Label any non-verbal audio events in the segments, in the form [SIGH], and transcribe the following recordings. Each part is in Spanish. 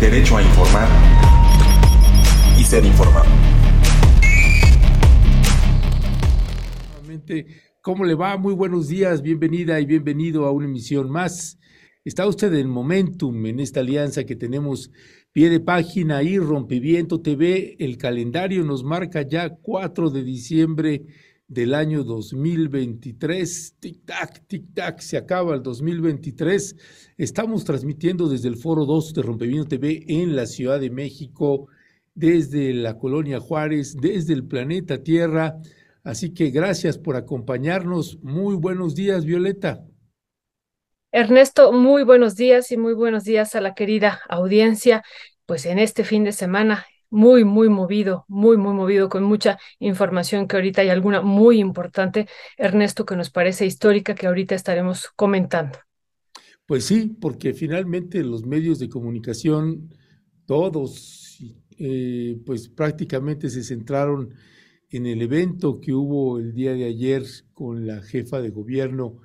derecho a informar y ser informado. ¿Cómo le va? Muy buenos días, bienvenida y bienvenido a una emisión más. Está usted en Momentum, en esta alianza que tenemos pie de página y Rompeviento TV. El calendario nos marca ya 4 de diciembre del año 2023. Tic-tac, tic-tac, se acaba el 2023. Estamos transmitiendo desde el Foro 2 de Rompeviento TV en la Ciudad de México, desde la Colonia Juárez, desde el planeta Tierra. Así que gracias por acompañarnos. Muy buenos días, Violeta. Ernesto, muy buenos días y muy buenos días a la querida audiencia. Pues en este fin de semana muy, muy movido, muy, muy movido, con mucha información que ahorita hay alguna muy importante, Ernesto, que nos parece histórica, que ahorita estaremos comentando. Pues sí, porque finalmente los medios de comunicación, todos, eh, pues prácticamente se centraron en el evento que hubo el día de ayer con la jefa de gobierno,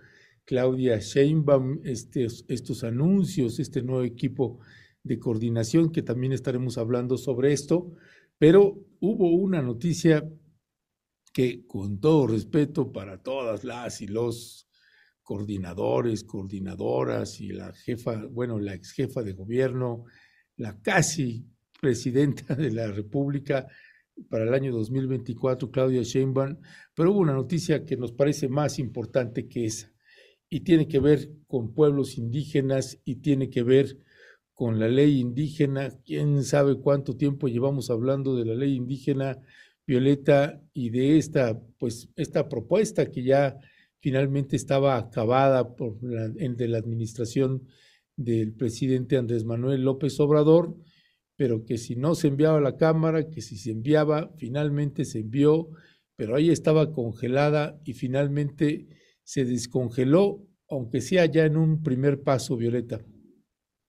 Claudia Sheinbaum, estos, estos anuncios, este nuevo equipo de coordinación, que también estaremos hablando sobre esto, pero hubo una noticia que con todo respeto para todas las y los coordinadores, coordinadoras y la jefa, bueno, la ex jefa de gobierno, la casi presidenta de la República para el año 2024, Claudia Sheinbaum, pero hubo una noticia que nos parece más importante que esa y tiene que ver con pueblos indígenas y tiene que ver con la ley indígena. Quién sabe cuánto tiempo llevamos hablando de la ley indígena, Violeta, y de esta, pues, esta propuesta que ya finalmente estaba acabada por la, de la administración del presidente Andrés Manuel López Obrador, pero que si no se enviaba a la Cámara, que si se enviaba, finalmente se envió, pero ahí estaba congelada y finalmente se descongeló, aunque sea ya en un primer paso, Violeta.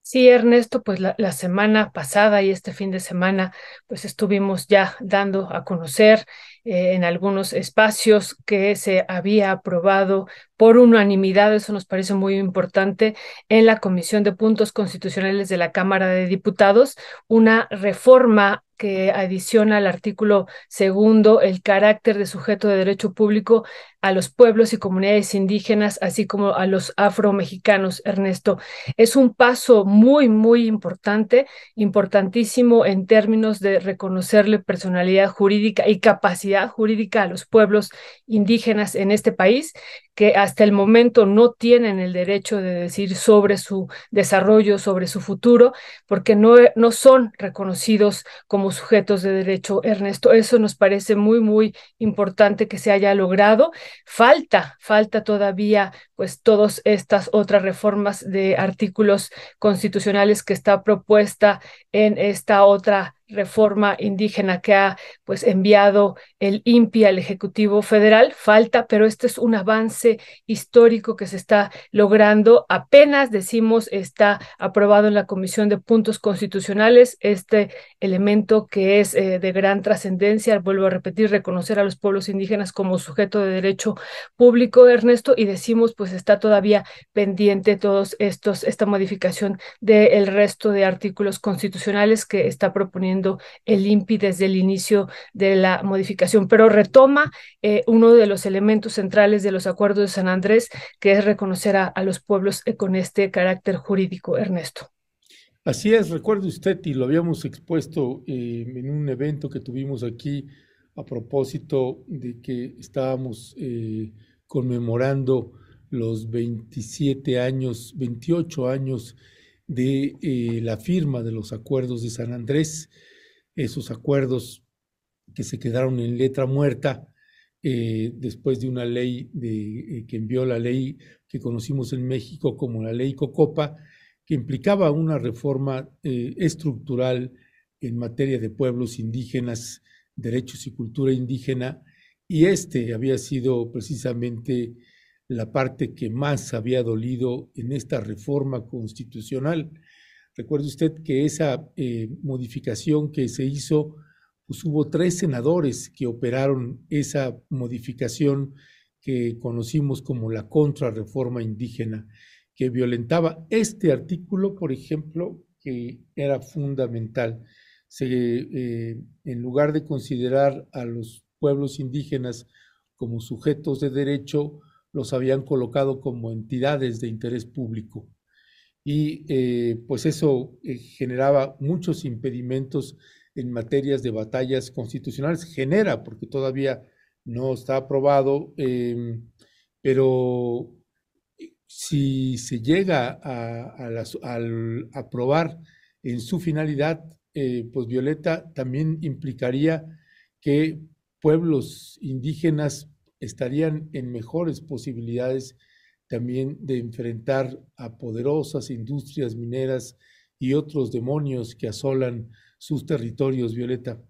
Sí, Ernesto, pues la, semana pasada y este fin de semana, pues estuvimos ya dando a conocer eh, en algunos espacios que se había aprobado por unanimidad, eso nos parece muy importante, en la Comisión de Puntos Constitucionales de la Cámara de Diputados, una reforma que adiciona al artículo segundo el carácter de sujeto de derecho público a los pueblos y comunidades indígenas, así como a los afromexicanos, Ernesto. Es un paso muy, muy importante, importantísimo en términos de reconocerle personalidad jurídica y capacidad jurídica a los pueblos indígenas en este país que hasta el momento no tienen el derecho de decir sobre su desarrollo, sobre su futuro, porque no, no son reconocidos como sujetos de derecho, Ernesto. Eso nos parece muy, muy importante que se haya logrado. Falta, falta todavía, pues, todas estas otras reformas de artículos constitucionales que está propuesta en esta otra reforma indígena que ha pues enviado el INPI al Ejecutivo Federal. Falta, pero este es un avance histórico que se está logrando. Apenas decimos está aprobado en la Comisión de Puntos Constitucionales este elemento que es eh, de gran trascendencia, vuelvo a repetir, reconocer a los pueblos indígenas como sujeto de derecho público, Ernesto, y decimos pues está todavía pendiente todos estos, esta modificación del resto de artículos constitucionales que está proponiendo el INPI desde el inicio de la modificación, pero retoma eh, uno de los elementos centrales de los acuerdos de San Andrés, que es reconocer a, los pueblos eh, con este carácter jurídico, Ernesto. Así es, recuerde usted, y lo habíamos expuesto eh, en un evento que tuvimos aquí a propósito de que estábamos conmemorando los 27 años, 28 años de la firma de los acuerdos de San Andrés esos acuerdos que se quedaron en letra muerta eh, después de una ley eh, que envió la ley que conocimos en México como la ley Cocopa, que implicaba una reforma eh, estructural en materia de pueblos indígenas, derechos y cultura indígena, y este había sido precisamente la parte que más había dolido en esta reforma constitucional Recuerde usted que esa eh, modificación que se hizo, pues hubo tres senadores que operaron esa modificación que conocimos como la contrarreforma indígena, que violentaba este artículo, por ejemplo, que era fundamental. Se, eh, en lugar de considerar a los pueblos indígenas como sujetos de derecho, los habían colocado como entidades de interés público. Y eh, pues eso eh, generaba muchos impedimentos en materias de batallas constitucionales. Genera, porque todavía no está aprobado, em, pero si se llega a, aprobar en su finalidad, eh, pues Violeta también implicaría que pueblos indígenas estarían en mejores posibilidades también de enfrentar a poderosas industrias mineras y otros demonios que asolan sus territorios, Violeta.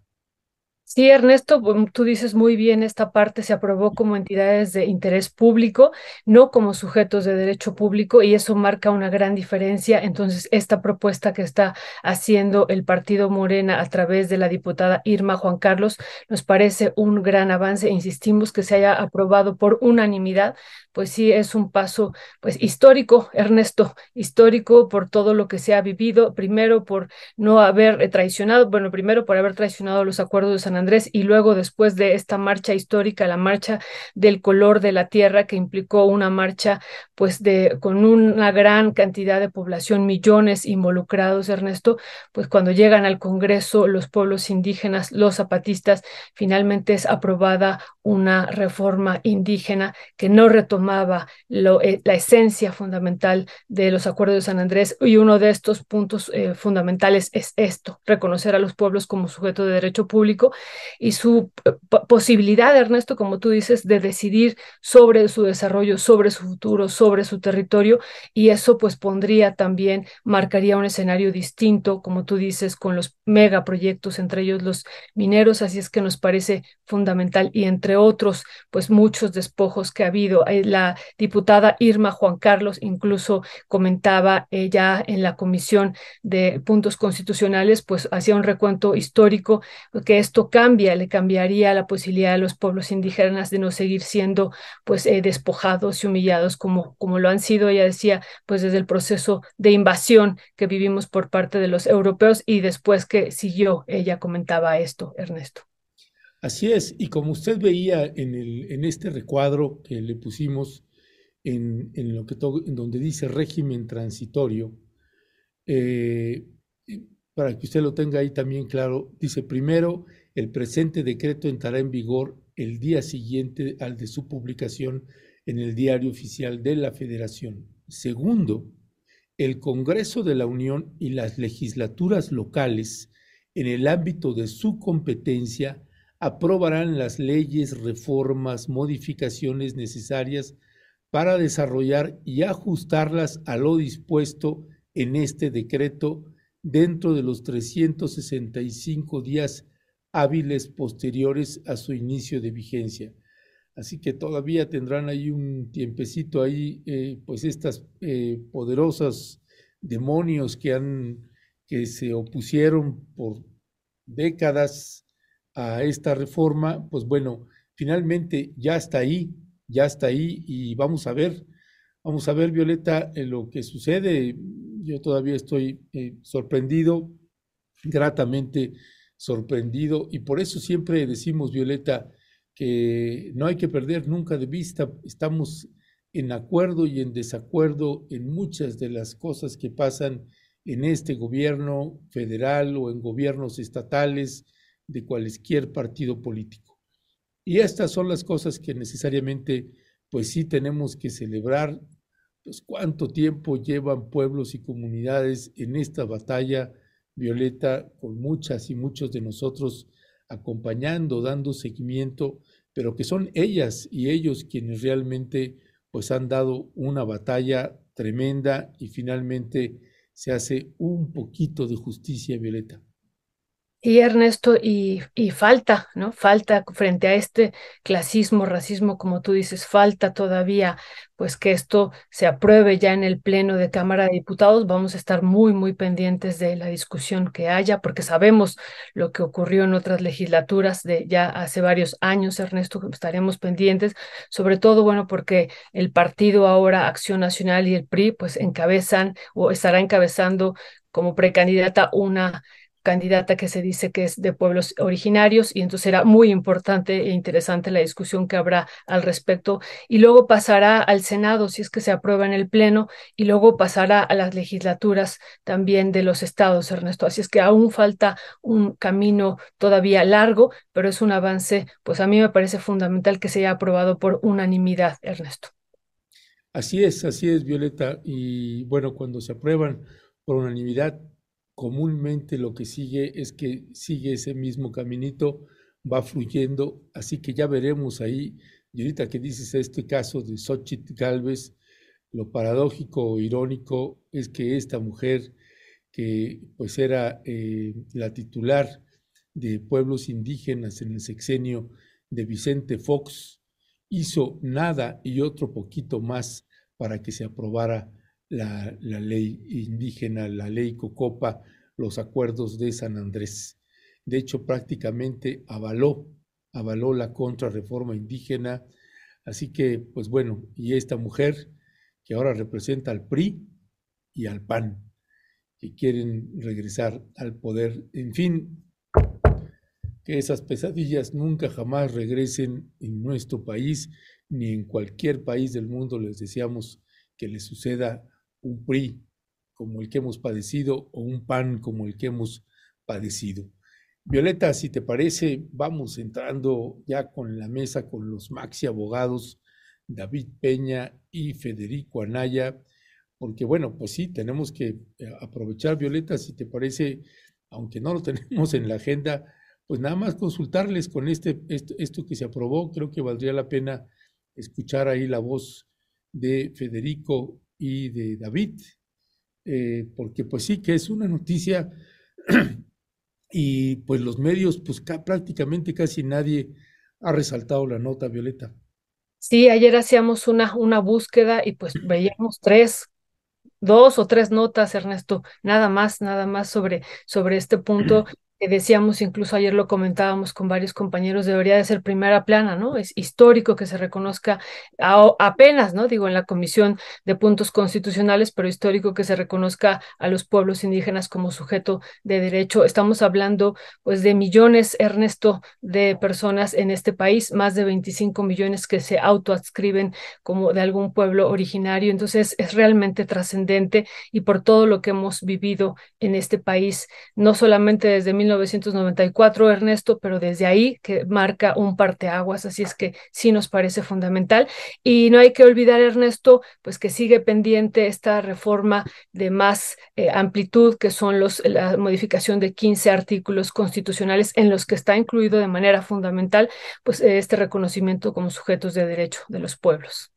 Sí, Ernesto, tú dices muy bien, esta parte se aprobó como entidades de interés público, no como sujetos de derecho público, y eso marca una gran diferencia. Entonces, esta propuesta que está haciendo el partido Morena a través de la diputada Irma Juan Carlos nos parece un gran avance. Insistimos que se haya aprobado por unanimidad, pues sí es un paso pues histórico, Ernesto, histórico por todo lo que se ha vivido, primero por no haber traicionado, bueno, primero por haber traicionado los acuerdos de San Andrés y luego después de esta marcha histórica, la marcha del color de la tierra que implicó una marcha pues de con una gran cantidad de población, millones involucrados, Ernesto, pues cuando llegan al Congreso los pueblos indígenas, los zapatistas, finalmente es aprobada una reforma indígena que no retomaba lo, eh, la esencia fundamental de los acuerdos de San Andrés y uno de estos puntos eh, fundamentales es esto, reconocer a los pueblos como sujeto de derecho público y su eh, posibilidad, Ernesto, como tú dices, de decidir sobre su desarrollo, sobre su futuro, sobre su territorio y eso pues pondría también, marcaría un escenario distinto, como tú dices, con los megaproyectos, entre ellos los mineros, así es que nos parece fundamental y entre otros, pues muchos despojos que ha habido. La diputada Irma Juan Carlos incluso comentaba ya en la comisión de puntos constitucionales, pues hacía un recuento histórico que esto cambia, le cambiaría la posibilidad a los pueblos indígenas de no seguir siendo pues eh, despojados y humillados como, como lo han sido, ella decía, pues desde el proceso de invasión que vivimos por parte de los europeos y después que siguió, ella comentaba esto, Ernesto. Así es, y como usted veía en, el, en este recuadro que le pusimos en, en lo que en donde dice régimen transitorio, eh, para que usted lo tenga ahí también claro, dice primero, el presente decreto entrará en vigor el día siguiente al de su publicación en el Diario Oficial de la Federación. Segundo, el Congreso de la Unión y las legislaturas locales, en el ámbito de su competencia, aprobarán las leyes, reformas, modificaciones necesarias para desarrollar y ajustarlas a lo dispuesto en este decreto dentro de los 365 días hábiles posteriores a su inicio de vigencia. Así que todavía tendrán ahí un tiempecito ahí, eh, pues estas eh, poderosas demonios que han, que se opusieron por décadas a esta reforma, pues bueno, finalmente ya está ahí, ya está ahí y vamos a ver, vamos a ver, Violeta, lo que sucede. Yo todavía estoy eh, sorprendido, gratamente sorprendido y por eso siempre decimos, Violeta, que no hay que perder nunca de vista, estamos en acuerdo y en desacuerdo en muchas de las cosas que pasan en este gobierno federal o en gobiernos estatales, de cualquier partido político. Y estas son las cosas que necesariamente, pues sí tenemos que celebrar, pues cuánto tiempo llevan pueblos y comunidades en esta batalla violeta, con muchas y muchos de nosotros acompañando, dando seguimiento, pero que son ellas y ellos quienes realmente pues han dado una batalla tremenda y finalmente se hace un poquito de justicia, Violeta. Y Ernesto, y, y, falta, ¿no? Falta frente a este clasismo, racismo, como tú dices, falta todavía pues que esto se apruebe ya en el Pleno de Cámara de Diputados. Vamos a estar muy, muy pendientes de la discusión que haya, porque sabemos lo que ocurrió en otras legislaturas de ya hace varios años, Ernesto, estaremos pendientes, sobre todo, bueno, porque el partido ahora, Acción Nacional y el PRI, pues encabezan o estará encabezando como precandidata una candidata que se dice que es de pueblos originarios y entonces será muy importante e interesante la discusión que habrá al respecto y luego pasará al Senado si es que se aprueba en el Pleno y luego pasará a las legislaturas también de los estados, Ernesto. Así es que aún falta un camino todavía largo, pero es un avance, pues a mí me parece fundamental que se haya aprobado por unanimidad, Ernesto. Así es, así es, Violeta. Y bueno, cuando se aprueban por unanimidad, comúnmente lo que sigue es que sigue ese mismo caminito, va fluyendo, así que ya veremos ahí, y ahorita que dices este caso de Xochitl Galvez, lo paradójico o irónico es que esta mujer, que pues era eh, la titular de pueblos indígenas en el sexenio de Vicente Fox, hizo nada y otro poquito más para que se aprobara la, ley indígena, la ley Cocopa, los acuerdos de San Andrés. De hecho, prácticamente avaló, avaló la contrarreforma indígena. Así que, pues bueno, y esta mujer que ahora representa al PRI y al PAN, que quieren regresar al poder. En fin, que esas pesadillas nunca jamás regresen en nuestro país ni en cualquier país del mundo. Les deseamos que les suceda un PRI como el que hemos padecido o un PAN como el que hemos padecido. Violeta, si te parece, vamos entrando ya con la mesa con los maxi abogados David Peña y Federico Anaya, porque bueno, pues sí, tenemos que eh, aprovechar, Violeta, si te parece, aunque no lo [LAUGHS] tenemos en la agenda, pues nada más consultarles con este, esto, que se aprobó, creo que valdría la pena escuchar ahí la voz de Federico y de David, eh, porque pues sí que es una noticia [CLEARS THROAT] y pues los medios, pues prácticamente casi nadie ha resaltado la nota, Violeta. Sí, ayer hacíamos una, una búsqueda y pues [CLEARS THROAT] veíamos tres, dos o tres notas, Ernesto, nada más, nada más sobre, sobre este punto [CLEARS THROAT] que decíamos, incluso ayer lo comentábamos con varios compañeros, debería de ser primera plana, ¿no? Es histórico que se reconozca apenas, ¿no? Digo, en la Comisión de Puntos Constitucionales, pero histórico que se reconozca a los pueblos indígenas como sujeto de derecho. Estamos hablando, pues, de millones, Ernesto, de personas en este país, más de 25 millones que se autoadscriben como de algún pueblo originario. Entonces, es realmente trascendente y por todo lo que hemos vivido en este país, no solamente desde 1994, Ernesto, pero desde ahí que marca un parteaguas, así es que sí nos parece fundamental. Y no hay que olvidar, Ernesto, pues que sigue pendiente esta reforma de más eh, amplitud, que son los, la modificación de 15 artículos constitucionales en los que está incluido de manera fundamental pues este reconocimiento como sujetos de derecho de los pueblos.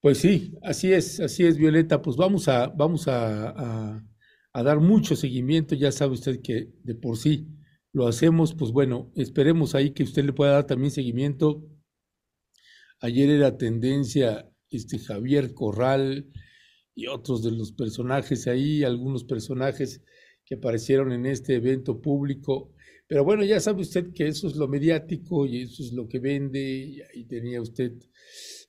Pues sí, así es, así es, Violeta. Pues vamos a, vamos a a dar mucho seguimiento. Ya sabe usted que de por sí lo hacemos, pues bueno, esperemos ahí que usted le pueda dar también seguimiento. Ayer era tendencia este Javier Corral y otros de los personajes ahí, algunos personajes que aparecieron en este evento público. Pero bueno, ya sabe usted que eso es lo mediático y eso es lo que vende. Y ahí tenía usted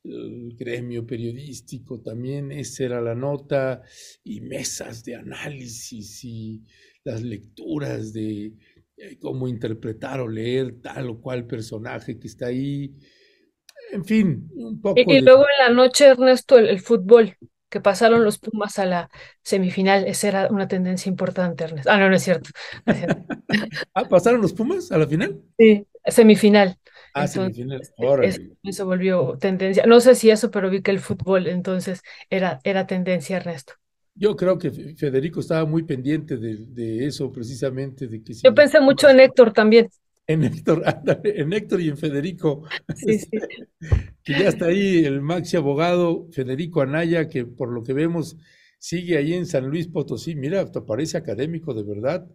gremio periodístico también, esa era la nota, y mesas de análisis y las lecturas de eh, cómo interpretar o leer tal o cual personaje que está ahí. En fin, un poco. Y, luego en la noche, Ernesto, el, fútbol, que pasaron los Pumas a la semifinal, esa era una tendencia importante, Ernesto. Ah, no, no es cierto. [LAUGHS] ¿Ah, pasaron los Pumas a la final? Sí, semifinal. Ah, semifinal. Eso, eso, volvió tendencia. No sé si eso, pero vi que el fútbol entonces era, era tendencia, Ernesto. Yo creo que Federico estaba muy pendiente de, eso, precisamente. de que Yo pensé mucho en Héctor también. En Héctor, [LAUGHS] en Héctor y en Federico. Sí, sí. [LAUGHS] que ya está ahí el maxi abogado Federico Anaya, que por lo que vemos sigue ahí en San Luis Potosí. Mira, te parece académico de verdad.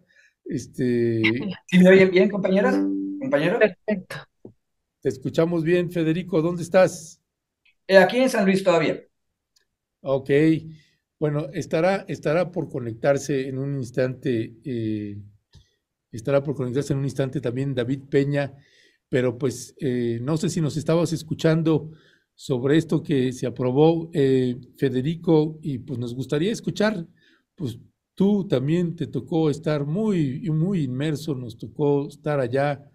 Este... ¿Sí me oyen bien, compañeras? ¿Compañeros? Perfecto. Te escuchamos bien, Federico. ¿Dónde estás? Eh, aquí en San Luis todavía. Ok. Bueno, estará, estará por conectarse en un instante, eh, estará por conectarse en un instante también David Peña, pero pues eh, no sé si nos estabas escuchando sobre esto que se aprobó, Federico, y pues nos gustaría escuchar, pues tú también te tocó estar muy, muy inmerso, nos tocó estar allá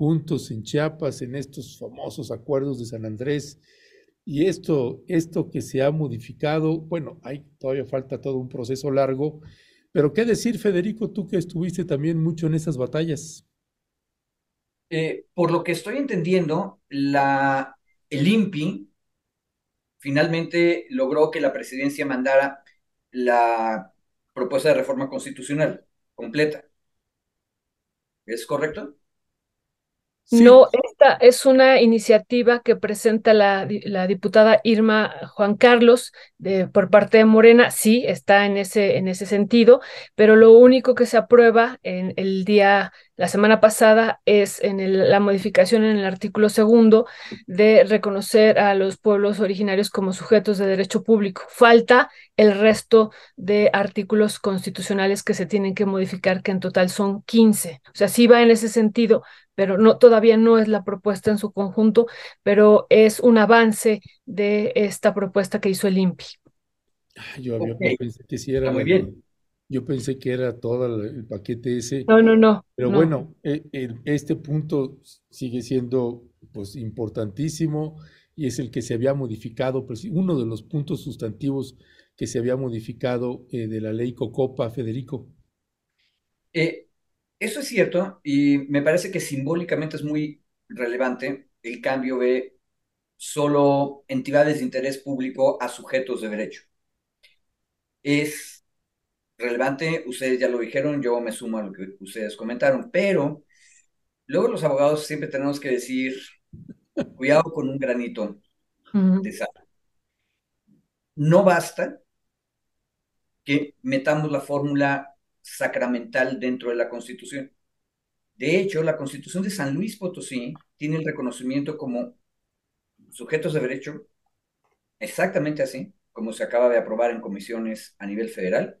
juntos en Chiapas en estos famosos acuerdos de San Andrés. Y esto, esto que se ha modificado, bueno, hay, todavía falta todo un proceso largo, pero ¿qué decir, Federico, tú que estuviste también mucho en esas batallas? Eh, por lo que estoy entendiendo, la, el INPI finalmente logró que la presidencia mandara la propuesta de reforma constitucional completa. ¿Es correcto? No, esta es una iniciativa que presenta la, la diputada Irma Juan Carlos de, por parte de Morena. Sí, está en ese, en ese sentido, pero lo único que se aprueba en el día la semana pasada es en la modificación en el artículo segundo de reconocer a los pueblos originarios como sujetos de derecho público. Falta el resto de artículos constitucionales que se tienen que modificar, que en total son 15. O sea, sí va en ese sentido, pero no, todavía no es la propuesta en su conjunto, pero es un avance de esta propuesta que hizo el INPI. Yo, pensé que sí era. muy bien. Yo pensé que era todo el paquete ese. No, no, no. Pero bueno, e, este punto sigue siendo pues importantísimo y es el que se había modificado, pues, uno de los puntos sustantivos que se había modificado eh, de la ley Cocopa, Federico. Eh, eso es cierto y me parece que simbólicamente es muy relevante el cambio de solo entidades de interés público a sujetos de derecho. Es relevante, ustedes ya lo dijeron, yo me sumo a lo que ustedes comentaron, pero luego los abogados siempre tenemos que decir, cuidado con un granito de sal. No basta que metamos la fórmula sacramental dentro de la Constitución. De hecho, la Constitución de San Luis Potosí tiene el reconocimiento como sujetos de derecho, exactamente así, como se acaba de aprobar en comisiones a nivel federal,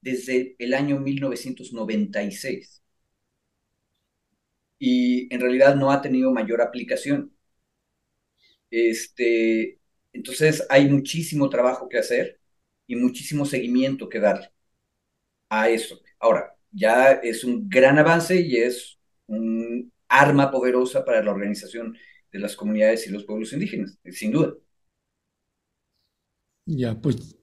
desde el año 1996 y en realidad no ha tenido mayor aplicación. Este, entonces hay muchísimo trabajo que hacer y muchísimo seguimiento que dar a eso. Ahora, ya es un gran avance y es un arma poderosa para la organización de las comunidades y los pueblos indígenas, sin duda. Ya, pues,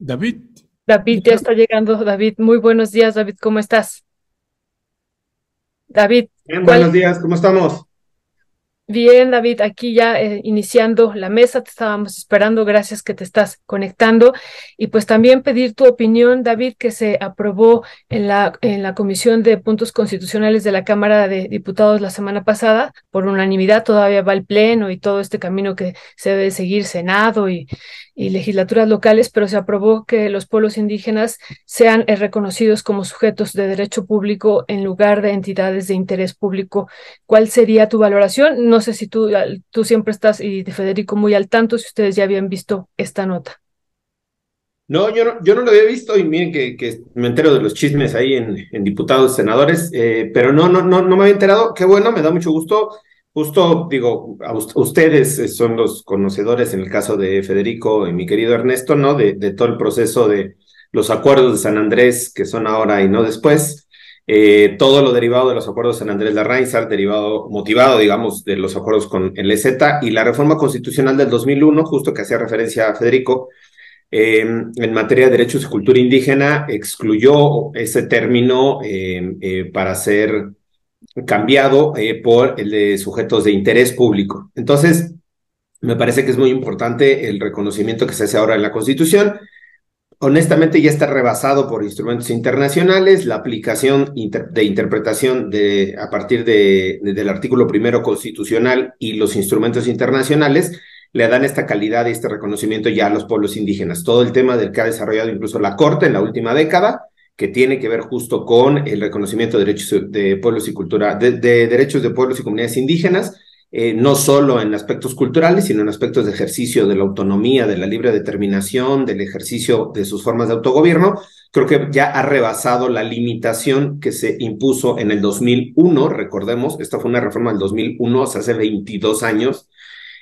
David, David ya está llegando. David, muy buenos días, David, ¿cómo estás? David. buenos días, ¿cómo estamos? Bien, David, aquí ya eh, iniciando la mesa, te estábamos esperando, gracias que te estás conectando. Y pues también pedir tu opinión, David, que se aprobó en la, en la Comisión de Puntos Constitucionales de la Cámara de Diputados la semana pasada, por unanimidad, todavía va el Pleno y todo este camino que se debe seguir, Senado y, y legislaturas locales, pero se aprobó que los pueblos indígenas sean eh, reconocidos como sujetos de derecho público en lugar de entidades de interés público. ¿Cuál sería tu valoración? No no sé si tú, tú siempre estás y de Federico muy al tanto, si ustedes ya habían visto esta nota. No, yo no, yo no lo había visto y miren que, me entero de los chismes ahí en, en diputados, senadores, eh, pero no, no, no, no me había enterado. Qué bueno, me da mucho gusto. Justo, digo, a ustedes son los conocedores en el caso de Federico y mi querido Ernesto, ¿no? De todo el proceso de los acuerdos de San Andrés que son ahora y no después. Eh, todo lo derivado de los acuerdos San Andrés de Reinsar, derivado, motivado, digamos, de los acuerdos con el EZ y la reforma constitucional del 2001, justo que hacía referencia a Federico, em, en materia de derechos y cultura indígena, excluyó ese término em, eh, para ser cambiado eh, por el de sujetos de interés público. Entonces, me parece que es muy importante el reconocimiento que se hace ahora en la Constitución honestamente ya está rebasado por instrumentos internacionales, la aplicación de interpretación de, a partir de, del artículo primero constitucional y los instrumentos internacionales le dan esta calidad y este reconocimiento ya a los pueblos indígenas. Todo el tema del que ha desarrollado incluso la Corte en la última década, que tiene que ver justo con el reconocimiento de derechos de pueblos y cultura, de derechos de pueblos y comunidades indígenas, eh, no solo en aspectos culturales, sino en aspectos de ejercicio de la autonomía, de la libre determinación, del ejercicio de sus formas de autogobierno, creo que ya ha rebasado la limitación que se impuso en el 2001, recordemos, esta fue una reforma del 2001, o sea, hace 22 años,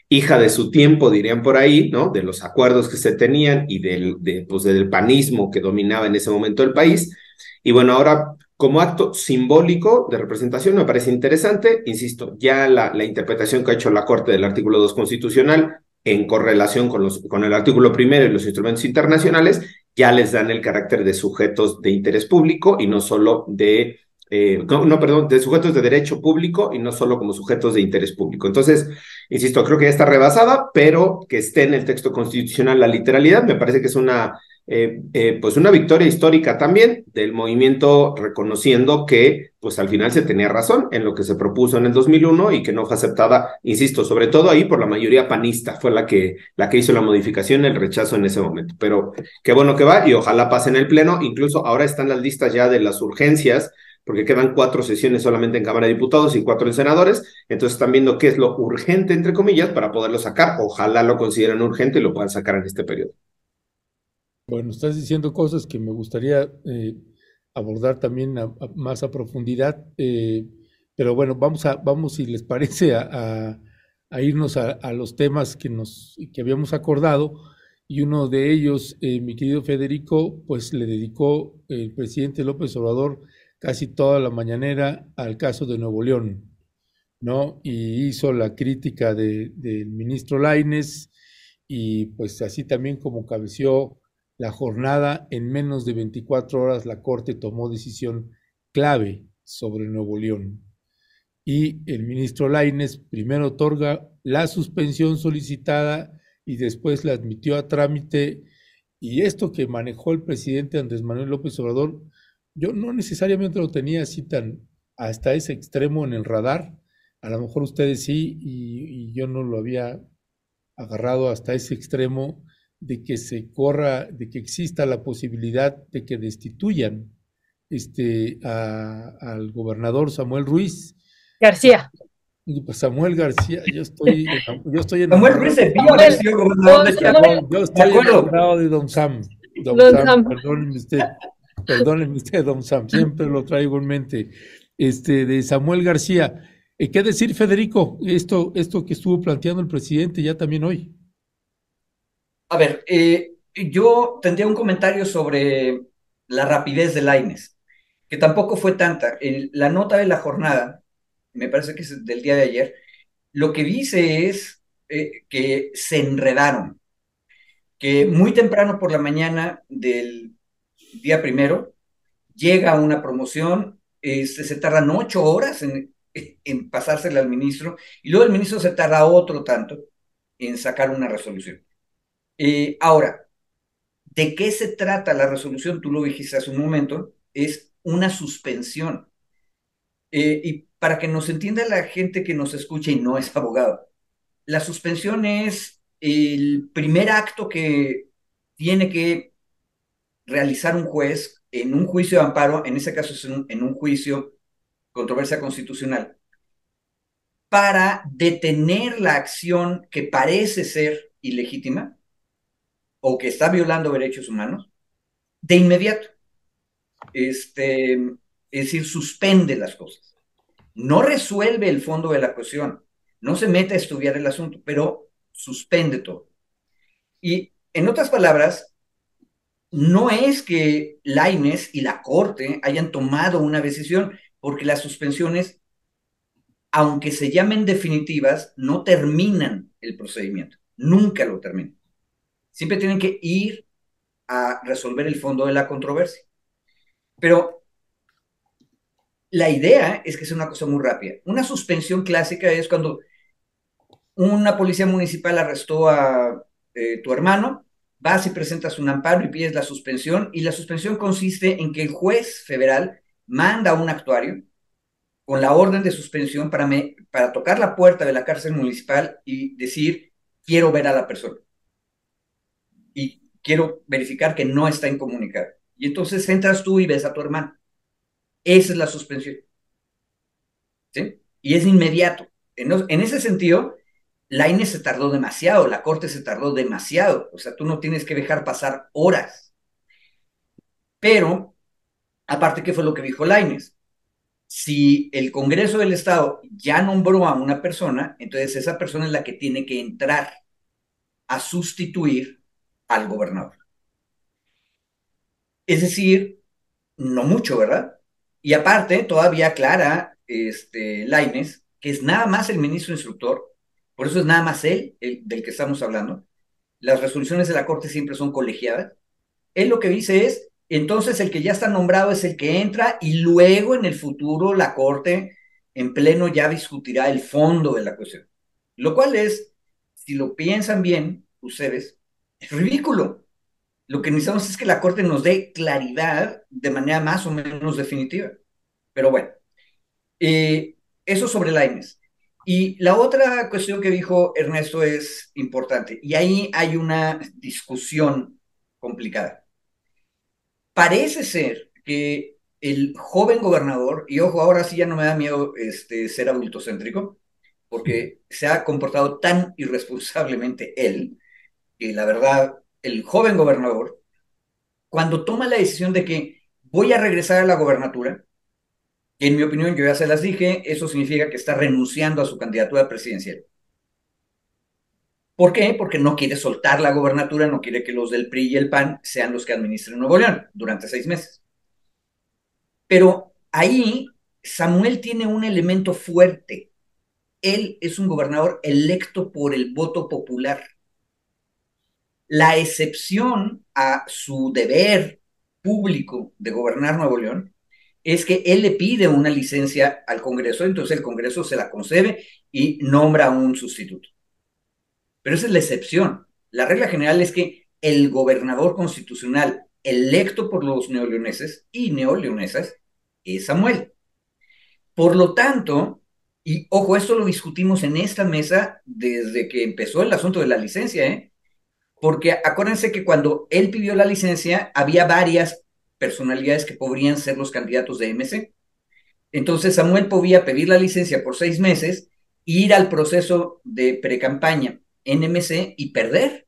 hija de su tiempo, dirían por ahí, ¿no? De los acuerdos que se tenían y del, de, pues, del panismo que dominaba en ese momento el país. Y bueno, ahora como acto simbólico de representación me parece interesante, insisto, ya la, interpretación que ha hecho la Corte del artículo 2 constitucional en correlación con, los, con el artículo primero y los instrumentos internacionales, ya les dan el carácter de sujetos de interés público y no solo de eh, no, perdón, de sujetos de derecho público y no solo como sujetos de interés público. Entonces, insisto, creo que ya está rebasada, pero que esté en el texto constitucional la literalidad me parece que es una, eh, eh, pues una victoria histórica también del movimiento reconociendo que pues al final se tenía razón en lo que se propuso en el 2001 y que no fue aceptada, insisto, sobre todo ahí por la mayoría panista, fue la que, la que hizo la modificación, el rechazo en ese momento. Pero qué bueno que va y ojalá pase en el Pleno, incluso ahora están las listas ya de las urgencias porque quedan cuatro sesiones solamente en Cámara de Diputados y cuatro en senadores, entonces están viendo qué es lo urgente, entre comillas, para poderlo sacar. Ojalá lo consideren urgente y lo puedan sacar en este periodo. Bueno, estás diciendo cosas que me gustaría eh, abordar también más a profundidad, eh, pero bueno, vamos a, vamos si les parece, a, irnos a, los temas que, nos, que habíamos acordado, y uno de ellos, eh, mi querido Federico, pues le dedicó el presidente López Obrador casi toda la mañanera al caso de Nuevo León, ¿no? Y hizo la crítica del ministro Laines y pues así también como cabeció la jornada, en menos de 24 horas la Corte tomó decisión clave sobre Nuevo León. Y el ministro Laines primero otorga la suspensión solicitada y después la admitió a trámite. Y esto que manejó el presidente Andrés Manuel López Obrador yo no necesariamente lo tenía así tan hasta ese extremo en el radar. A lo mejor ustedes sí, y, yo no lo había agarrado hasta ese extremo de que se corra, de que exista la posibilidad de que destituyan este, al gobernador Samuel Ruiz. García. Pues Samuel García, yo [LAUGHS] estoy, yo estoy Samuel Ruiz de gobernador de Yo estoy enamorado de Don Sam. Don, Sam, perdónenme usted. Perdónenme usted, don Sam, siempre lo traigo en mente. Este, de Samuel García. Eh, ¿Qué decir, Federico? Esto, esto que estuvo planteando el presidente ya también hoy. A ver, eh, yo tendría un comentario sobre la rapidez de Laines, que tampoco fue tanta. la nota de la jornada, me parece que es del día de ayer, lo que dice es eh, que se enredaron, que muy temprano por la mañana del día primero, llega una promoción, se tardan ocho horas en, en pasársela al ministro y luego el ministro se tarda otro tanto en sacar una resolución. Eh, ahora, ¿de qué se trata la resolución? Tú lo dijiste hace un momento, es una suspensión. Eh, y para que nos entienda la gente que nos escucha y no es abogado, la suspensión es el primer acto que tiene que realizar un juez en un juicio de amparo, en ese caso es en un, juicio controversia constitucional, para detener la acción que parece ser ilegítima o que está violando derechos humanos de inmediato. Este, es decir, suspende las cosas. No resuelve el fondo de la cuestión, no se mete a estudiar el asunto, pero suspende todo. Y en otras palabras, no es que Laines y la Corte hayan tomado una decisión, porque las suspensiones, aunque se llamen definitivas, no terminan el procedimiento, nunca lo terminan. Siempre tienen que ir a resolver el fondo de la controversia. Pero la idea es que sea una cosa muy rápida. Una suspensión clásica es cuando una policía municipal arrestó a eh, tu hermano vas y presentas un amparo y pides la suspensión, y la suspensión consiste en que el juez federal manda a un actuario con la orden de suspensión para tocar la puerta de la cárcel municipal y decir, quiero ver a la persona. Y quiero verificar que no está incomunicado. Y entonces entras tú y ves a tu hermano. Esa es la suspensión. ¿Sí? Y es inmediato. En, ese sentido, la INE se tardó demasiado, la Corte se tardó demasiado, o sea, tú no tienes que dejar pasar horas. Pero, aparte, ¿qué fue lo que dijo Laines? Si el Congreso del Estado ya nombró a una persona, entonces esa persona es la que tiene que entrar a sustituir al gobernador. Es decir, no mucho, ¿verdad? Y aparte, todavía aclara este, Laines que es nada más el ministro instructor, por eso es nada más él el, del que estamos hablando. Las resoluciones de la Corte siempre son colegiadas. Él lo que dice es, entonces el que ya está nombrado es el que entra y luego en el futuro la Corte en pleno ya discutirá el fondo de la cuestión. Lo cual es, si lo piensan bien ustedes, es ridículo. Lo que necesitamos es que la Corte nos dé claridad de manera más o menos definitiva. Pero bueno, eh, eso sobre la INES. Y la otra cuestión que dijo Ernesto es importante, y ahí hay una discusión complicada. Parece ser que el joven gobernador, y ojo, ahora sí ya no me da miedo este, ser adultocéntrico, porque se ha comportado tan irresponsablemente él, que la verdad, el joven gobernador, cuando toma la decisión de que voy a regresar a la gobernatura, en mi opinión, yo ya se las dije, eso significa que está renunciando a su candidatura presidencial. ¿Por qué? Porque no quiere soltar la gobernatura, no quiere que los del PRI y el PAN sean los que administren Nuevo León durante seis meses. Pero ahí Samuel tiene un elemento fuerte. Él es un gobernador electo por el voto popular. La excepción a su deber público de gobernar Nuevo León es que él le pide una licencia al Congreso, entonces el Congreso se la concede y nombra un sustituto. Pero esa es la excepción. La regla general es que el gobernador constitucional electo por los neoleoneses y neoleonesas es Samuel. Por lo tanto, y ojo, esto lo discutimos en esta mesa desde que empezó el asunto de la licencia, ¿eh? Porque acuérdense que cuando él pidió la licencia había varias personalidades que podrían ser los candidatos de MC. Entonces Samuel podía pedir la licencia por seis meses, ir al proceso de precampaña en MC y perder.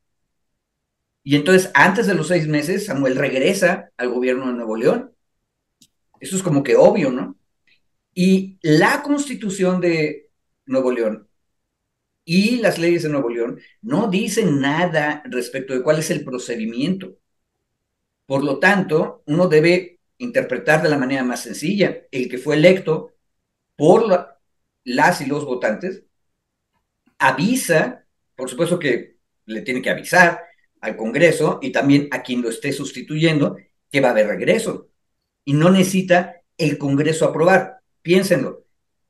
Y entonces antes de los seis meses Samuel regresa al gobierno de Nuevo León. Eso es como que obvio, ¿no? Y la constitución de Nuevo León y las leyes de Nuevo León no dicen nada respecto de cuál es el procedimiento. Por lo tanto, uno debe interpretar de la manera más sencilla. El que fue electo por las y los votantes avisa, por supuesto que le tiene que avisar al Congreso y también a quien lo esté sustituyendo que va a haber regreso. Y no necesita el Congreso aprobar. Piénsenlo,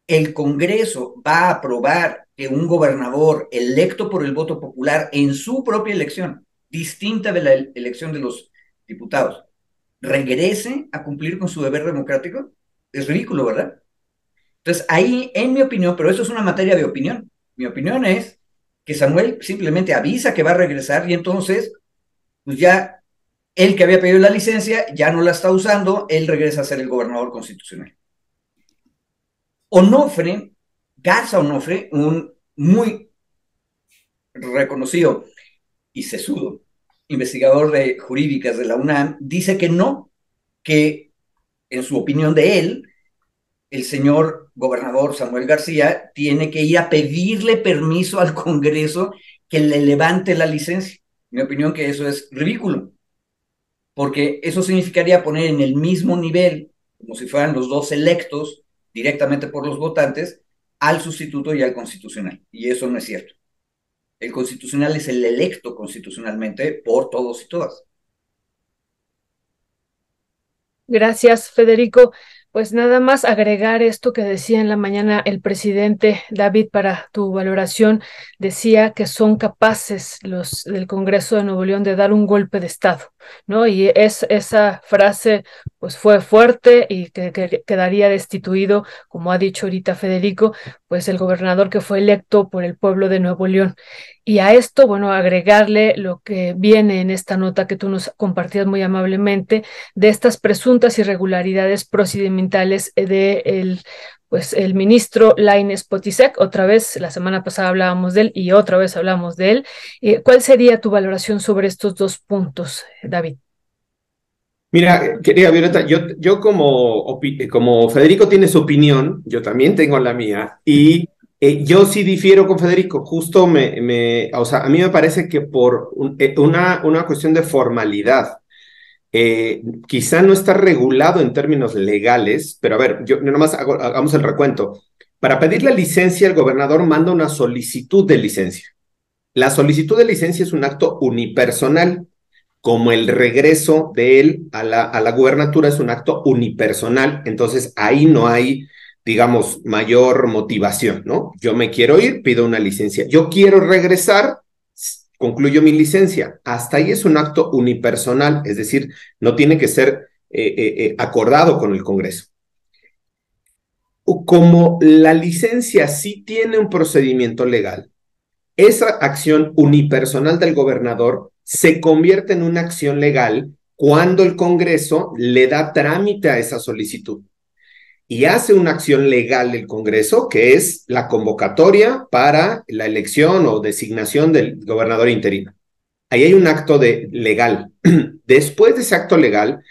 el Congreso va a aprobar que un gobernador electo por el voto popular en su propia elección, distinta de la elección de los diputados, regrese a cumplir con su deber democrático, es ridículo, ¿verdad? Entonces, ahí, en mi opinión, pero eso es una materia de opinión, mi opinión es que Samuel simplemente avisa que va a regresar y entonces, pues ya él que había pedido la licencia ya no la está usando, él regresa a ser el gobernador constitucional. Onofre, Garza Onofre, un muy reconocido y sesudo investigador de jurídicas de la UNAM, dice que no, que en su opinión de él, el señor gobernador Samuel García tiene que ir a pedirle permiso al Congreso que le levante la licencia. Mi opinión que eso es ridículo, porque eso significaría poner en el mismo nivel, como si fueran los dos electos directamente por los votantes, al sustituto y al constitucional. Y eso no es cierto. El constitucional es el electo constitucionalmente por todos y todas. Gracias, Federico. Pues nada más agregar esto que decía en la mañana el presidente David para tu valoración. Decía que son capaces los del Congreso de Nuevo León de dar un golpe de Estado, ¿no? Y es, esa frase pues fue fuerte y que, que, quedaría destituido, como ha dicho ahorita Federico, pues el gobernador que fue electo por el pueblo de Nuevo León. Y a esto, bueno, agregarle lo que viene en esta nota que tú nos compartías muy amablemente de estas presuntas irregularidades procedimentales de el pues el ministro Laines Potisek, otra vez, la semana pasada hablábamos de él y otra vez hablamos de él. Eh, ¿Cuál sería tu valoración sobre estos dos puntos, David? Mira, querida Violeta, yo, yo como, como Federico tiene su opinión, yo también tengo la mía, y eh, yo sí difiero con Federico, justo me, o sea, a mí me parece que por eh, una, una cuestión de formalidad, eh, quizá no está regulado en términos legales, pero a ver, yo nomás hago, hagamos el recuento. Para pedir la licencia, el gobernador manda una solicitud de licencia. La solicitud de licencia es un acto unipersonal como el regreso de él a la, a la gubernatura es un acto unipersonal, entonces ahí no hay, digamos, mayor motivación, ¿no? Yo me quiero ir, pido una licencia. Yo quiero regresar, concluyo mi licencia. Hasta ahí es un acto unipersonal, es decir, no tiene que ser eh, eh, eh, acordado con el Congreso. Como la licencia sí tiene un procedimiento legal, esa acción unipersonal del gobernador se convierte en una acción legal cuando el Congreso le da trámite a esa solicitud. Y hace una acción legal el Congreso, que es la convocatoria para la elección o designación del gobernador interino. Ahí hay un acto de legal. [CLEARS THROAT] Después de ese acto legal,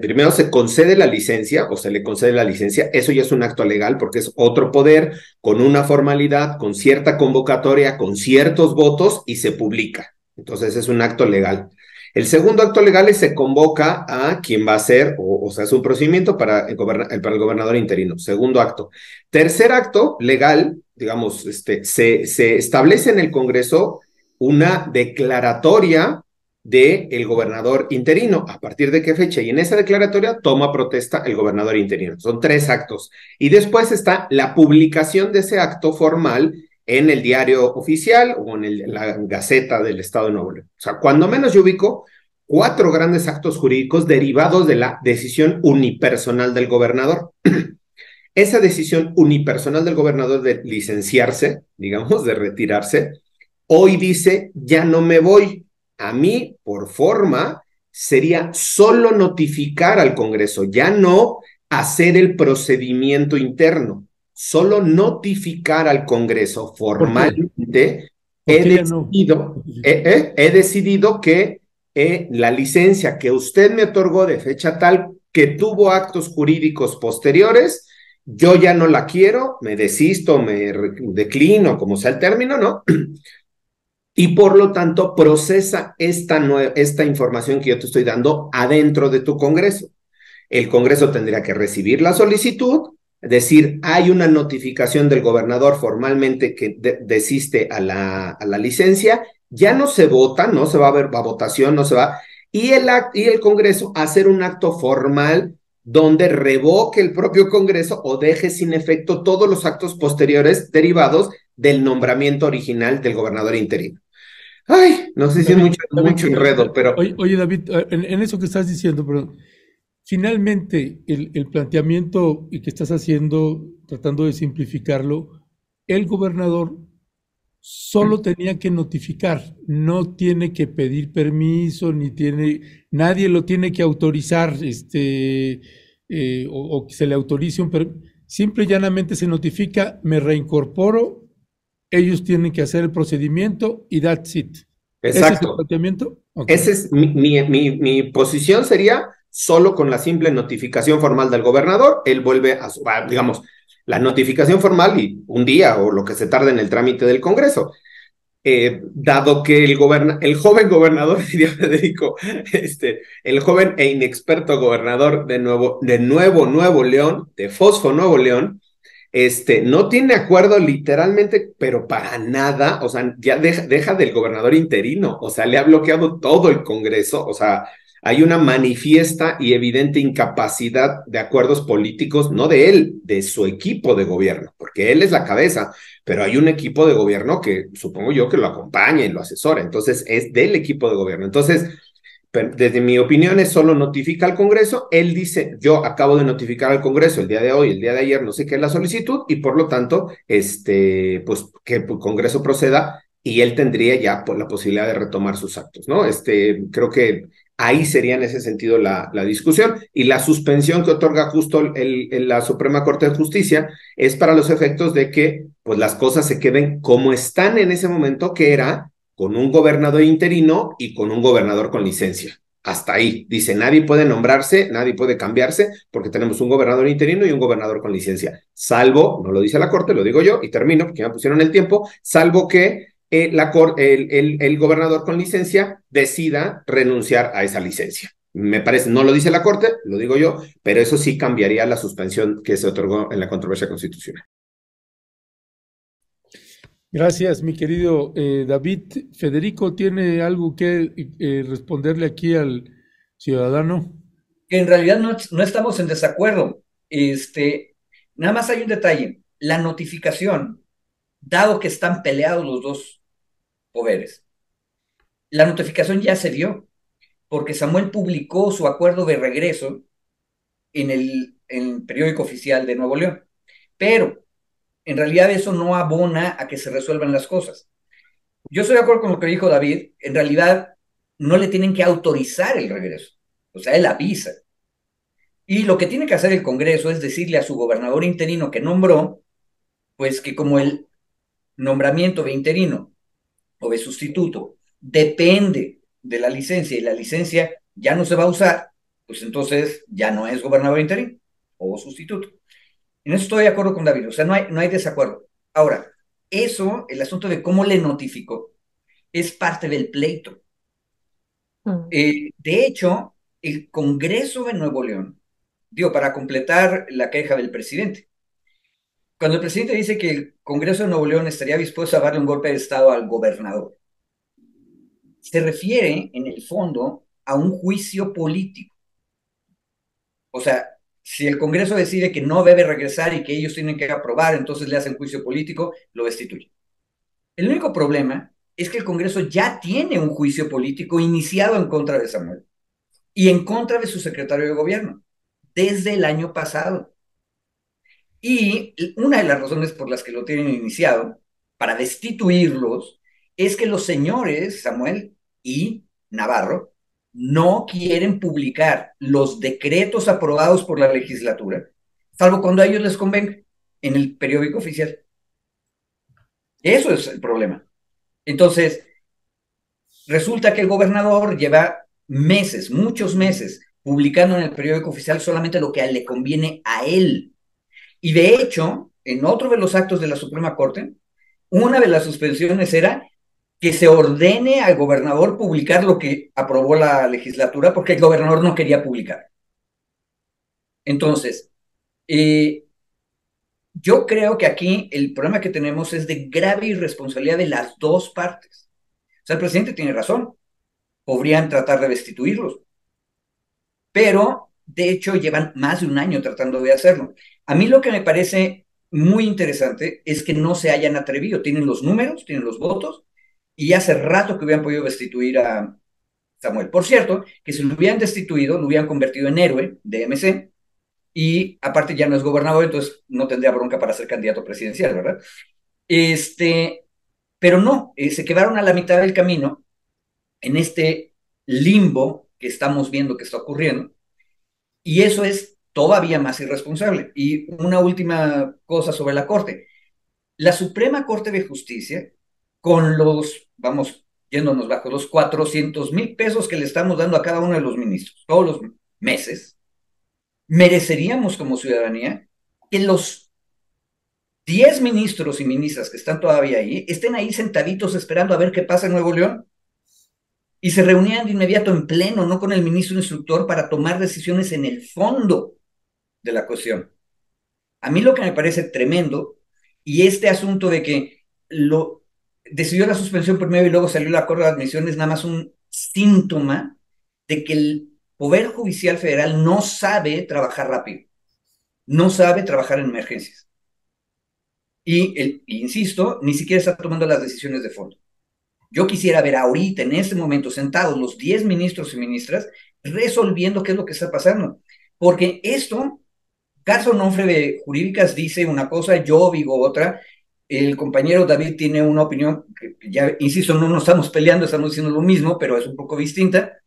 primero se concede la licencia o se le concede la licencia, eso ya es un acto legal porque es otro poder con una formalidad, con cierta convocatoria, con ciertos votos y se publica. Entonces es un acto legal. El segundo acto legal es se convoca a quien va a ser, o, sea, es un procedimiento para el, para el, gobernador interino. Segundo acto. Tercer acto legal, digamos, este, se, se establece en el Congreso una declaratoria del el gobernador interino. ¿A partir de qué fecha? Y en esa declaratoria toma protesta el gobernador interino. Son tres actos. Y después está la publicación de ese acto formal en el diario oficial o en, la Gaceta del Estado de Nuevo León. O sea, cuando menos yo ubico cuatro grandes actos jurídicos derivados de la decisión unipersonal del gobernador. [CLEARS THROAT] Esa decisión unipersonal del gobernador de licenciarse, digamos, de retirarse, hoy dice, ya no me voy. A mí, por forma, sería solo notificar al Congreso, ya no hacer el procedimiento interno solo notificar al Congreso formalmente, he decidido, he, decidido que eh, la licencia que usted me otorgó de fecha tal que tuvo actos jurídicos posteriores, yo ya no la quiero, me desisto, me declino, como sea el término, ¿no? Y por lo tanto procesa esta, esta información que yo te estoy dando adentro de tu Congreso. El Congreso tendría que recibir la solicitud, decir, hay una notificación del gobernador formalmente que desiste a la, a la licencia, ya no se vota, no se va a ver va votación, no se va, y el, y el Congreso hacer un acto formal donde revoque el propio Congreso o deje sin efecto todos los actos posteriores derivados del nombramiento original del gobernador interino. Ay, no sé si es mucho, mucho enredo, pero... Oye, David, en, en, eso que estás diciendo, pero Finalmente, el, planteamiento que estás haciendo, tratando de simplificarlo, el gobernador solo tenía que notificar, no tiene que pedir permiso, ni tiene, nadie lo tiene que autorizar, este, eh, o, que se le autorice un permiso. Simple y llanamente se notifica, me reincorporo, ellos tienen que hacer el procedimiento y that's it. Exacto. ¿Ese es el planteamiento? Es mi, mi, mi posición sería solo con la simple notificación formal del gobernador, él vuelve a, su, digamos, la notificación formal y un día o lo que se tarde en el trámite del Congreso. Eh, dado que el, el joven gobernador, [LAUGHS] diría Federico, este, el joven e inexperto gobernador de nuevo, de nuevo Nuevo León, de Fosfo Nuevo León, este, no tiene acuerdo literalmente, pero para nada, o sea, ya deja, deja del gobernador interino, o sea, le ha bloqueado todo el Congreso, o sea, hay una manifiesta y evidente incapacidad de acuerdos políticos, no de él, de su equipo de gobierno, porque él es la cabeza, pero hay un equipo de gobierno que supongo yo que lo acompaña y lo asesora, entonces es del equipo de gobierno. Entonces, desde mi opinión es solo notifica al Congreso, él dice, yo acabo de notificar al Congreso el día de hoy, el día de ayer, no sé qué es la solicitud, y por lo tanto, este, pues que el Congreso proceda y él tendría ya la posibilidad de retomar sus actos, ¿no? Este, creo que Ahí sería en ese sentido la, la discusión. Y la suspensión que otorga justo el, la Suprema Corte de Justicia es para los efectos de que pues, las cosas se queden como están en ese momento, que era con un gobernador interino y con un gobernador con licencia. hasta ahí. Dice, nadie puede nombrarse, nadie puede cambiarse, porque tenemos un gobernador interino y un gobernador con licencia. Salvo, no lo dice la Corte, lo digo yo, y termino, porque me pusieron el tiempo, salvo que eh, la el, el, el gobernador con licencia decida renunciar a esa licencia. Me parece, no lo dice la Corte, lo digo yo, pero eso sí cambiaría la suspensión que se otorgó en la controversia constitucional. Gracias, mi querido eh, David. Federico, ¿tiene algo que eh, responderle aquí al ciudadano? En realidad no, no, estamos en desacuerdo. Este, nada más hay un detalle. La notificación, dado que están peleados los dos la notificación ya se dio, porque Samuel publicó su acuerdo de regreso en el, en el periódico oficial de Nuevo León. Pero en realidad eso no abona a que se resuelvan las cosas. Yo estoy de acuerdo con lo que dijo David, en realidad no le tienen que autorizar el regreso, o sea, él avisa. Y lo que tiene que hacer el Congreso es decirle a su gobernador interino que nombró, pues que como el nombramiento de interino o de sustituto depende de la licencia y la licencia ya no se va a usar, pues entonces ya no es gobernador interino o sustituto. En eso estoy de acuerdo con David, o sea, no hay, no hay desacuerdo. Ahora, eso, el asunto de cómo le notificó, es parte del pleito. Mm. Eh, de hecho, el Congreso de Nuevo León, digo, para completar la queja del presidente, cuando el presidente dice que el Congreso de Nuevo León estaría dispuesto a darle un golpe de Estado al gobernador, se refiere en el fondo a un juicio político. O sea, si el Congreso decide que no debe regresar y que ellos tienen que aprobar, entonces le hacen juicio político, lo destituyen. El único problema es que el Congreso ya tiene un juicio político iniciado en contra de Samuel y en contra de su secretario de gobierno desde el año pasado. Y una de las razones por las que lo tienen iniciado, para destituirlos, es que los señores Samuel y Navarro no quieren publicar los decretos aprobados por la legislatura, salvo cuando a ellos les convenga, en el periódico oficial. Eso es el problema. Entonces, resulta que el gobernador lleva meses, muchos meses, publicando en el periódico oficial solamente lo que le conviene a él. Y de hecho, en otro de los actos de la Suprema Corte, una de las suspensiones era que se ordene al gobernador publicar lo que aprobó la legislatura porque el gobernador no quería publicar. Entonces, eh, yo creo que aquí el problema que tenemos es de grave irresponsabilidad de las dos partes. O sea, el presidente tiene razón. Podrían tratar de destituirlos. Pero, de hecho, llevan más de un año tratando de hacerlo. A mí lo que me parece muy interesante es que no se hayan atrevido. Tienen los números, tienen los votos, y hace rato que hubieran podido destituir a Samuel. Por cierto, que si lo hubieran destituido, lo hubieran convertido en héroe de MC y aparte ya no es gobernador, entonces no tendría bronca para ser candidato presidencial, ¿verdad? Este, pero no, eh, se quedaron a la mitad del camino en este limbo que estamos viendo que está ocurriendo y eso es todavía más irresponsable. Y una última cosa sobre la Corte. La Suprema Corte de Justicia con los, vamos, yéndonos bajo los 400 mil pesos que le estamos dando a cada uno de los ministros todos los meses, mereceríamos como ciudadanía que los 10 ministros y ministras que están todavía ahí estén ahí sentaditos esperando a ver qué pasa en Nuevo León y se reunían de inmediato en pleno, no con el ministro instructor, para tomar decisiones en el fondo de la cuestión. A mí lo que me parece tremendo, y este asunto de que lo, decidió la suspensión primero y luego salió el acuerdo de admisión es nada más un síntoma de que el Poder Judicial Federal no sabe trabajar rápido, no sabe trabajar en emergencias. Y, el, insisto, ni siquiera está tomando las decisiones de fondo. Yo quisiera ver ahorita, en este momento, sentados los 10 ministros y ministras, resolviendo qué es lo que está pasando. Porque esto, caso Onofre de Jurídicas dice una cosa, yo digo otra, el compañero David tiene una opinión que ya, insisto, no nos estamos peleando, estamos diciendo lo mismo, pero es un poco distinta.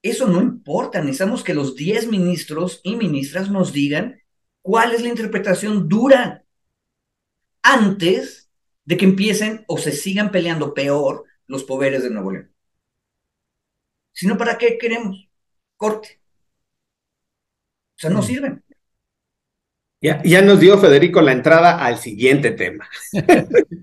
Eso no importa, necesitamos que los 10 ministros y ministras nos digan cuál es la interpretación dura antes de que empiecen o se sigan peleando peor los poderes de Nuevo León. sino para qué queremos corte. O sea, no sirven. Ya, nos dio Federico la entrada al siguiente tema.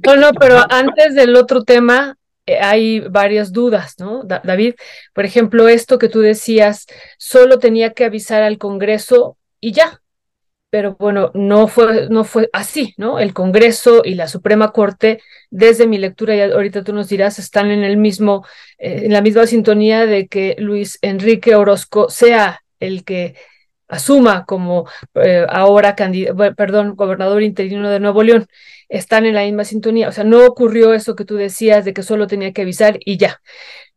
No, no, pero antes del otro tema, eh, hay varias dudas, ¿no? Da- David, por ejemplo, esto que tú decías, solo tenía que avisar al Congreso y ya. Pero bueno, no fue, no fue así, ¿no? El Congreso y la Suprema Corte, desde mi lectura, y ahorita tú nos dirás, están en el mismo, eh, en la misma sintonía de que Luis Enrique Orozco sea el que asuma como eh, ahora perdón, gobernador interino de Nuevo León están en la misma sintonía. O sea, no ocurrió eso que tú decías de que solo tenía que avisar y ya.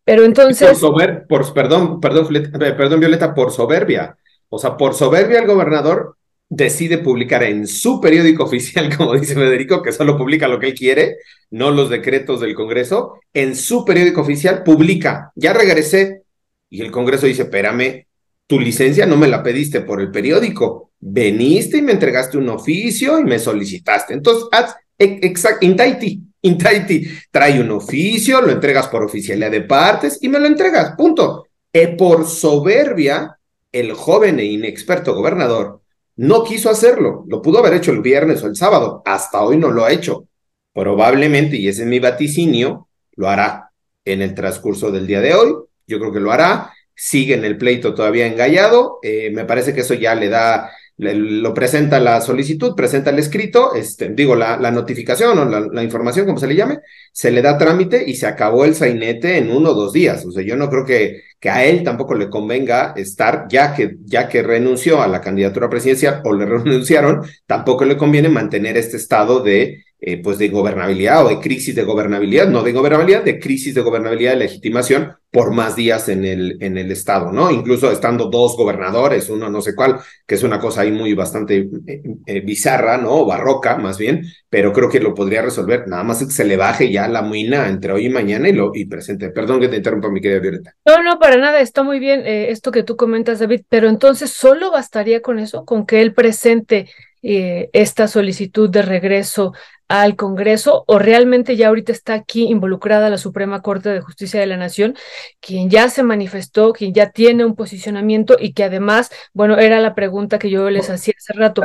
Pero Por entonces, sober, por, perdón, perdón, eh, perdón, Violeta, por soberbia. O sea, por soberbia el gobernador decide publicar en su periódico oficial, [LAUGHS] como dice Federico, que solo publica lo que él quiere, no los decretos del Congreso, en su periódico oficial publica, ya regresé, y el Congreso dice, espérame, tu licencia no me la pediste por el periódico, veniste y me entregaste un oficio y me solicitaste. Entonces, haz, exacto, intaiti, intaiti, trae un oficio, lo entregas por oficialidad de partes y me lo entregas, punto. E por soberbia, el joven e inexperto gobernador no quiso hacerlo, lo pudo haber hecho el viernes o el sábado, hasta hoy no lo ha hecho. Probablemente, y ese es mi vaticinio, lo hará en el transcurso del día de hoy, yo creo que lo hará, sigue en el pleito todavía engallado, eh, me parece que eso ya le da, lo presenta la solicitud, presenta el escrito, este, digo, la, la notificación o la, la, información, como se le llame, se le da trámite y se acabó el sainete en uno o dos días. O sea, yo no creo que, que a él tampoco le convenga estar, ya que, ya que renunció a la candidatura presidencial o le [LAUGHS] renunciaron, tampoco le conviene mantener este estado de eh, pues de gobernabilidad o de crisis de gobernabilidad, no de gobernabilidad, de crisis de gobernabilidad de legitimación por más días en el, en el Estado, ¿no? Incluso estando dos gobernadores, uno no sé cuál, que es una cosa ahí muy bastante eh, eh, bizarra, ¿no? Barroca, más bien, pero creo que lo podría resolver, nada más que se le baje ya la muina entre hoy y mañana y, lo, y presente. Perdón que te interrumpa, mi querida Violeta. No, no, para nada, está muy bien esto que tú comentas, David, pero entonces solo bastaría con eso, con que él presente esta solicitud de regreso al Congreso o realmente ya ahorita está aquí involucrada la Suprema Corte de Justicia de la Nación, quien ya se manifestó, quien ya tiene un posicionamiento y que además, bueno, era la pregunta que yo les hacía hace rato,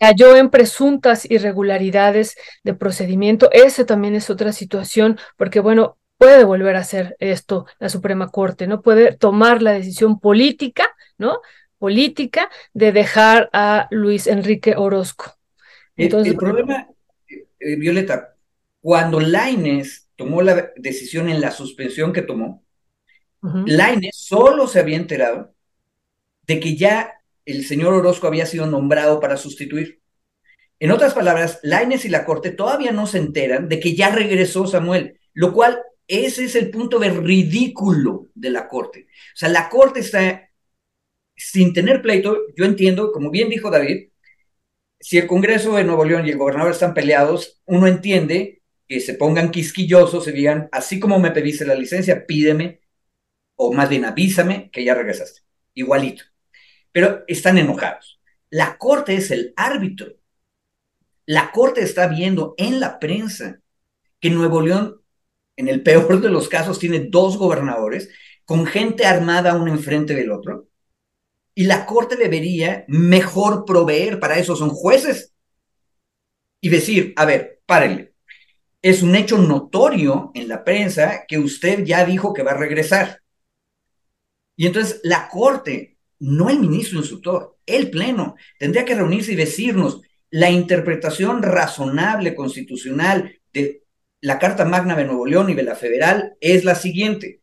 cayó en presuntas irregularidades de procedimiento. Esa también es otra situación, porque bueno, puede volver a hacer esto la Suprema Corte, ¿no? Puede tomar la decisión política, ¿no? Política de dejar a Luis Enrique Orozco. Entonces, el, el problema, eh, Violeta, cuando Laines tomó la decisión en la suspensión que tomó, uh -huh. Laines solo se había enterado de que ya el señor Orozco había sido nombrado para sustituir. En otras palabras, Laines y la Corte todavía no se enteran de que ya regresó Samuel, lo cual ese es el punto de ridículo de la Corte. O sea, la Corte está sin tener pleito, yo entiendo, como bien dijo David, si el Congreso de Nuevo León y el gobernador están peleados, uno entiende que se pongan quisquillosos y digan, así como me pediste la licencia, pídeme, o más bien avísame que ya regresaste. Igualito. Pero están enojados. La Corte es el árbitro. La Corte está viendo en la prensa que Nuevo León, en el peor de los casos, tiene dos gobernadores con gente armada uno enfrente del otro y la Corte debería mejor proveer, para eso. Son jueces, y decir, a ver, párenle, es un hecho notorio en la prensa que usted ya dijo que va a regresar. Y entonces la Corte, no el ministro instructor, el Pleno, tendría que reunirse y decirnos la interpretación razonable constitucional de la Carta Magna de Nuevo León y de la Federal es la siguiente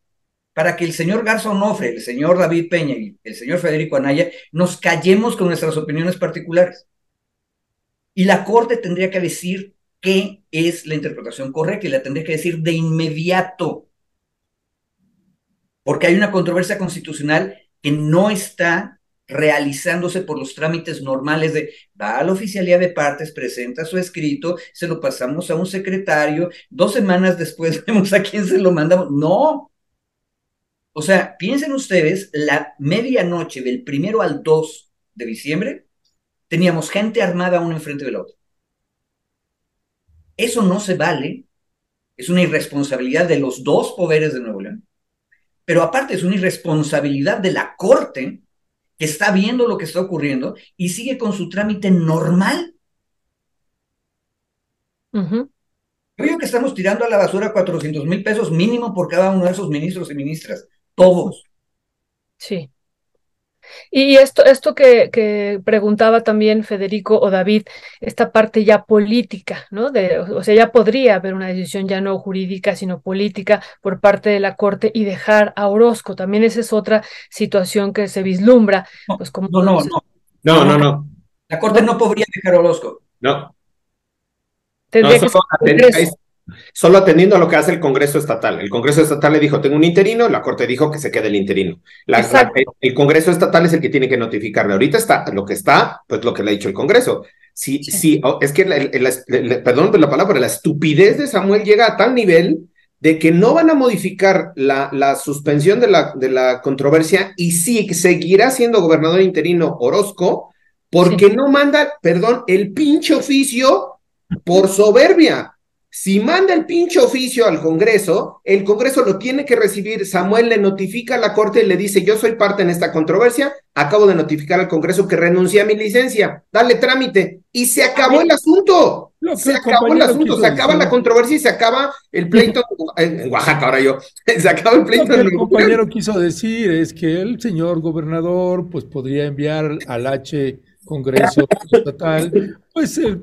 para que el señor Garza Onofre, el señor David Peña y el señor Federico Anaya nos callemos con nuestras opiniones particulares. Y la Corte tendría que decir qué es la interpretación correcta y la tendría que decir de inmediato. Porque hay una controversia constitucional que no está realizándose por los trámites normales de va a la oficialía de partes, presenta su escrito, se lo pasamos a un secretario, dos semanas después [LAUGHS] vemos a quién se lo mandamos. No, o sea, piensen ustedes, la medianoche del primero al 2 de diciembre, teníamos gente armada uno enfrente del otro. Eso no se vale, es una irresponsabilidad de los dos poderes de Nuevo León. pero aparte es una irresponsabilidad de la Corte que está viendo lo que está ocurriendo y sigue con su trámite normal. Creo que estamos tirando a la basura 400 mil pesos mínimo por cada uno de esos ministros y ministras, todos. Sí. Y esto, esto que, que, preguntaba también Federico o David, esta parte ya política, ¿no? De, o sea, ya podría haber una decisión ya no jurídica, sino política por parte de la Corte y dejar a Orozco. También esa es otra situación que se vislumbra. No, pues como no, no, no, no, no, no. La Corte no podría dejar a Orozco. No. Tendría No, que solo, atendiendo a lo que hace el Congreso Estatal. El Congreso Estatal le dijo, tengo un interino, la Corte dijo que se quede el interino. La- la- Exacto. el, Congreso Estatal es el que tiene que notificarle. Ahorita está lo que está, pues lo que le ha dicho el Congreso. Sí. si, oh, es que, la, perdón por la palabra, la estupidez de Samuel llega a tal nivel de que no van a modificar la, la suspensión de la, de la controversia y sí seguirá siendo gobernador interino Orozco porque no manda, perdón, el pinche oficio por soberbia. Si manda el pinche oficio al Congreso, el Congreso lo tiene que recibir. Samuel le notifica a la Corte y le dice, yo soy parte en esta controversia, acabo de notificar al Congreso que renuncié a mi licencia, dale trámite. Y se acabó el asunto. Lo que Se el acabó el asunto, se acaba la controversia y se acaba el pleito en, Oaxaca, ahora yo. [LAUGHS] Se acaba el Lo pleito que en el compañero quiso decir es que el señor gobernador pues podría enviar al H Congreso Estatal pues, eh,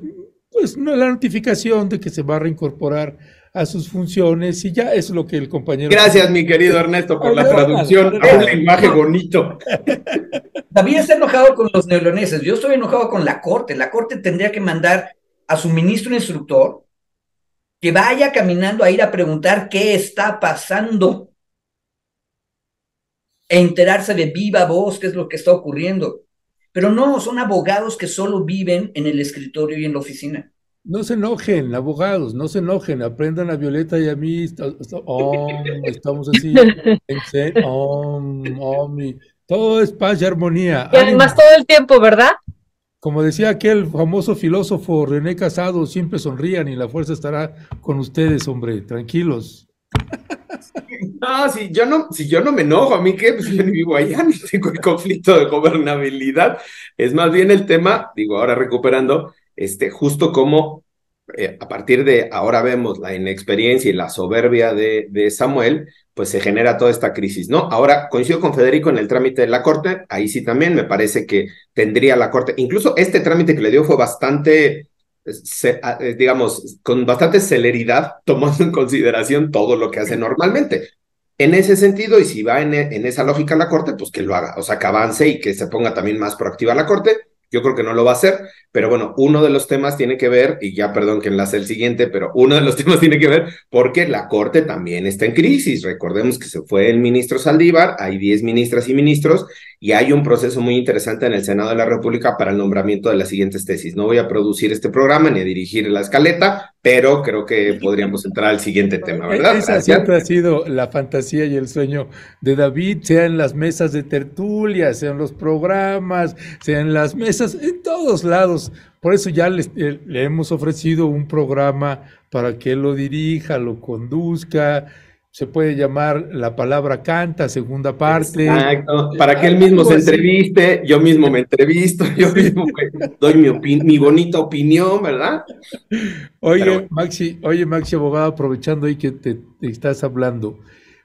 pues no, la notificación de que se va a reincorporar a sus funciones y ya es lo que el compañero Gracias, mi querido Ernesto, por la traducción a un lenguaje bonito. [LAUGHS] David está enojado con los neoloneses. Yo estoy enojado con la Corte. La Corte tendría que mandar a su ministro instructor que vaya caminando a ir a preguntar qué está pasando e enterarse de viva voz qué es lo que está ocurriendo. Pero no, son abogados que solo viven en el escritorio y en la oficina. No se enojen, abogados, no se enojen, aprendan a Violeta y a mí, om, estamos así, [LAUGHS] om, y todo es paz y armonía. Y además Ánimo. todo el tiempo, ¿verdad? Como decía aquel famoso filósofo René Casado, siempre sonrían y la fuerza estará con ustedes, hombre, tranquilos. [LAUGHS] No, si yo no, si yo no me enojo, a mí qué, pues yo ni vivo allá, [LAUGHS] ni tengo el conflicto de gobernabilidad. Es más bien el tema, digo, ahora recuperando, este, justo como eh, a partir de ahora vemos la inexperiencia y la soberbia de, de Samuel, pues se genera toda esta crisis, ¿no? Ahora coincido con Federico en el trámite de la Corte, ahí sí también me parece que tendría la Corte, incluso este trámite que le dio fue bastante, se- digamos, con bastante celeridad, [LAUGHS] tomando en consideración todo lo que hace normalmente. En ese sentido, y si va en, en esa lógica la Corte, pues que lo haga, o sea, que avance y que se ponga también más proactiva la Corte. Yo creo que no lo va a hacer, pero bueno, uno de los temas tiene que ver, y ya perdón que enlace el siguiente, pero uno de los [LAUGHS] temas tiene que ver porque la Corte también está en crisis. Recordemos que se fue el ministro Saldívar, hay 10 ministras y ministros, y hay un proceso muy interesante en el Senado de la República para el nombramiento de las siguientes tesis. No voy a producir este programa ni a dirigir la escaleta, pero creo que podríamos entrar al siguiente tema, ¿verdad? Esa Gracias. siempre ha sido la fantasía y el sueño de David, sea en las mesas de tertulia, sea en los programas, sea en las mesas, en todos lados. Por eso ya les- eh, le hemos ofrecido un programa para que él lo dirija, lo conduzca. Se puede llamar La Palabra Canta, segunda parte. Exacto, para que él mismo se así. entreviste, yo mismo me entrevisto, yo mismo me doy mi, opi- mi bonita opinión, ¿verdad? Oye, Pero. Maxi, oye, Maxi, abogado, aprovechando ahí que te, te estás hablando,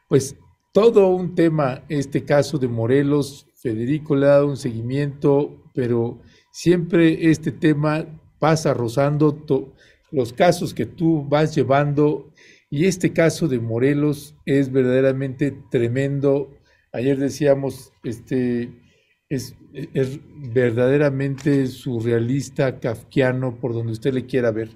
pues todo un tema, este caso de Morelos, Federico le ha dado un seguimiento, pero siempre este tema pasa rozando to- los casos que tú vas llevando y este caso de Morelos es verdaderamente tremendo. Ayer decíamos, este, es, es verdaderamente surrealista, kafkiano, por donde usted le quiera ver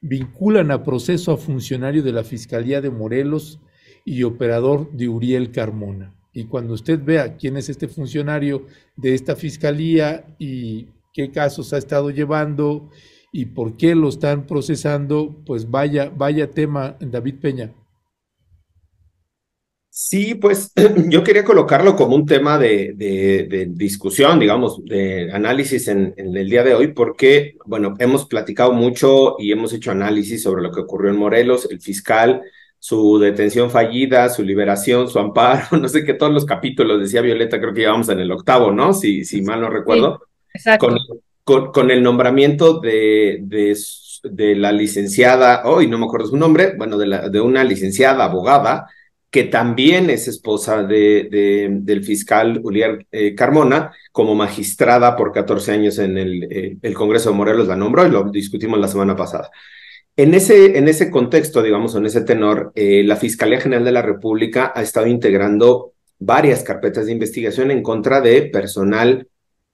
vinculan a proceso a funcionario de la Fiscalía de Morelos y operador de Uriel Carmona. Y cuando usted vea quién es este funcionario de esta fiscalía y qué casos ha estado llevando y por qué lo están procesando, pues vaya, vaya tema, David Peña. Sí, pues [CLEARS THROAT] yo quería colocarlo como un tema de, de- de discusión, digamos, de análisis en, en el día de hoy, porque, bueno, hemos platicado mucho y hemos hecho análisis sobre lo que ocurrió en Morelos. El fiscal su detención fallida, su liberación, su amparo, [LAUGHS] no sé qué, todos los capítulos, decía Violeta, creo que llevamos en el octavo, ¿no? Si, si mal no recuerdo. exacto. Con, con, el nombramiento de, de, la licenciada, hoy no me acuerdo su nombre, bueno, de, una licenciada abogada, que también es esposa de, de del fiscal Uliar eh, Carmona, como magistrada por 14 años en el, eh, el Congreso de Morelos la nombró y lo discutimos la semana pasada. En ese, en ese contexto, digamos, en ese tenor, eh, la Fiscalía General de la República ha estado integrando varias carpetas de investigación en contra de personal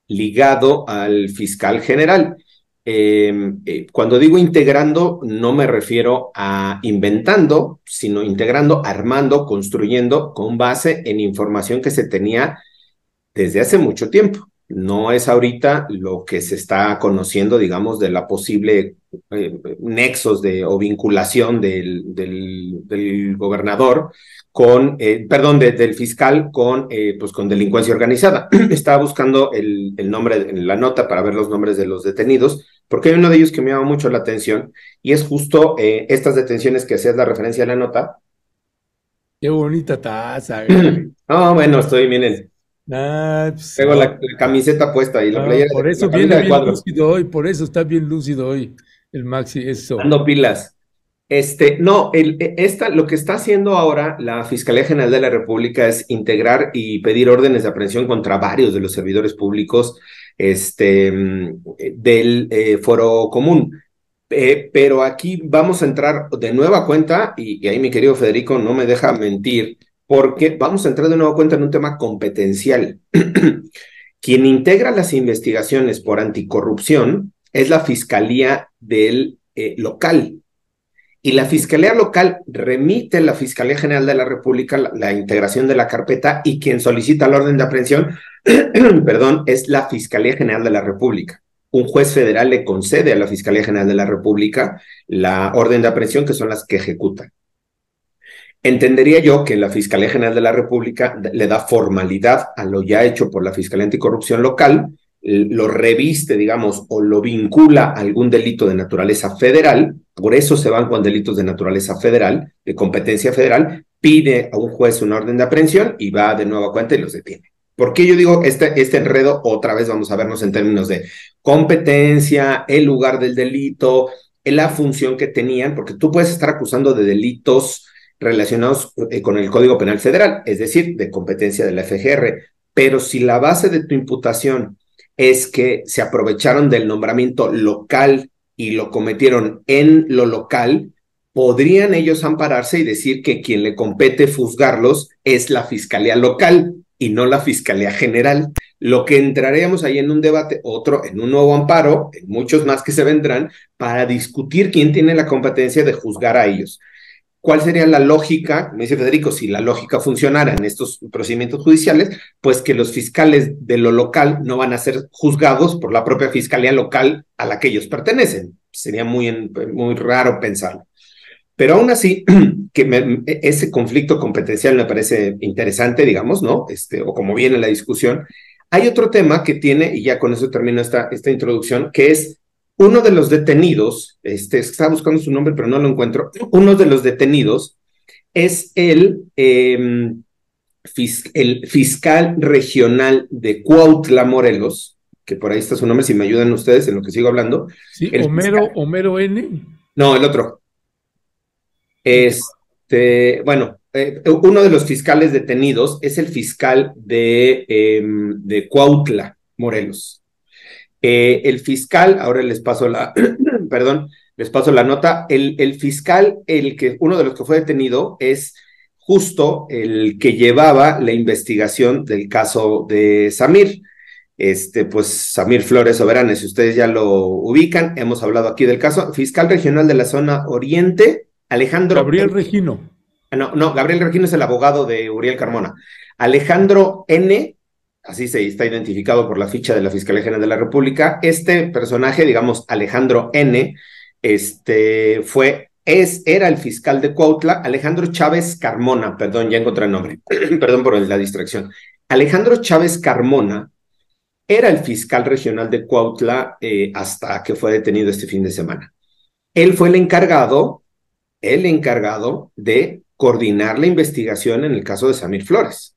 ligado al fiscal general. Em, eh, cuando digo integrando, no me refiero a inventando, sino integrando, armando, construyendo con base en información que se tenía desde hace mucho tiempo no es ahorita lo que se está conociendo, digamos, de la posible eh, nexos de, o vinculación del, del, gobernador con, eh, perdón, del fiscal con, eh, pues con delincuencia organizada. [CLEARS THROAT] Estaba buscando el, el nombre en la nota para ver los nombres de los detenidos, porque hay uno de ellos que me llama mucho la atención y es justo estas detenciones que hacías la referencia a la nota. Qué bonita taza. oh, [CLEARS THROAT] bueno, estoy, miren, Ah, pues, Tengo la, camiseta puesta y la playera. Por eso viene bien lúcido hoy, por eso está bien lúcido hoy el Maxi, eso. Dando pilas. Este, no, e, esta, lo que está haciendo ahora la Fiscalía General de la República es integrar y pedir órdenes de aprehensión contra varios de los servidores públicos este, del eh, foro común. Pero aquí vamos a entrar de nueva cuenta, y, ahí mi querido Federico no me deja mentir, porque vamos a entrar de nuevo cuenta en un tema competencial. [CLEARS THROAT] Quien integra las investigaciones por anticorrupción es la Fiscalía del eh, local. Y la Fiscalía local remite a la Fiscalía General de la República la, la, integración de la carpeta y quien solicita el orden de aprehensión, [CLEARS THROAT] perdón, es la Fiscalía General de la República. Un juez federal le concede a la Fiscalía General de la República la orden de aprehensión que son las que ejecutan. Entendería yo que la Fiscalía General de la República le da formalidad a lo ya hecho por la Fiscalía Anticorrupción local, lo reviste, digamos, o lo vincula a algún delito de naturaleza federal, por eso se van con delitos de naturaleza federal, de competencia federal, pide a un juez una orden de aprehensión y va de nueva cuenta y los detiene. ¿Por qué yo digo este, este enredo? Otra vez vamos a vernos en términos de competencia, el lugar del delito, la función que tenían, porque tú puedes estar acusando de delitos relacionados eh, con el Código Penal Federal, es decir, de competencia de la FGR. Pero si la base de tu imputación es que se aprovecharon del nombramiento local y lo cometieron en lo local, podrían ellos ampararse y decir que quien le compete juzgarlos es la Fiscalía local y no la Fiscalía General. Lo que entraremos ahí en un debate, otro, en un nuevo amparo, en muchos más que se vendrán, para discutir quién tiene la competencia de juzgar a ellos. ¿Cuál sería la lógica? Me dice Federico, si la lógica funcionara en estos procedimientos judiciales, pues que los fiscales de lo local no van a ser juzgados por la propia fiscalía local a la que ellos pertenecen. Sería muy, muy raro pensarlo. Pero aún así, [CLEARS THROAT] que me, ese conflicto competencial me parece interesante, digamos, ¿no? Este, o como viene la discusión. Hay otro tema que tiene, y ya con eso termino esta, esta introducción, que es uno de los detenidos, este, estaba buscando su nombre, pero no lo encuentro. Uno de los detenidos es el, eh, fis el fiscal regional de Cuautla, Morelos, que por ahí está su nombre, si me ayudan ustedes en lo que sigo hablando. Sí, Homero, fiscal... Homero N. No, el otro. Este, bueno, eh, uno de los fiscales detenidos es el fiscal de, eh, de Cuautla, Morelos. Eh, el fiscal, ahora les paso la, [CLEARS THROAT] perdón, les paso la nota. El, el, fiscal, el que, uno de los que fue detenido, es justo el que llevaba la investigación del caso de Samir. Este, pues Samir Flores Soberanes, si ustedes ya lo ubican, hemos hablado aquí del caso. Fiscal regional de la zona oriente, Alejandro. Gabriel Regino. No, no, Gabriel Regino es el abogado de Uriel Carmona. Alejandro N así se está identificado por la ficha de la Fiscalía General de la República. Este personaje, digamos, Alejandro N., este, fue, es, era el fiscal de Cuautla, Alejandro Chávez Carmona, perdón, ya encontré el nombre, [CLEARS THROAT] perdón por la distracción. Alejandro Chávez Carmona era el fiscal regional de Cuautla eh, hasta que fue detenido este fin de semana. Él fue el encargado el encargado de coordinar la investigación en el caso de Samir Flores.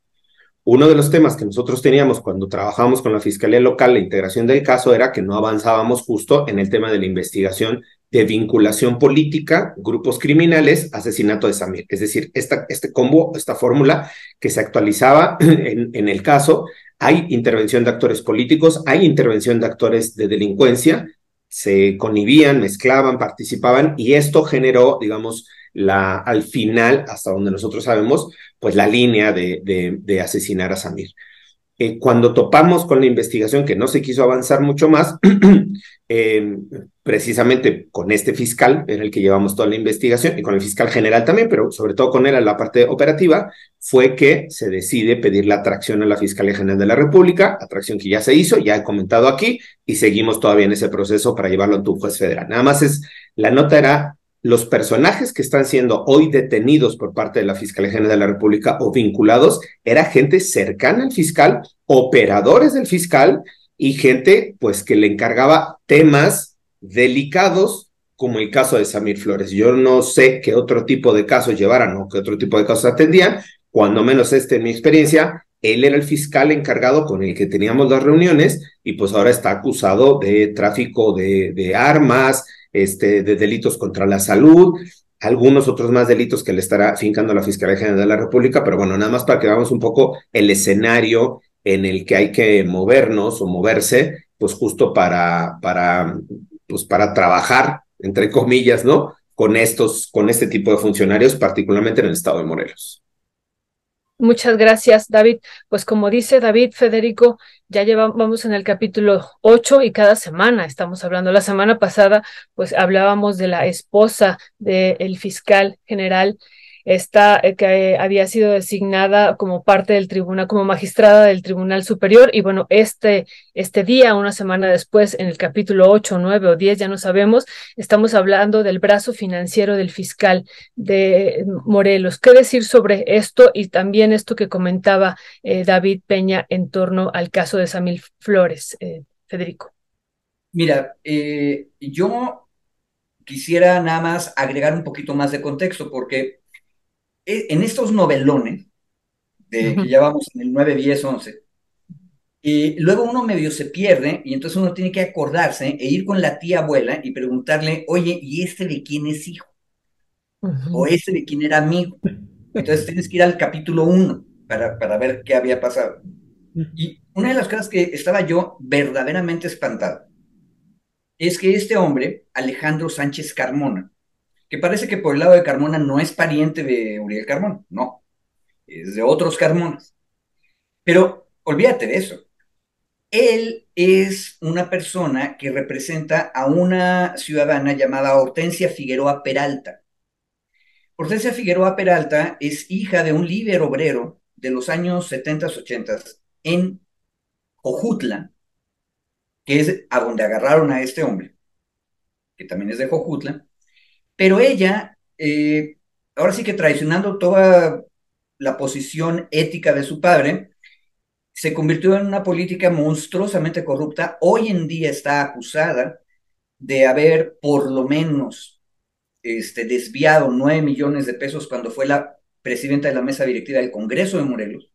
Uno de los temas que nosotros teníamos cuando trabajábamos con la Fiscalía Local, la integración del caso, era que no avanzábamos justo en el tema de la investigación de vinculación política, grupos criminales, asesinato de Samir. Es decir, este combo, esta fórmula que se actualizaba [CLEARS THROAT] en el caso, hay intervención de actores políticos, hay intervención de actores de delincuencia, se conhibían, mezclaban, participaban y esto generó, digamos, la, al final, hasta donde nosotros sabemos, pues la línea de, de, asesinar a Samir. Cuando topamos con la investigación que no se quiso avanzar mucho más, eh, [CLEARS THROAT] precisamente con este fiscal, en el que llevamos toda la investigación, y con el fiscal general también, pero sobre todo con él en la parte operativa, fue que se decide pedir la atracción a la Fiscalía General de la República, atracción que ya se hizo, ya he comentado aquí, y seguimos todavía en ese proceso para llevarlo ante un juez federal. Nada más es, la nota era los personajes que están siendo hoy detenidos por parte de la Fiscalía General de la República o vinculados era gente cercana al fiscal, operadores del fiscal y gente pues que le encargaba temas delicados como el caso de Samir Flores. Yo no sé qué otro tipo de casos llevaran o qué otro tipo de casos atendían, cuando menos este en mi experiencia, él era el fiscal encargado con el que teníamos las reuniones y pues ahora está acusado de tráfico de, de armas, este, de delitos contra la salud, algunos otros más delitos que le estará fincando la Fiscalía General de la República, pero bueno, nada más para que veamos un poco el escenario en el que hay que movernos o moverse, pues justo para, para, pues para trabajar, entre comillas, ¿no? Con estos, con este tipo de funcionarios, particularmente en el estado de Morelos. Muchas gracias, David. Pues como dice David Federico, ya llevamos en el capítulo 8 y cada semana estamos hablando. La semana pasada, pues hablábamos de la esposa del fiscal general esta eh, que había sido designada como parte del tribunal, como magistrada del Tribunal Superior. Y bueno, este, este día, una semana después, en el capítulo 8, 9 o 10, ya no sabemos, estamos hablando del brazo financiero del fiscal de Morelos. ¿Qué decir sobre esto y también esto que comentaba eh, David Peña en torno al caso de Samil Flores, eh, Federico? Mira, yo quisiera nada más agregar un poquito más de contexto, porque en estos novelones, de, que ya vamos en el 9, 10, 11, y luego uno medio se pierde y entonces uno tiene que acordarse e ir con la tía abuela y preguntarle, oye, ¿y este de quién es hijo? ¿O este de quién era amigo? Entonces tienes que ir al capítulo 1 para, para ver qué había pasado. Y una de las cosas que estaba yo verdaderamente espantado es que este hombre, Alejandro Sánchez Carmona, que parece que por el lado de Carmona no es pariente de Uriel Carmona, no, es de otros Carmonas. Pero olvídate de eso. Él es una persona que representa a una ciudadana llamada Hortensia Figueroa Peralta. Hortensia Figueroa Peralta es hija de un líder obrero de los años 70, 80 en Jojutla, que es a donde agarraron a este hombre, que también es de Jojutla, pero ella, eh, ahora sí que traicionando toda la posición ética de su padre, se convirtió en una política monstruosamente corrupta. Hoy en día está acusada de haber por lo menos este, desviado nueve millones de pesos cuando fue la presidenta de la mesa directiva del Congreso de Morelos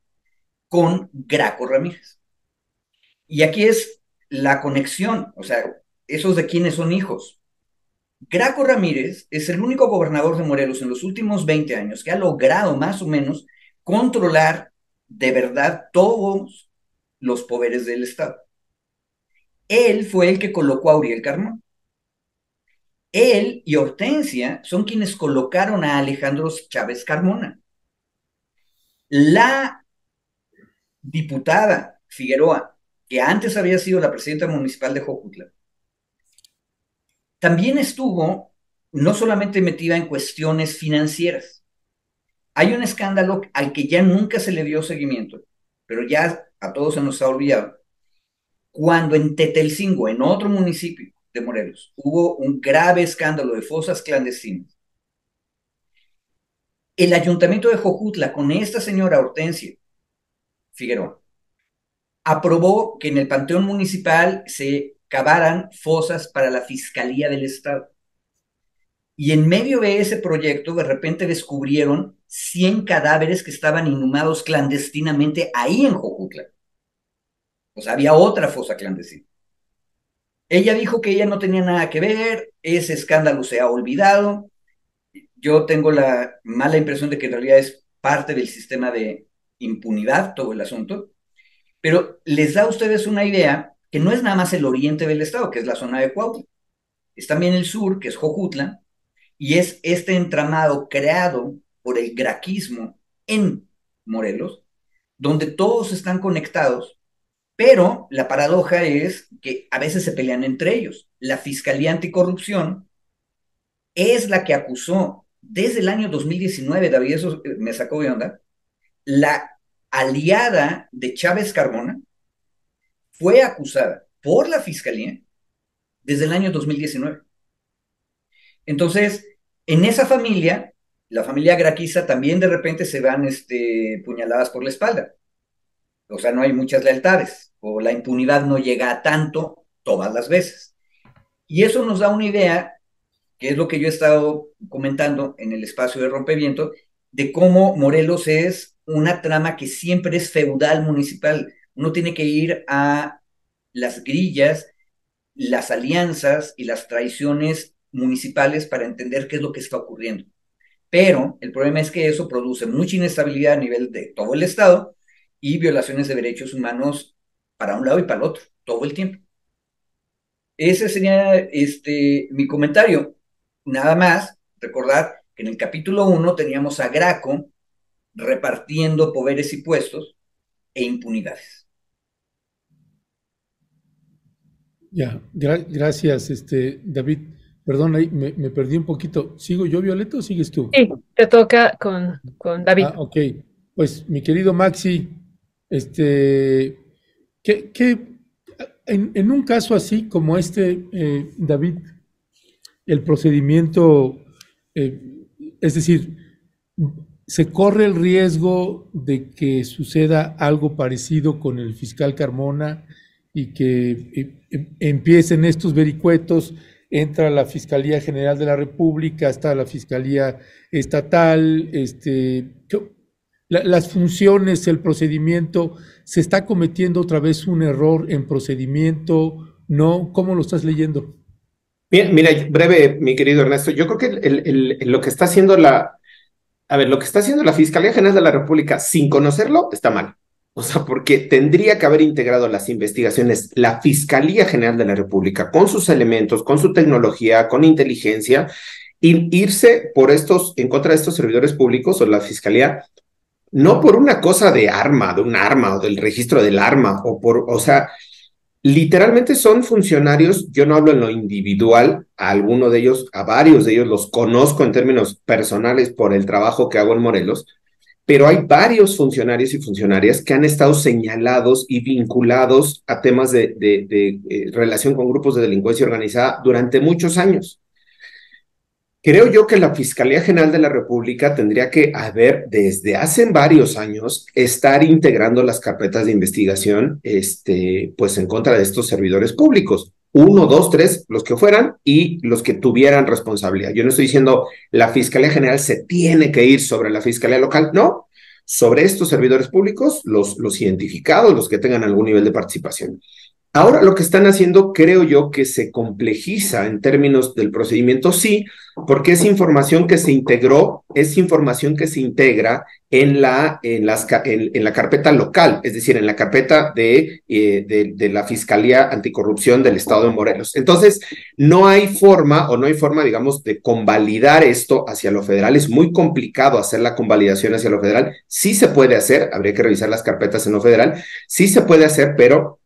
con Graco Ramírez. Y aquí es la conexión, o sea, esos de quienes son hijos. Graco Ramírez es el único gobernador de Morelos en los últimos 20 años que ha logrado más o menos controlar de verdad todos los poderes del Estado. Él fue el que colocó a Uriel Carmón. Él y Hortensia son quienes colocaron a Alejandro Chávez Carmona. La diputada Figueroa, que antes había sido la presidenta municipal de Jojutla, también estuvo no solamente metida en cuestiones financieras. Hay un escándalo al que ya nunca se le dio seguimiento, pero ya a todos se nos ha olvidado. Cuando en Tetelcingo, en otro municipio de Morelos, hubo un grave escándalo de fosas clandestinas, el ayuntamiento de Jojutla, con esta señora Hortensia Figueroa, aprobó que en el panteón municipal se cavaran fosas para la Fiscalía del Estado. Y en medio de ese proyecto, de repente descubrieron 100 cadáveres que estaban inhumados clandestinamente ahí en Jojutla. O sea, había otra fosa clandestina. Ella dijo que ella no tenía nada que ver, ese escándalo se ha olvidado. Yo tengo la mala impresión de que en realidad es parte del sistema de impunidad todo el asunto, pero les da a ustedes una idea que no es nada más el oriente del estado, que es la zona de Cuautla, es también el sur, que es Jojutla, y es este entramado creado por el graquismo en Morelos, donde todos están conectados, pero la paradoja es que a veces se pelean entre ellos. La Fiscalía Anticorrupción es la que acusó desde el año 2019, David, eso me sacó de onda, la aliada de Chávez Carmona fue acusada por la Fiscalía desde el año 2019. Entonces, en esa familia, la familia Graquiza también de repente se van este, puñaladas por la espalda. O sea, no hay muchas lealtades, o la impunidad no llega a tanto todas las veces. Y eso nos da una idea, que es lo que yo he estado comentando en el espacio de Rompeviento, de cómo Morelos es una trama que siempre es feudal municipal. Uno tiene que ir a las grillas, las alianzas y las traiciones municipales para entender qué es lo que está ocurriendo. Pero el problema es que eso produce mucha inestabilidad a nivel de todo el Estado y violaciones de derechos humanos para un lado y para el otro, todo el tiempo. Ese sería este, mi comentario. Nada más, recordar que en el capítulo 1 teníamos a Graco repartiendo poderes y puestos e impunidades. Ya, gracias, este, David. Perdón, ahí me, perdí un poquito. ¿Sigo yo, Violeta, o sigues tú? Sí, te toca con, con David. Ah, ok. Pues, mi querido Maxi, este, ¿qué, en, un caso así como este, eh, David, el procedimiento, eh, es decir, se corre el riesgo de que suceda algo parecido con el fiscal Carmona y que empiecen estos vericuetos entra la Fiscalía General de la República, está la Fiscalía Estatal, este, las funciones, el procedimiento, ¿se está cometiendo otra vez un error en procedimiento? ¿No? ¿Cómo lo estás leyendo? Bien, mira, breve, mi querido Ernesto, yo creo que lo que está haciendo la, a ver, lo que está haciendo la Fiscalía General de la República sin conocerlo está mal. O sea, porque tendría que haber integrado las investigaciones la Fiscalía General de la República con sus elementos, con su tecnología, con inteligencia, y irse por estos, en contra de estos servidores públicos o la Fiscalía, no por una cosa de arma, de un arma o del registro del arma, o por, o sea, literalmente son funcionarios, yo no hablo en lo individual, a alguno de ellos, a varios de ellos los conozco en términos personales por el trabajo que hago en Morelos, pero hay varios funcionarios y funcionarias que han estado señalados y vinculados a temas de, eh, relación con grupos de delincuencia organizada durante muchos años. Creo yo que la Fiscalía General de la República tendría que haber, desde hace varios años, estar integrando las carpetas de investigación, este, pues en contra de estos servidores públicos uno, dos, tres, los que fueran y los que tuvieran responsabilidad. Yo no estoy diciendo la Fiscalía General se tiene que ir sobre la Fiscalía Local, no, sobre estos servidores públicos, los, los identificados, los que tengan algún nivel de participación. Ahora lo que están haciendo, creo yo, que se complejiza en términos del procedimiento, sí, porque es información que se integró, es información que se integra en la, en las, en, la carpeta local, es decir, en la carpeta eh, de, de, la Fiscalía Anticorrupción del Estado de Morelos. Entonces, no hay forma o no hay forma, digamos, de convalidar esto hacia lo federal. Es muy complicado hacer la convalidación hacia lo federal. Sí se puede hacer, habría que revisar las carpetas en lo federal, sí se puede hacer, pero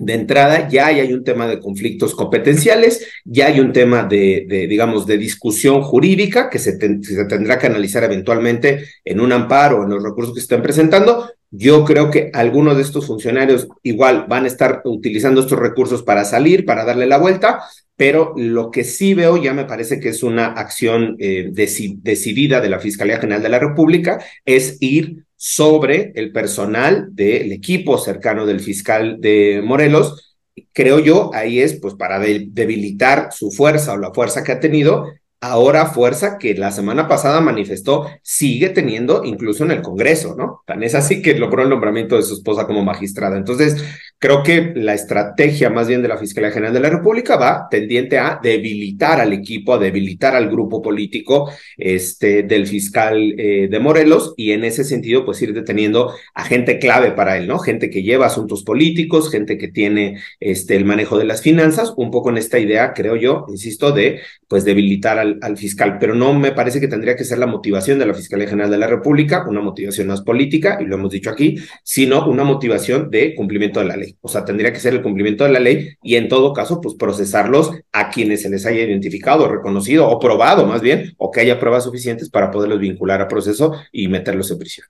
de entrada ya hay un tema de conflictos competenciales, ya hay un tema de, digamos, de discusión jurídica que se, tendrá que analizar eventualmente en un amparo en los recursos que se están presentando. Yo creo que algunos de estos funcionarios igual van a estar utilizando estos recursos para salir, para darle la vuelta, pero lo que sí veo ya me parece que es una acción eh, decidida de la Fiscalía General de la República, es ir sobre el personal del equipo cercano del fiscal de Morelos. Creo yo, ahí es pues para debilitar su fuerza o la fuerza que ha tenido ahora fuerza que la semana pasada manifestó sigue teniendo incluso en el Congreso, ¿no? Tan es así que logró el nombramiento de su esposa como magistrada. Entonces, creo que la estrategia más bien de la Fiscalía General de la República va tendiente a debilitar al equipo, a debilitar al grupo político este, del fiscal eh, de Morelos y en ese sentido, pues ir deteniendo a gente clave para él, ¿no? Gente que lleva asuntos políticos, gente que tiene este, el manejo de las finanzas, un poco en esta idea, creo yo, insisto, de pues debilitar al, al fiscal, pero no me parece que tendría que ser la motivación de la Fiscalía General de la República, una motivación más política, y lo hemos dicho aquí, sino una motivación de cumplimiento de la ley. O sea, tendría que ser el cumplimiento de la ley y en todo caso, pues procesarlos a quienes se les haya identificado, reconocido o probado más bien, o que haya pruebas suficientes para poderlos vincular a proceso y meterlos en prisión.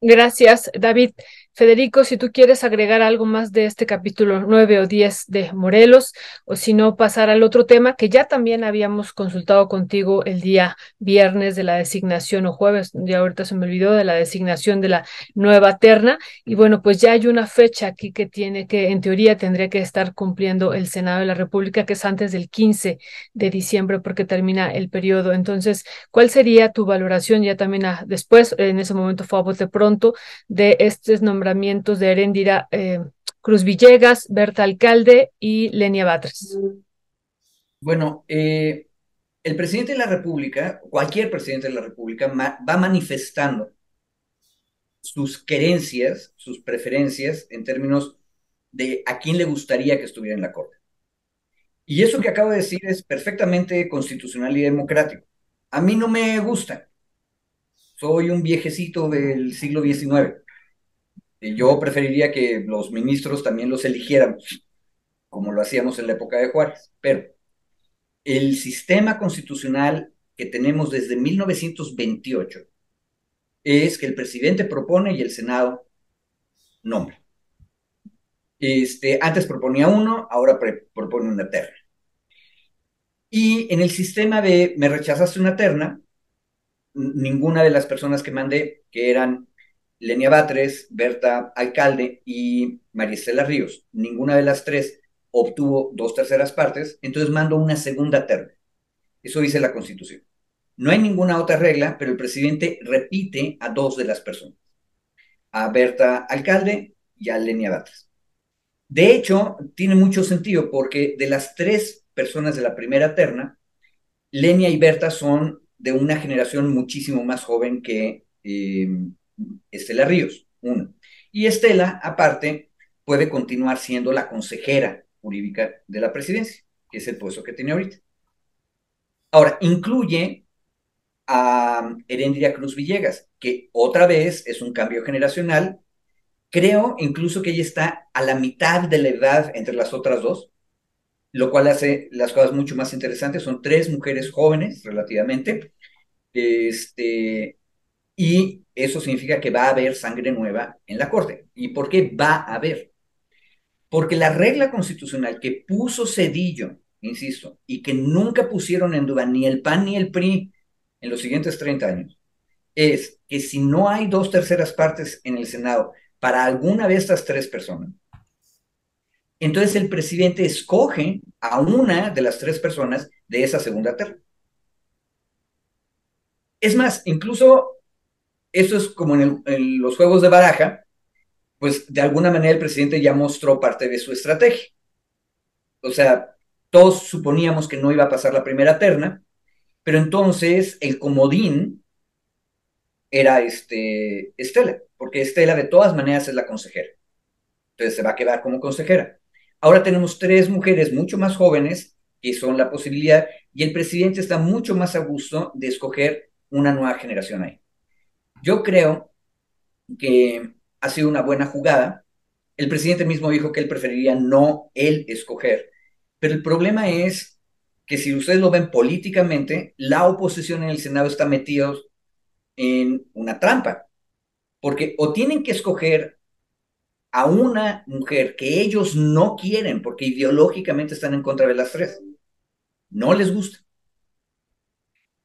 Gracias, David. Federico, si tú quieres agregar algo más de este capítulo 9 o 10 de Morelos, o si no, pasar al otro tema que ya también habíamos consultado contigo el día viernes de la designación o jueves, ya ahorita se me olvidó de la designación de la nueva terna. Y bueno, pues ya hay una fecha aquí que tiene que, en teoría, tendría que estar cumpliendo el Senado de la República, que es antes del 15 de diciembre, porque termina el periodo. Entonces, ¿cuál sería tu valoración ya también después, en ese momento fue a bote pronto, de estos nombramientos? Nombramientos de Herendira eh, Cruz Villegas, Berta Alcalde y Lenia Batres. Bueno, eh, el presidente de la República, cualquier presidente de la República, va manifestando sus querencias, sus preferencias en términos de a quién le gustaría que estuviera en la Corte. Y eso que acabo de decir es perfectamente constitucional y democrático. A mí no me gusta. Soy un viejecito del siglo XIX. Yo preferiría que los ministros también los eligiéramos, como lo hacíamos en la época de Juárez, pero el sistema constitucional que tenemos desde 1928 es que el presidente propone y el Senado nombra. Este, antes proponía uno, ahora propone una terna. Y en el sistema de me rechazaste una terna, ninguna de las personas que mandé, que eran Lenia Batres, Berta Alcalde y Maristela Ríos. Ninguna de las tres obtuvo dos terceras partes, entonces mando una segunda terna. Eso dice la Constitución. No hay ninguna otra regla, pero el presidente repite a dos de las personas, a Berta Alcalde y a Lenia Batres. De hecho, tiene mucho sentido porque de las tres personas de la primera terna, Lenia y Berta son de una generación muchísimo más joven que eh, Estela Ríos, uno. Y Estela, aparte, puede continuar siendo la consejera jurídica de la presidencia, que es el puesto que tiene ahorita. Ahora, incluye a Herendria Cruz Villegas, que otra vez es un cambio generacional. Creo incluso que ella está a la mitad de la edad entre las otras dos, lo cual hace las cosas mucho más interesantes. Son tres mujeres jóvenes relativamente, este, y eso significa que va a haber sangre nueva en la Corte. ¿Y por qué va a haber? Porque la regla constitucional que puso Cedillo, insisto, y que nunca pusieron en duda ni el PAN ni el PRI en los siguientes 30 años, es que si no hay dos terceras partes en el Senado para alguna de estas tres personas, entonces el presidente escoge a una de las tres personas de esa segunda terna. Es más, incluso eso es como en, los juegos de baraja, pues de alguna manera el presidente ya mostró parte de su estrategia. O sea, todos suponíamos que no iba a pasar la primera terna, pero entonces el comodín era este, Estela, porque Estela de todas maneras es la consejera. Entonces se va a quedar como consejera. Ahora tenemos tres mujeres mucho más jóvenes que son la posibilidad y el presidente está mucho más a gusto de escoger una nueva generación ahí. Yo creo que ha sido una buena jugada. El presidente mismo dijo que él preferiría no él escoger. Pero el problema es que si ustedes lo ven políticamente, la oposición en el Senado está metida en una trampa. Porque o tienen que escoger a una mujer que ellos no quieren porque ideológicamente están en contra de las tres. No les gusta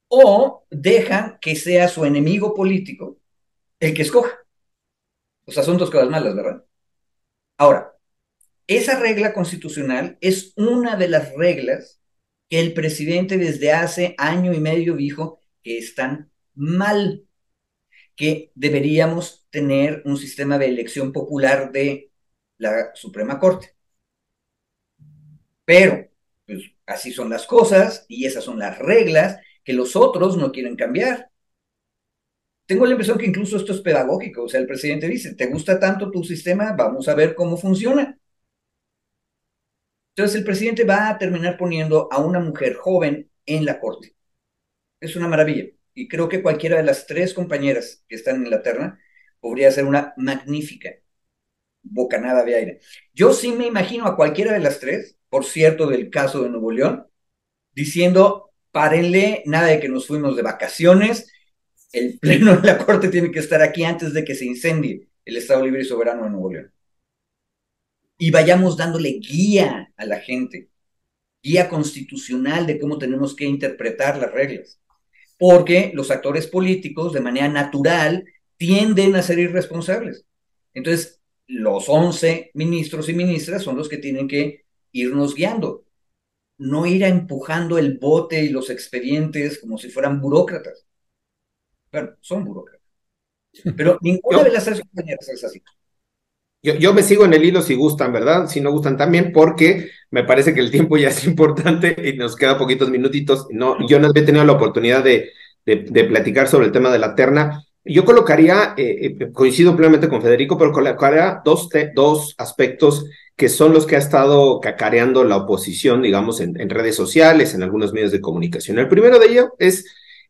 o dejan que sea su enemigo político el que escoja. O sea, son dos malas, ¿verdad? Ahora, esa regla constitucional es una de las reglas que el presidente desde hace año y medio dijo que están mal, que deberíamos tener un sistema de elección popular de la Suprema Corte. Pero, pues así son las cosas y esas son las reglas que los otros no quieren cambiar. Tengo la impresión que incluso esto es pedagógico, o sea, el presidente dice, ¿te gusta tanto tu sistema? Vamos a ver cómo funciona. Entonces el presidente va a terminar poniendo a una mujer joven en la corte. Es una maravilla. Y creo que cualquiera de las tres compañeras que están en la terna podría ser una magnífica bocanada de aire. Yo sí me imagino a cualquiera de las tres, por cierto, del caso de Nuevo León, diciendo, párenle, nada de que nos fuimos de vacaciones, el pleno de la Corte tiene que estar aquí antes de que se incendie el Estado Libre y Soberano de Nuevo León y vayamos dándole guía a la gente, guía constitucional de cómo tenemos que interpretar las reglas. Porque los actores políticos, de manera natural, tienden a ser irresponsables. Entonces, los 11 ministros y ministras son los que tienen que irnos guiando, no ir empujando el bote y los expedientes como si fueran burócratas. Bueno, son burócratas. Pero ninguna de las tres compañeras es así. Yo, me sigo en el hilo si gustan, ¿verdad? Si no gustan también, porque me parece que el tiempo ya es [LAUGHS] importante y nos queda poquitos minutitos. No, yo no había tenido la oportunidad de, de, platicar sobre el tema de la terna. Yo colocaría, eh, eh, coincido plenamente con Federico, pero colocaría dos, dos aspectos que son los que ha estado cacareando la oposición, digamos, en, redes sociales, en algunos medios de comunicación. El primero de ello es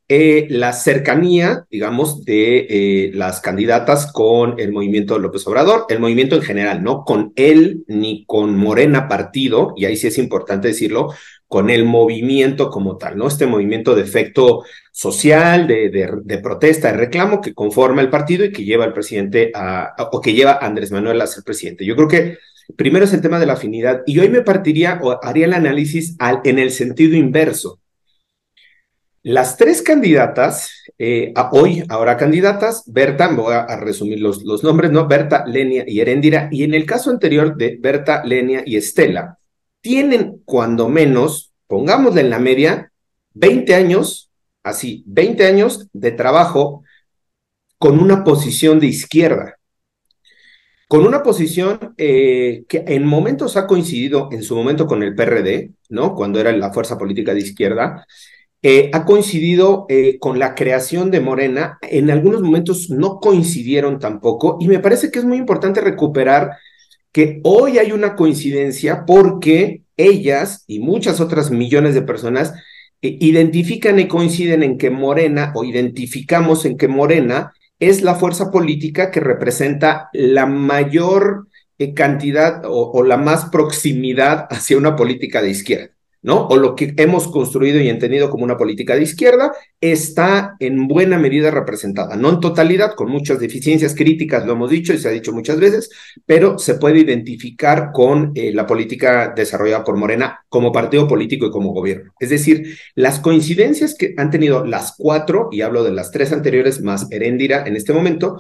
eh, la cercanía, digamos, de eh, las candidatas con el movimiento de López Obrador, el movimiento en general, no con él ni con Morena partido, y ahí sí es importante decirlo, con el movimiento como tal, ¿no? Este movimiento de efecto social, de, de, protesta, de reclamo que conforma el partido y que lleva al presidente a, o que lleva a Andrés Manuel a ser presidente. Yo creo que primero es el tema de la afinidad y hoy me partiría o haría el análisis en el sentido inverso. Las tres candidatas, eh, hoy, ahora candidatas, Berta, voy a, resumir los, los, nombres, ¿no? Berta, Lenia y Erendira, y en el caso anterior de Berta, Lenia y Estela, tienen cuando menos, pongámosle en la media, 20 años, así, 20 años de trabajo con una posición de izquierda, con una posición eh, que en momentos ha coincidido en su momento con el PRD, ¿no? Cuando era la fuerza política de izquierda, eh, ha coincidido eh, con la creación de Morena, en algunos momentos no coincidieron tampoco, y me parece que es muy importante recuperar que hoy hay una coincidencia porque ellas y muchas otras millones de personas identifican y coinciden en que Morena, o identificamos en que Morena es la fuerza política que representa la mayor cantidad o la más proximidad hacia una política de izquierda. ¿No? O lo que hemos construido y entendido como una política de izquierda está en buena medida representada, no en totalidad, con muchas deficiencias críticas, lo hemos dicho y se ha dicho muchas veces, pero se puede identificar con eh, la política desarrollada por Morena como partido político y como gobierno. Es decir, las coincidencias que han tenido las cuatro, y hablo de las tres anteriores más Heréndira en este momento,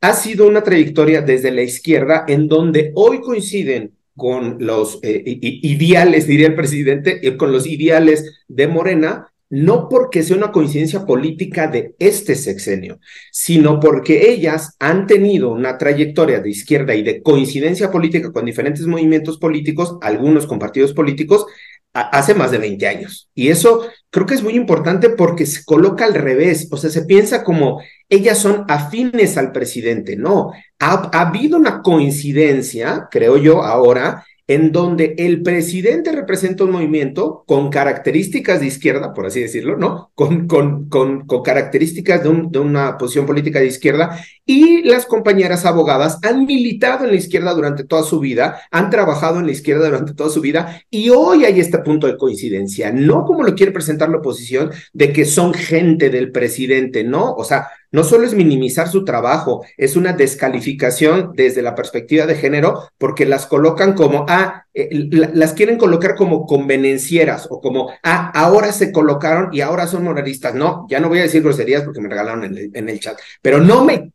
ha sido una trayectoria desde la izquierda en donde hoy coinciden con los eh, ideales, diría el presidente, eh, con los ideales de Morena, no porque sea una coincidencia política de este sexenio, sino porque ellas han tenido una trayectoria de izquierda y de coincidencia política con diferentes movimientos políticos, algunos con partidos políticos, hace más de 20 años. Y eso creo que es muy importante porque se coloca al revés, o sea, se piensa como ellas son afines al presidente. No, ha, ha habido una coincidencia, creo yo, ahora en donde el presidente representa un movimiento con características de izquierda, por así decirlo, ¿no? Con, con, con, con características de, una posición política de izquierda, y las compañeras abogadas han militado en la izquierda durante toda su vida, han trabajado en la izquierda durante toda su vida, y hoy hay este punto de coincidencia, no como lo quiere presentar la oposición, de que son gente del presidente, ¿no? O sea, no solo es minimizar su trabajo, es una descalificación desde la perspectiva de género porque las colocan como, ah, eh, las quieren colocar como convenencieras o como, ah, ahora se colocaron y ahora son moraristas. No, ya no voy a decir groserías porque me regalaron en el, en el chat, pero no me,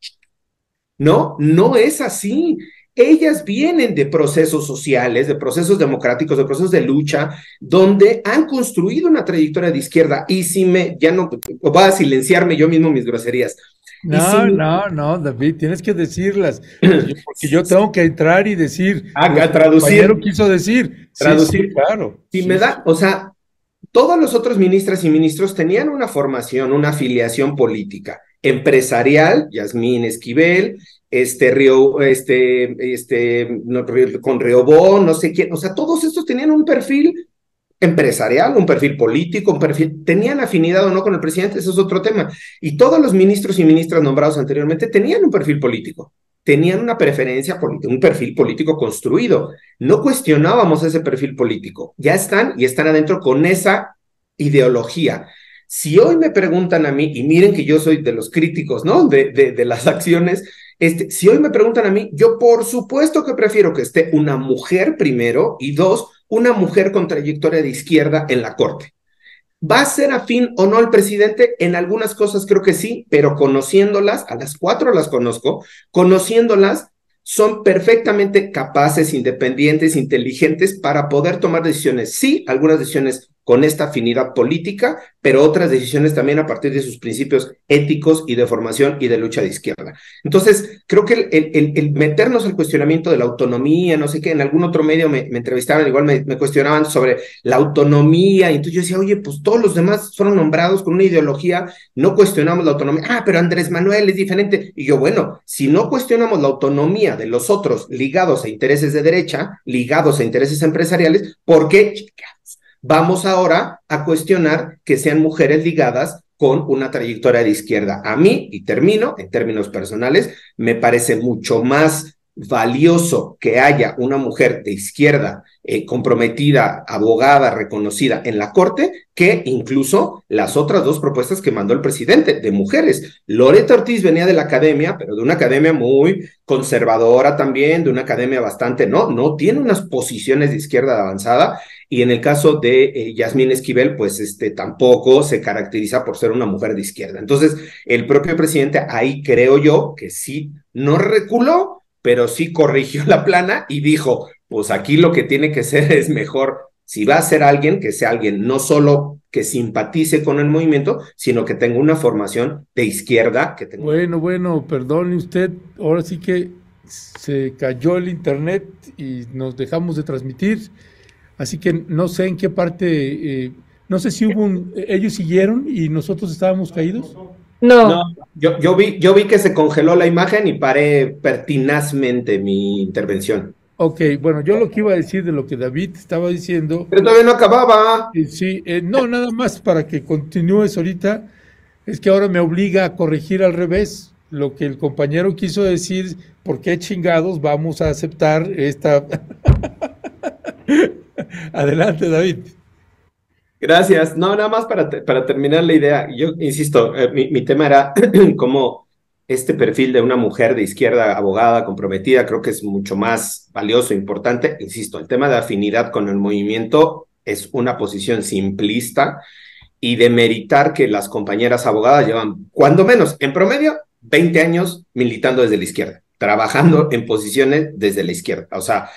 no, no es así. ellas vienen de procesos sociales, de procesos democráticos, de procesos de lucha, donde han construido una trayectoria de izquierda. Y si me, ya no, voy a silenciarme yo mismo mis groserías. No, no, no, David, tienes que decirlas. [CLEARS THROAT] Porque yo tengo que entrar y decir. Ah, traducir. Lo quiso decir. Traducir. claro. Si me da, o sea, todos los otros ministras y ministros tenían una formación, una afiliación política, empresarial, Yasmín Esquivel, este Río, este, este, con Riobó, no sé quién, o sea, todos estos tenían un perfil empresarial, un perfil político, un perfil, tenían afinidad o no con el presidente, eso es otro tema. Y todos los ministros y ministras nombrados anteriormente tenían un perfil político, tenían una preferencia política, un perfil político construido. No cuestionábamos ese perfil político, ya están y están adentro con esa ideología. Si hoy me preguntan a mí, y miren que yo soy de los críticos, ¿no? De, de, las [LAUGHS] acciones este, si hoy me preguntan a mí, yo por supuesto que prefiero que esté una mujer primero y dos, una mujer con trayectoria de izquierda en la corte. ¿Va a ser afín o no al presidente? En algunas cosas creo que sí, pero conociéndolas, a las cuatro las conozco, conociéndolas, son perfectamente capaces, independientes, inteligentes para poder tomar decisiones. Sí, algunas decisiones con esta afinidad política, pero otras decisiones también a partir de sus principios éticos y de formación y de lucha de izquierda. Entonces, creo que el, meternos al cuestionamiento de la autonomía, no sé qué, en algún otro medio me, entrevistaban, igual me, cuestionaban sobre la autonomía, y entonces yo decía, oye, pues todos los demás fueron nombrados con una ideología, no cuestionamos la autonomía, ah, pero Andrés Manuel es diferente. Y yo, bueno, si no cuestionamos la autonomía de los otros ligados a intereses de derecha, ligados a intereses empresariales, ¿por qué? Vamos ahora a cuestionar que sean mujeres ligadas con una trayectoria de izquierda. A mí, y termino, en términos personales, me parece mucho más valioso que haya una mujer de izquierda eh, comprometida, abogada, reconocida en la Corte, que incluso las otras dos propuestas que mandó el presidente de mujeres. Loreta Ortiz venía de la academia, pero de una academia muy conservadora también, de una academia bastante, no, no tiene unas posiciones de izquierda avanzada. Y en el caso de eh, Yasmín Esquivel, pues este tampoco se caracteriza por ser una mujer de izquierda. Entonces, el propio presidente ahí creo yo que sí, no reculó, pero sí corrigió la plana y dijo, pues aquí lo que tiene que ser es mejor, si va a ser alguien, que sea alguien no solo que simpatice con el movimiento, sino que tenga una formación de izquierda. Que tenga... Bueno, bueno, perdone usted, ahora sí que se cayó el internet y nos dejamos de transmitir, así que no sé en qué parte, eh, no sé si hubo un, ellos siguieron y nosotros estábamos caídos. No. yo, yo, vi, yo vi que se congeló la imagen y paré pertinazmente mi intervención. Ok, bueno, yo lo que iba a decir de lo que David estaba diciendo. Pero todavía no acababa. Sí, eh, no, nada más para que continúes ahorita, es que ahora me obliga a corregir al revés lo que el compañero quiso decir, ¿por qué chingados vamos a aceptar esta... [LAUGHS] Adelante, David. Gracias. No, nada más para, para terminar la idea. Yo insisto, eh, mi, mi tema era [CLEARS THROAT] cómo este perfil de una mujer de izquierda abogada comprometida creo que es mucho más valioso, importante. Insisto, el tema de afinidad con el movimiento es una posición simplista y de meritar que las compañeras abogadas llevan, cuando menos, en promedio, 20 años militando desde la izquierda, trabajando en posiciones desde la izquierda. O sea,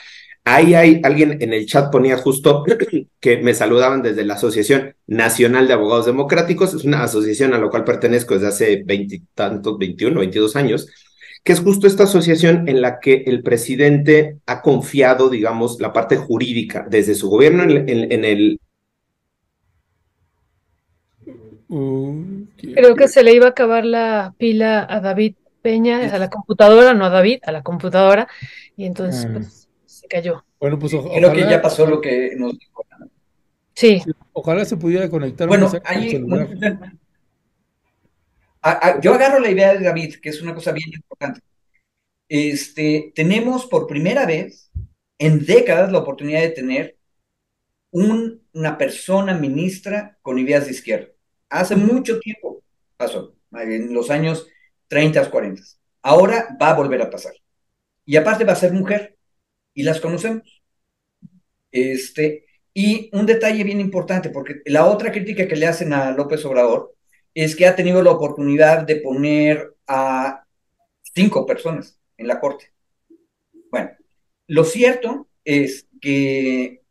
Ahí hay alguien en el chat ponía justo [CLEARS THROAT] que me saludaban desde la Asociación Nacional de Abogados Democráticos, es una asociación a la cual pertenezco desde hace veintitantos, 21, 22 años, que es justo esta asociación en la que el presidente ha confiado, digamos, la parte jurídica desde su gobierno en, el... Creo que se le iba a acabar la pila a David Peña, a la computadora, no a David, a la computadora, y entonces... Ah. Cayó. Bueno, pues Creo que ya pasó lo que nos dijo. Sí. Ojalá se pudiera conectar. Bueno, ahí, yo agarro la idea de David, que es una cosa bien importante. Este, tenemos por primera vez en décadas la oportunidad de tener una persona ministra con ideas de izquierda. Hace mucho tiempo pasó, en los años 30, 40. Ahora va a volver a pasar. Y aparte va a ser mujer y las conocemos. Este, y un detalle bien importante, porque la otra crítica que le hacen a López Obrador es que ha tenido la oportunidad de poner a cinco personas en la corte. Bueno, lo cierto es que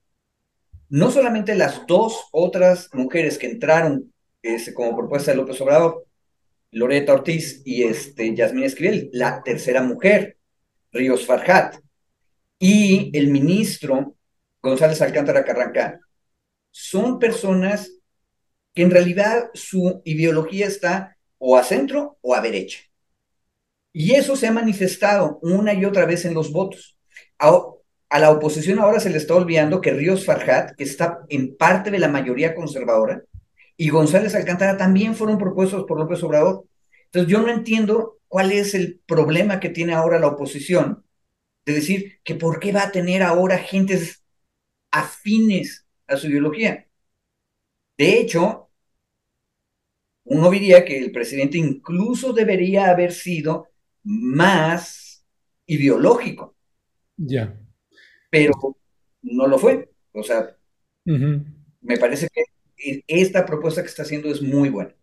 no solamente las dos otras mujeres que entraron este, como propuesta de López Obrador, Loreta Ortiz y este, Yasmín Esquivel, la tercera mujer, Ríos Farhat, y el ministro González Alcántara Carranca, son personas que en realidad su ideología está o a centro o a derecha. Y eso se ha manifestado una y otra vez en los votos. A, la oposición ahora se le está olvidando que Ríos Farhat, que está en parte de la mayoría conservadora, y González Alcántara también fueron propuestos por López Obrador. Entonces yo no entiendo cuál es el problema que tiene ahora la oposición de decir que por qué va a tener ahora gentes afines a su ideología. De hecho, uno diría que el presidente incluso debería haber sido más ideológico. Ya. Pero no lo fue. O sea, me parece que esta propuesta que está haciendo es muy buena.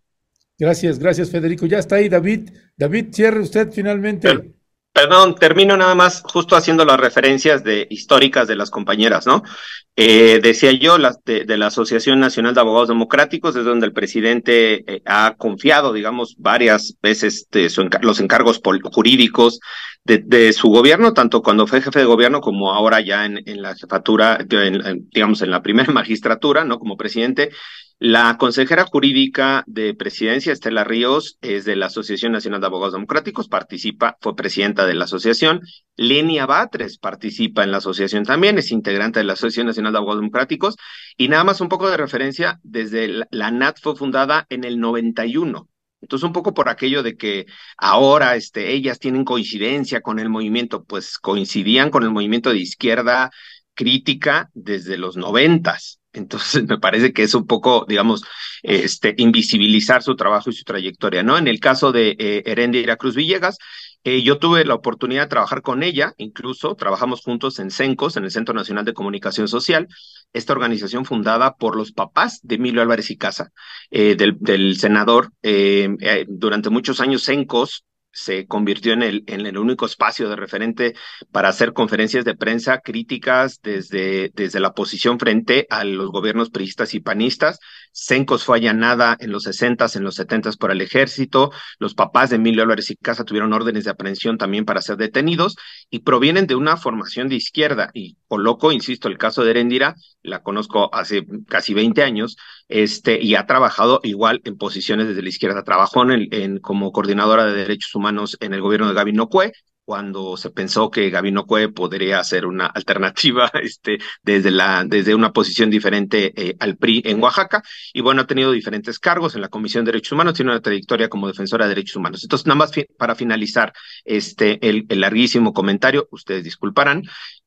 Gracias, gracias Federico. Ya está ahí David. David, cierre usted finalmente. Perdón, termino nada más justo haciendo las referencias de históricas de las compañeras, ¿no? Eh, decía yo las de, la Asociación Nacional de Abogados Democráticos, es donde el presidente eh, ha confiado, digamos, varias veces de los encargos jurídicos de, su gobierno, tanto cuando fue jefe de gobierno como ahora ya en, la jefatura, digamos, en la primera [LAUGHS] magistratura, ¿no? Como presidente, la consejera jurídica de presidencia, Estela Ríos, es de la Asociación Nacional de Abogados Democráticos, participa, fue presidenta de la asociación. Lenia Batres participa en la asociación también, es integrante de la Asociación Nacional de Abogados Democráticos. Y nada más un poco de referencia, desde la, NAT fue fundada en el 91. Entonces, un poco por aquello de que ahora este, ellas tienen coincidencia con el movimiento, pues coincidían con el movimiento de izquierda crítica desde los noventas. Entonces me parece que es un poco, digamos, este, invisibilizar su trabajo y su trayectoria, ¿no? En el caso de eh, Cruz Villegas, eh, yo tuve la oportunidad de trabajar con ella, incluso trabajamos juntos en CENCOS, en el Centro Nacional de Comunicación Social, esta organización fundada por los papás de Emilio Álvarez y Casa, eh, del, senador. Eh, durante muchos años CENCOS se convirtió en el, único espacio de referente para hacer conferencias de prensa críticas desde, desde la posición frente a los gobiernos priistas y panistas. Sencos fue allanada en los 60 en los 70 por el ejército. Los papás de Emilio Álvarez y Casa tuvieron órdenes de aprehensión también para ser detenidos y provienen de una formación de izquierda. Y coloco, insisto, el caso de Erendira, la conozco hace casi 20 años, este, y ha trabajado igual en posiciones desde la izquierda. Trabajó en, en como coordinadora de derechos humanos en el gobierno de Gabino Cue, cuando se pensó que Gabino Cue podría ser una alternativa [LAUGHS] este, desde, la, desde una posición diferente eh, al PRI en Oaxaca. Y bueno, ha tenido diferentes cargos en la Comisión de Derechos Humanos, tiene una trayectoria como defensora de derechos humanos. Entonces, nada más para finalizar este, el, el larguísimo comentario, ustedes disculparán,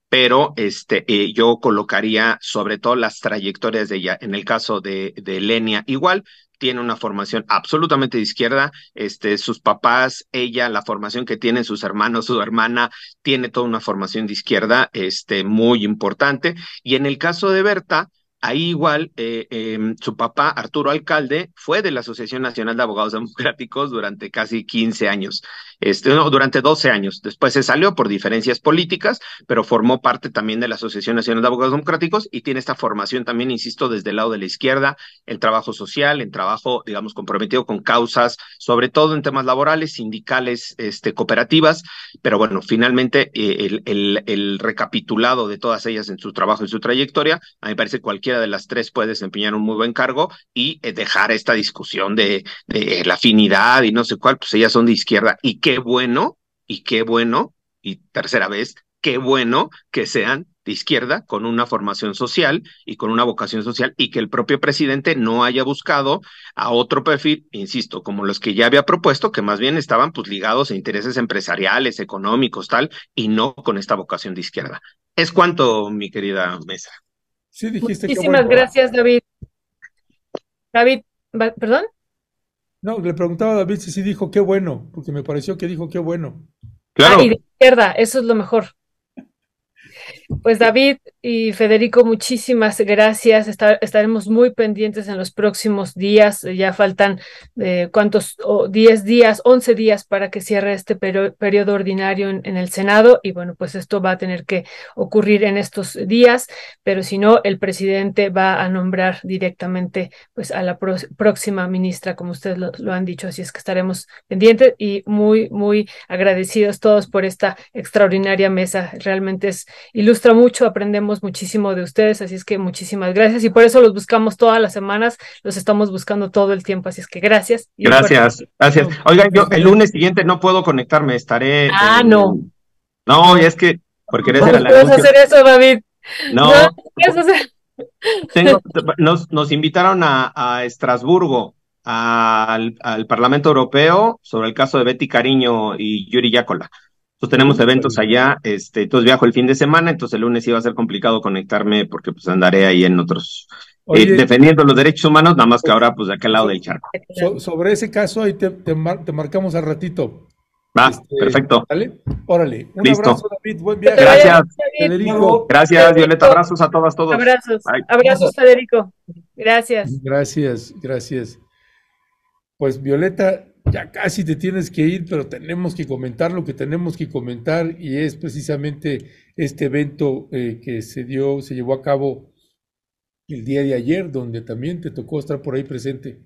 pero este, eh, yo colocaría sobre todo las trayectorias de ella. En el caso de, de Lenia, igual, tiene una formación absolutamente de izquierda, este, sus papás, ella, la formación que tienen sus hermanos, su hermana, tiene toda una formación de izquierda, este, muy importante. Y en el caso de Berta, Ahí igual, eh, em, su papá, Arturo Alcalde, fue de la Asociación Nacional de Abogados Democráticos durante casi 15 años, este, no, durante 12 años. Después se salió por diferencias políticas, pero formó parte también de la Asociación Nacional de Abogados Democráticos y tiene esta formación también, insisto, desde el lado de la izquierda, el trabajo social, el trabajo, digamos, comprometido con causas, sobre todo en temas laborales, sindicales, este, cooperativas, pero bueno, finalmente eh, el, el, el recapitulado de todas ellas en su trabajo y su trayectoria, a mí me parece cualquier de las tres puede desempeñar un muy buen cargo y eh, dejar esta discusión de, de la afinidad y no sé cuál, pues ellas son de izquierda. Y qué bueno, y qué bueno, y tercera vez, qué bueno que sean de izquierda con una formación social y con una vocación social y que el propio presidente no haya buscado a otro perfil, insisto, como los que ya había propuesto, que más bien estaban pues ligados a intereses empresariales, económicos, tal, y no con esta vocación de izquierda. Es cuanto, mi querida Mesa. Sí, dijiste Muchísimas gracias, David. David, ¿perdón? No, le preguntaba a David si sí dijo qué bueno, porque me pareció que dijo qué bueno. Claro. Ah, y de izquierda, eso es lo mejor. Pues David, Y Federico, muchísimas gracias. estaremos muy pendientes en los próximos días. Ya faltan eh, cuántos, 10 días, 11 días para que cierre este periodo ordinario en, el Senado. Y bueno, pues esto va a tener que ocurrir en estos días, pero si no, el presidente va a nombrar directamente pues a la próxima ministra, como ustedes lo, han dicho. Así es que estaremos pendientes y muy, muy agradecidos todos por esta extraordinaria mesa. Realmente es, ilustra mucho, aprendemos muchísimo de ustedes, así es que muchísimas gracias y por eso los buscamos todas las semanas, los estamos buscando todo el tiempo, así es que gracias. gracias, gracias. Oigan, yo el lunes siguiente no puedo conectarme, estaré. Ah, no. No, es que porque eres ¿Cómo puedes hacer eso, David? No. nos, nos invitaron a, a Estrasburgo, al, al, Parlamento Europeo, sobre el caso de Betty Cariño y Yuri Yacola. Entonces tenemos eventos allá, este, entonces viajo el fin de semana, entonces el lunes iba a ser complicado conectarme porque pues andaré ahí en otros, eh, defendiendo los derechos humanos, nada más que ahora pues de aquel lado del charco. sobre ese caso ahí te, te, marcamos al ratito. Va, este, perfecto. ¿vale? Órale. Un abrazo, David. Buen viaje. Gracias. Federico. Gracias, Violeta. Abrazos a todas, todos. Abrazos. Abrazos, Federico. Gracias. Gracias, gracias. Pues Violeta, ya casi te tienes que ir, pero tenemos que comentar lo que tenemos que comentar y es precisamente este evento eh, que se dio, se llevó a cabo el día de ayer, donde también te tocó estar por ahí presente.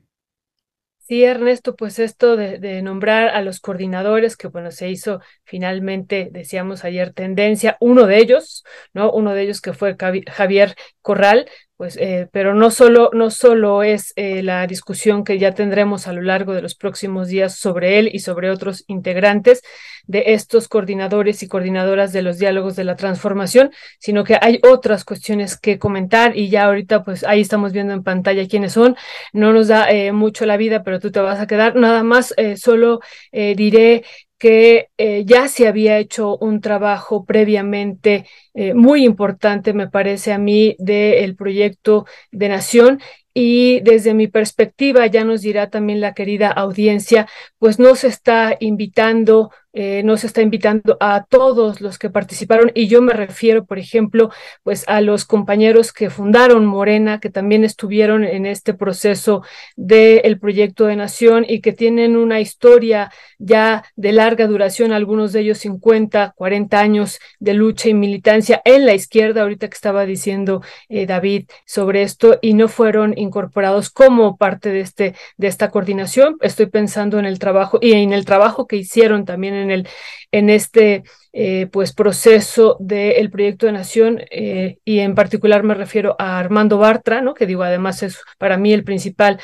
Sí, Ernesto, pues esto de, de, nombrar a los coordinadores, que bueno, se hizo finalmente, decíamos ayer, tendencia, uno de ellos, ¿no? Uno de ellos que fue Javier Corral, pues, eh, pero no solo, no solo es eh, la discusión que ya tendremos a lo largo de los próximos días sobre él y sobre otros integrantes de estos coordinadores y coordinadoras de los diálogos de la transformación, sino que hay otras cuestiones que comentar y ya ahorita pues ahí estamos viendo en pantalla quiénes son. No nos da eh, mucho la vida, pero tú te vas a quedar. Nada más, solo diré que eh, ya se había hecho un trabajo previamente eh, muy importante, me parece a mí, del proyecto de nación y desde mi perspectiva, ya nos dirá también la querida audiencia, pues no se está invitando, eh, no se está invitando a todos los que participaron y yo me refiero, por ejemplo, pues a los compañeros que fundaron Morena, que también estuvieron en este proceso del proyecto de nación y que tienen una historia ya de larga duración, algunos de ellos 50, 40 años de lucha y militancia en la izquierda, ahorita que estaba diciendo eh, David sobre esto, y no fueron incorporados como parte de, este, de esta coordinación. Estoy pensando en el trabajo y en el trabajo que hicieron también el, en este eh, pues proceso del proyecto de nación eh, y en particular me refiero a Armando Bartra, ¿no? que digo además es para mí el principal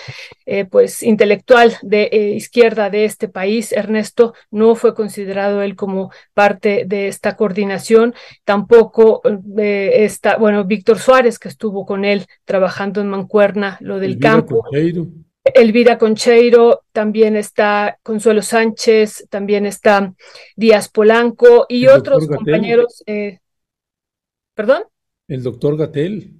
eh, pues intelectual de izquierda de este país. Ernesto no fue considerado él como parte de esta coordinación, tampoco está, bueno, Víctor Suárez que estuvo con él trabajando en Mancuerna, lo del campo. Elvira Concheiro, también está Consuelo Sánchez, también está Díaz Polanco y otros compañeros. Eh, ¿Perdón? El doctor Gatel.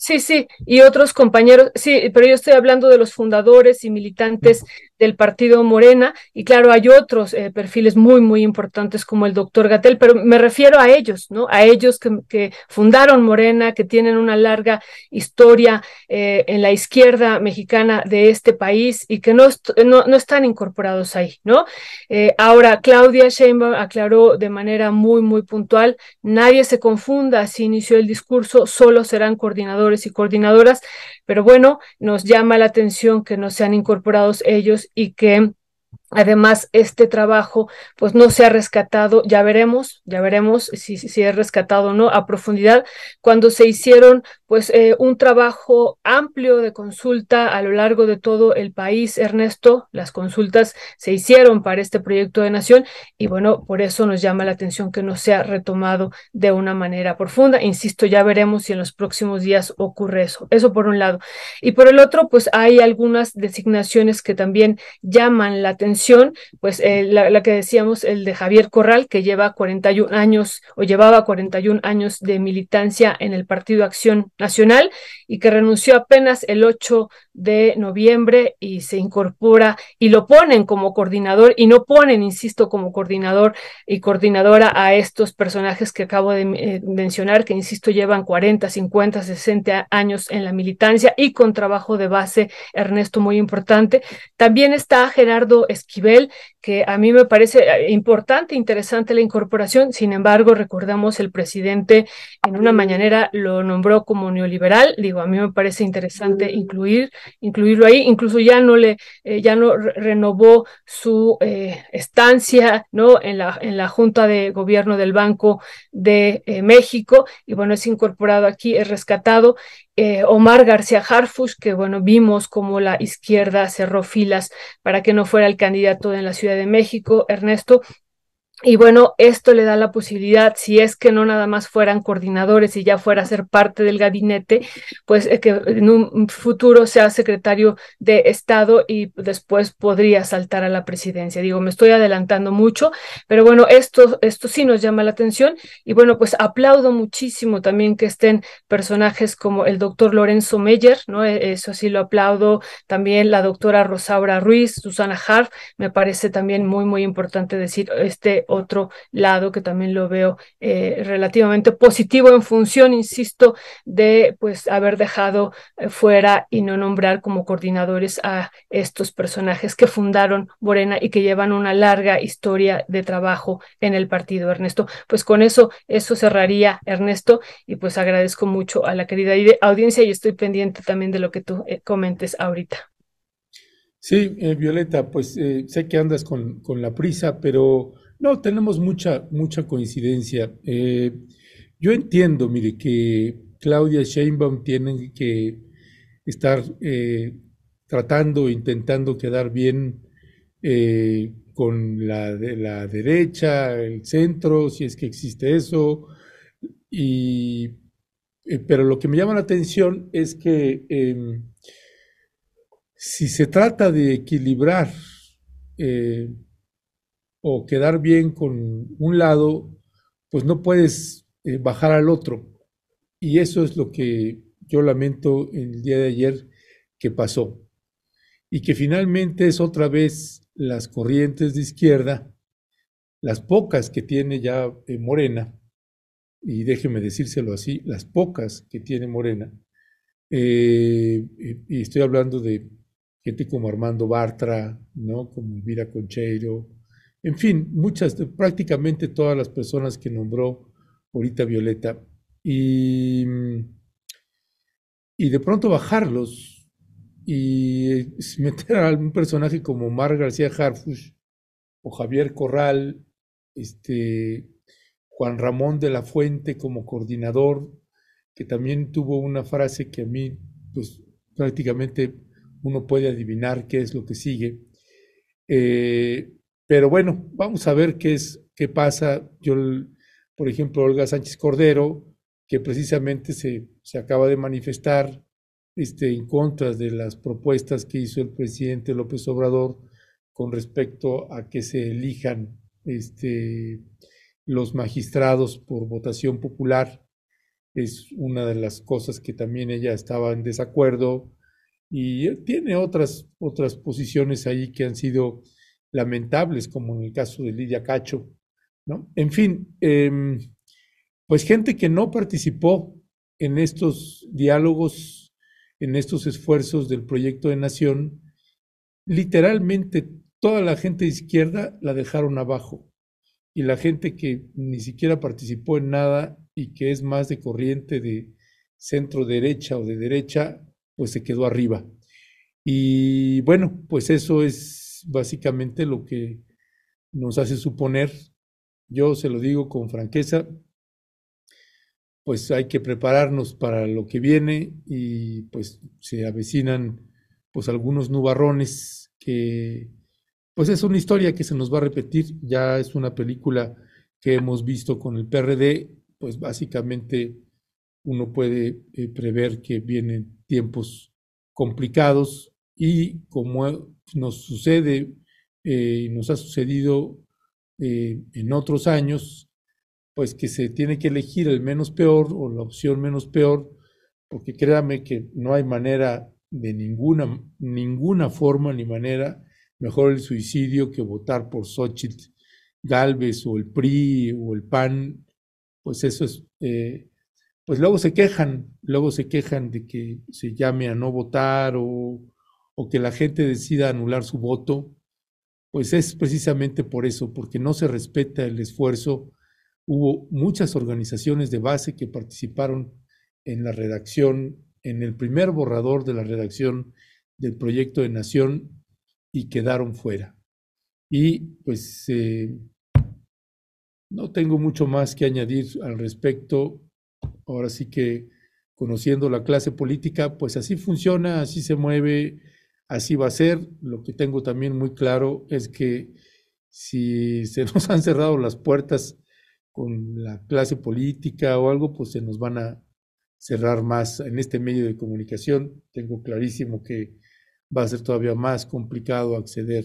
Sí, sí, y otros compañeros, sí, pero yo estoy hablando de los fundadores y militantes del partido Morena, y claro, hay otros eh, perfiles muy, muy importantes como el doctor Gatel, pero me refiero a ellos, ¿no? A ellos que, fundaron Morena, que tienen una larga historia eh, en la izquierda mexicana de este país y que no, no, no están incorporados ahí, ¿no? Eh, ahora, Claudia Sheinbaum aclaró de manera muy, muy puntual, nadie se confunda si inició el discurso, solo serán coordinadores y coordinadoras, pero bueno, nos llama la atención que no sean incorporados ellos y que Además, este trabajo, pues no se ha rescatado, ya veremos, ya veremos si, si es rescatado o no a profundidad, cuando se hicieron, pues, eh, un trabajo amplio de consulta a lo largo de todo el país, Ernesto, las consultas se hicieron para este proyecto de nación y bueno, por eso nos llama la atención que no se ha retomado de una manera profunda. Insisto, ya veremos si en los próximos días ocurre eso. Eso por un lado. Y por el otro, pues hay algunas designaciones que también llaman la atención pues eh, la, la, que decíamos, el de Javier Corral, que lleva 41 años o llevaba 41 años de militancia en el Partido Acción Nacional y que renunció apenas el 8 de noviembre y se incorpora y lo ponen como coordinador y no ponen, insisto, como coordinador y coordinadora a estos personajes que acabo de eh, mencionar, que insisto, llevan 40, 50, 60 años en la militancia y con trabajo de base, Ernesto, muy importante. También está Gerardo Esquivel, que a mí me parece eh, importante, interesante la incorporación. Sin embargo, recordamos el presidente en una mañanera lo nombró como neoliberal. Digo, a mí me parece interesante incluir, incluirlo ahí. Incluso ya no le, eh, ya no renovó su eh, estancia, ¿no? En la, en la Junta de Gobierno del Banco de México. Y bueno, es incorporado aquí, es rescatado. Omar García Harfush, que bueno, vimos como la izquierda cerró filas para que no fuera el candidato en la Ciudad de México, Ernesto, y bueno, esto le da la posibilidad, si es que no nada más fueran coordinadores y ya fuera a ser parte del gabinete, pues eh, que en un futuro sea secretario de Estado y después podría saltar a la presidencia. Digo, me estoy adelantando mucho, pero bueno, esto, esto sí nos llama la atención y bueno, pues aplaudo muchísimo también que estén personajes como el doctor Lorenzo Meyer, ¿no? E, eso sí lo aplaudo, también la doctora Rosaura Ruiz, Susana Harf, me parece también muy, muy importante decir este otro lado que también lo veo eh, relativamente positivo en función, insisto, de pues haber dejado eh, fuera y no nombrar como coordinadores a estos personajes que fundaron Morena y que llevan una larga historia de trabajo en el partido, Ernesto. Pues con eso, eso cerraría, Ernesto, y pues agradezco mucho a la querida audiencia y estoy pendiente también de lo que tú eh, comentes ahorita. Sí, Violeta, pues sé que andas con, con la prisa, pero no, tenemos mucha, mucha coincidencia. Eh, yo entiendo, mire, que Claudia Sheinbaum tiene que estar eh, tratando, intentando quedar bien eh, con la, de la derecha, el centro, si es que existe eso. Y, pero lo que me llama la atención es que em, si se trata de equilibrar o quedar bien con un lado, pues no puedes eh, bajar al otro. Y eso es lo que yo lamento el día de ayer que pasó. Y que finalmente es otra vez las corrientes de izquierda, las pocas que tiene ya eh, Morena, y déjeme decírselo así, las pocas que tiene Morena, eh, y estoy hablando de gente como Armando Bartra, ¿no? como Elvira Concheiro, en fin, muchas, prácticamente todas las personas que nombró ahorita Violeta. Y, y de pronto bajarlos y [LAUGHS] meter a un personaje como Mar García Harfush o Javier Corral, este, Juan Ramón de la Fuente como coordinador, que también tuvo una frase que a mí, pues prácticamente uno puede adivinar qué es lo que sigue. Eh, pero bueno, vamos a ver qué es, qué pasa. Yo, por ejemplo, Olga Sánchez Cordero, que precisamente se, se acaba de manifestar este, en contra de las propuestas que hizo el presidente López Obrador con respecto a que se elijan este, los magistrados por votación popular. Es una de las cosas que también ella estaba en desacuerdo y tiene otras, otras posiciones ahí que han sido lamentables, como en el caso de Lidia Cacho, ¿no? En fin, em, pues gente que no participó en estos diálogos, en estos esfuerzos del proyecto de nación, literalmente toda la gente de izquierda la dejaron abajo y la gente que ni siquiera participó en nada y que es más de corriente de centro derecha o de derecha, pues se quedó arriba. Y bueno, pues eso es básicamente lo que nos hace suponer, yo se lo digo con franqueza, pues hay que prepararnos para lo que viene y pues se avecinan pues algunos nubarrones que pues es una historia que se nos va a repetir, ya es una película que hemos visto con el PRD, pues básicamente uno puede eh, prever que vienen tiempos complicados y como nos sucede eh, nos ha sucedido eh, en otros años, pues que se tiene que elegir el menos peor o la opción menos peor, porque créame que no hay manera de ninguna, ninguna forma ni manera mejor el suicidio que votar por Xochitl Galvez o el PRI o el PAN, pues eso es, eh, pues luego se quejan, luego se quejan de que se llame a no votar o, o que la gente decida anular su voto, pues es precisamente por eso, porque no se respeta el esfuerzo. Hubo muchas organizaciones de base que participaron en la redacción, en el primer borrador de la redacción del proyecto de nación y quedaron fuera. Y pues eh, no tengo mucho más que añadir al respecto. Ahora sí que conociendo la clase política, pues así funciona, así se mueve, así va a ser. Lo que tengo también muy claro es que si se [LAUGHS] nos han cerrado las puertas con la clase política o algo, pues se nos van a cerrar más en este medio de comunicación. Tengo clarísimo que va a ser todavía más complicado acceder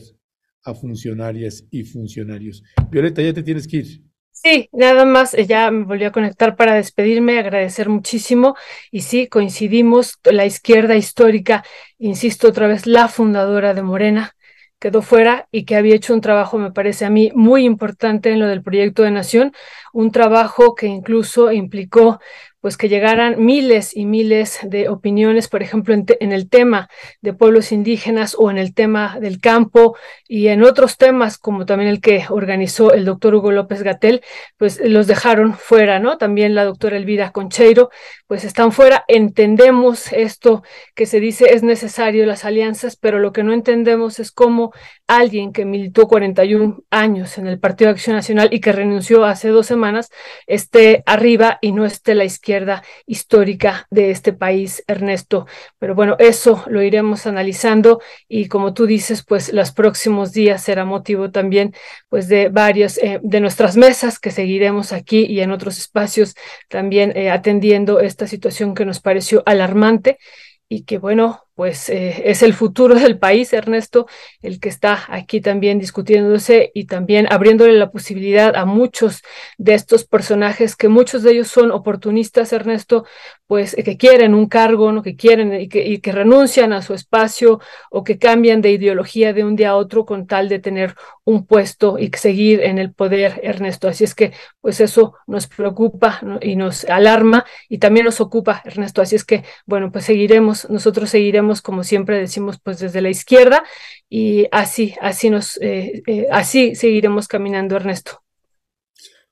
a funcionarias y funcionarios. Violeta, ya te tienes que ir. Sí, nada más, eh, ya me volví a conectar para despedirme, agradecer muchísimo. Y sí, coincidimos, la izquierda histórica, insisto otra vez, la fundadora de Morena, quedó fuera y que había hecho un trabajo, me parece a mí, muy importante en lo del proyecto de nación, un trabajo que incluso implicó pues que llegaran miles y miles de opiniones, por ejemplo, en, el tema de pueblos indígenas o en el tema del campo y en otros temas, como también el que organizó el doctor Hugo López Gatel, pues los dejaron fuera, ¿no? También la doctora Elvira Concheiro, pues están fuera. Entendemos esto que se dice es necesario las alianzas, pero lo que no entendemos es cómo alguien que militó 41 años en el Partido de Acción Nacional y que renunció hace dos semanas esté arriba y no esté la izquierda histórica de este país, Ernesto. Pero bueno, eso lo iremos analizando y como tú dices, pues los próximos días será motivo también pues de varios eh, de nuestras mesas que seguiremos aquí y en otros espacios también eh, atendiendo esta situación que nos pareció alarmante y que bueno, pues eh, es el futuro del país, Ernesto, el que está aquí también discutiéndose y también abriéndole la posibilidad a muchos de estos personajes, que muchos de ellos son oportunistas, Ernesto, pues que quieren un cargo, ¿no? que quieren y que, y que renuncian a su espacio o que cambian de ideología de un día a otro con tal de tener un puesto y seguir en el poder, Ernesto. Así es que, pues eso nos preocupa y nos alarma y también nos ocupa, Ernesto. Así es que, bueno, pues seguiremos, nosotros seguiremos como siempre decimos, pues desde la izquierda y así, así nos, eh, eh, así seguiremos caminando, Ernesto.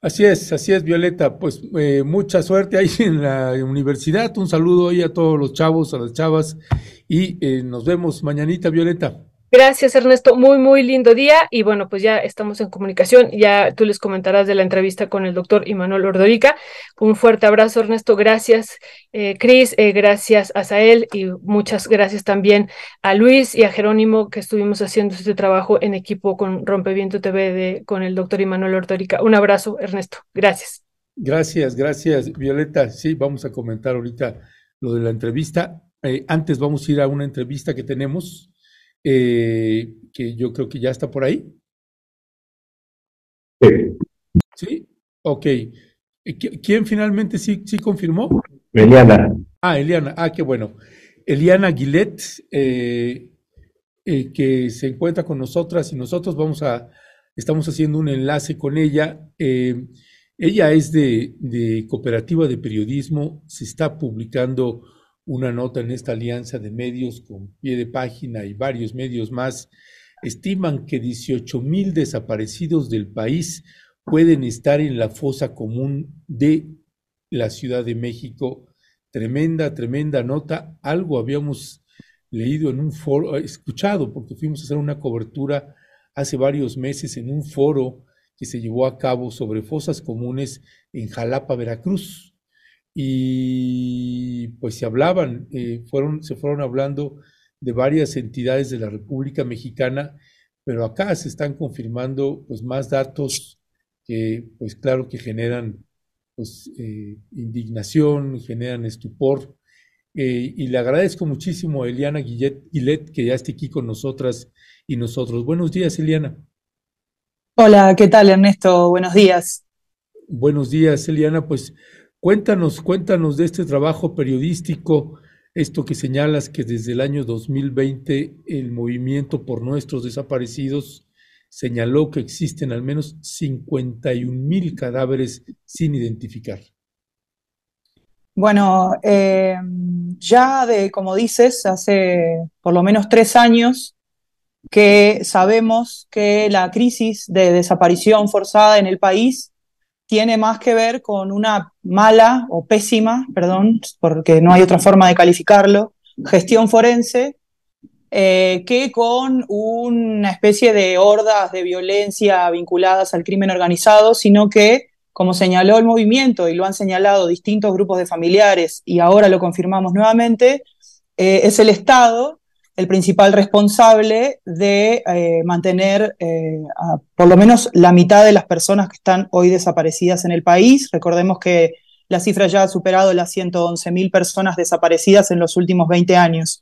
Así es, así es, Violeta. Pues eh, mucha suerte ahí [LAUGHS] en la universidad. Un saludo ahí a todos los chavos, a las chavas y nos vemos mañanita, Violeta. Gracias, Ernesto. Muy, muy lindo día. Y bueno, pues ya estamos en comunicación. Ya tú les comentarás de la entrevista con el doctor Imanuel Ordorica. Un fuerte abrazo, Ernesto. Gracias, eh, Cris. Eh, gracias a Sael y muchas gracias también a Luis y a Jerónimo que estuvimos haciendo este trabajo en equipo con Rompeviento TV de, con el doctor Imanuel Ordorica. Un abrazo, Ernesto. Gracias. Gracias, gracias, Violeta. Sí, vamos a comentar ahorita lo de la entrevista. Eh, antes vamos a ir a una entrevista que tenemos eh, que yo creo que ya está por ahí. Sí. Ok. Eh, ¿Quién finalmente sí, sí confirmó? Eliana. Ah, Eliana. Ah, qué bueno. Eliana Guillet, eh, que se encuentra con nosotras y nosotros vamos a, estamos haciendo un enlace con ella. ella es de, de Cooperativa de Periodismo, se está publicando una nota en esta alianza de medios con pie de página y varios medios más, estiman que 18 mil desaparecidos del país pueden estar en la fosa común de la Ciudad de México. Tremenda, tremenda nota. Algo habíamos leído en un foro, escuchado, porque fuimos a hacer una cobertura hace varios meses en un foro que se llevó a cabo sobre fosas comunes en Jalapa, Veracruz y pues se hablaban, eh, fueron, se fueron hablando de varias entidades de la República Mexicana, pero acá se están confirmando pues más datos que pues claro que generan pues eh, indignación, generan estupor eh, y le agradezco muchísimo a Eliana Guillet, que ya esté aquí con nosotras y nosotros. Buenos días, Eliana. Hola, ¿qué tal, Ernesto? Buenos días. Buenos días, Eliana. Pues cuéntanos, cuéntanos de este trabajo periodístico, esto que señalas que desde el año 2020 el movimiento por nuestros desaparecidos señaló que existen al menos 51 mil cadáveres sin identificar. Bueno, eh, ya de, como dices, hace por lo menos tres años que sabemos que la crisis de desaparición forzada en el país tiene más que ver con una mala o pésima, perdón, porque no hay otra forma de calificarlo, gestión forense eh, que con una especie de hordas de violencia vinculadas al crimen organizado, sino que, como señaló el movimiento y lo han señalado distintos grupos de familiares y ahora lo confirmamos nuevamente, eh, es el Estado el principal responsable de eh, mantener por lo menos la mitad de las personas que están hoy desaparecidas en el país. Recordemos que la cifra ya ha superado las 111.000 personas desaparecidas en los últimos 20 años.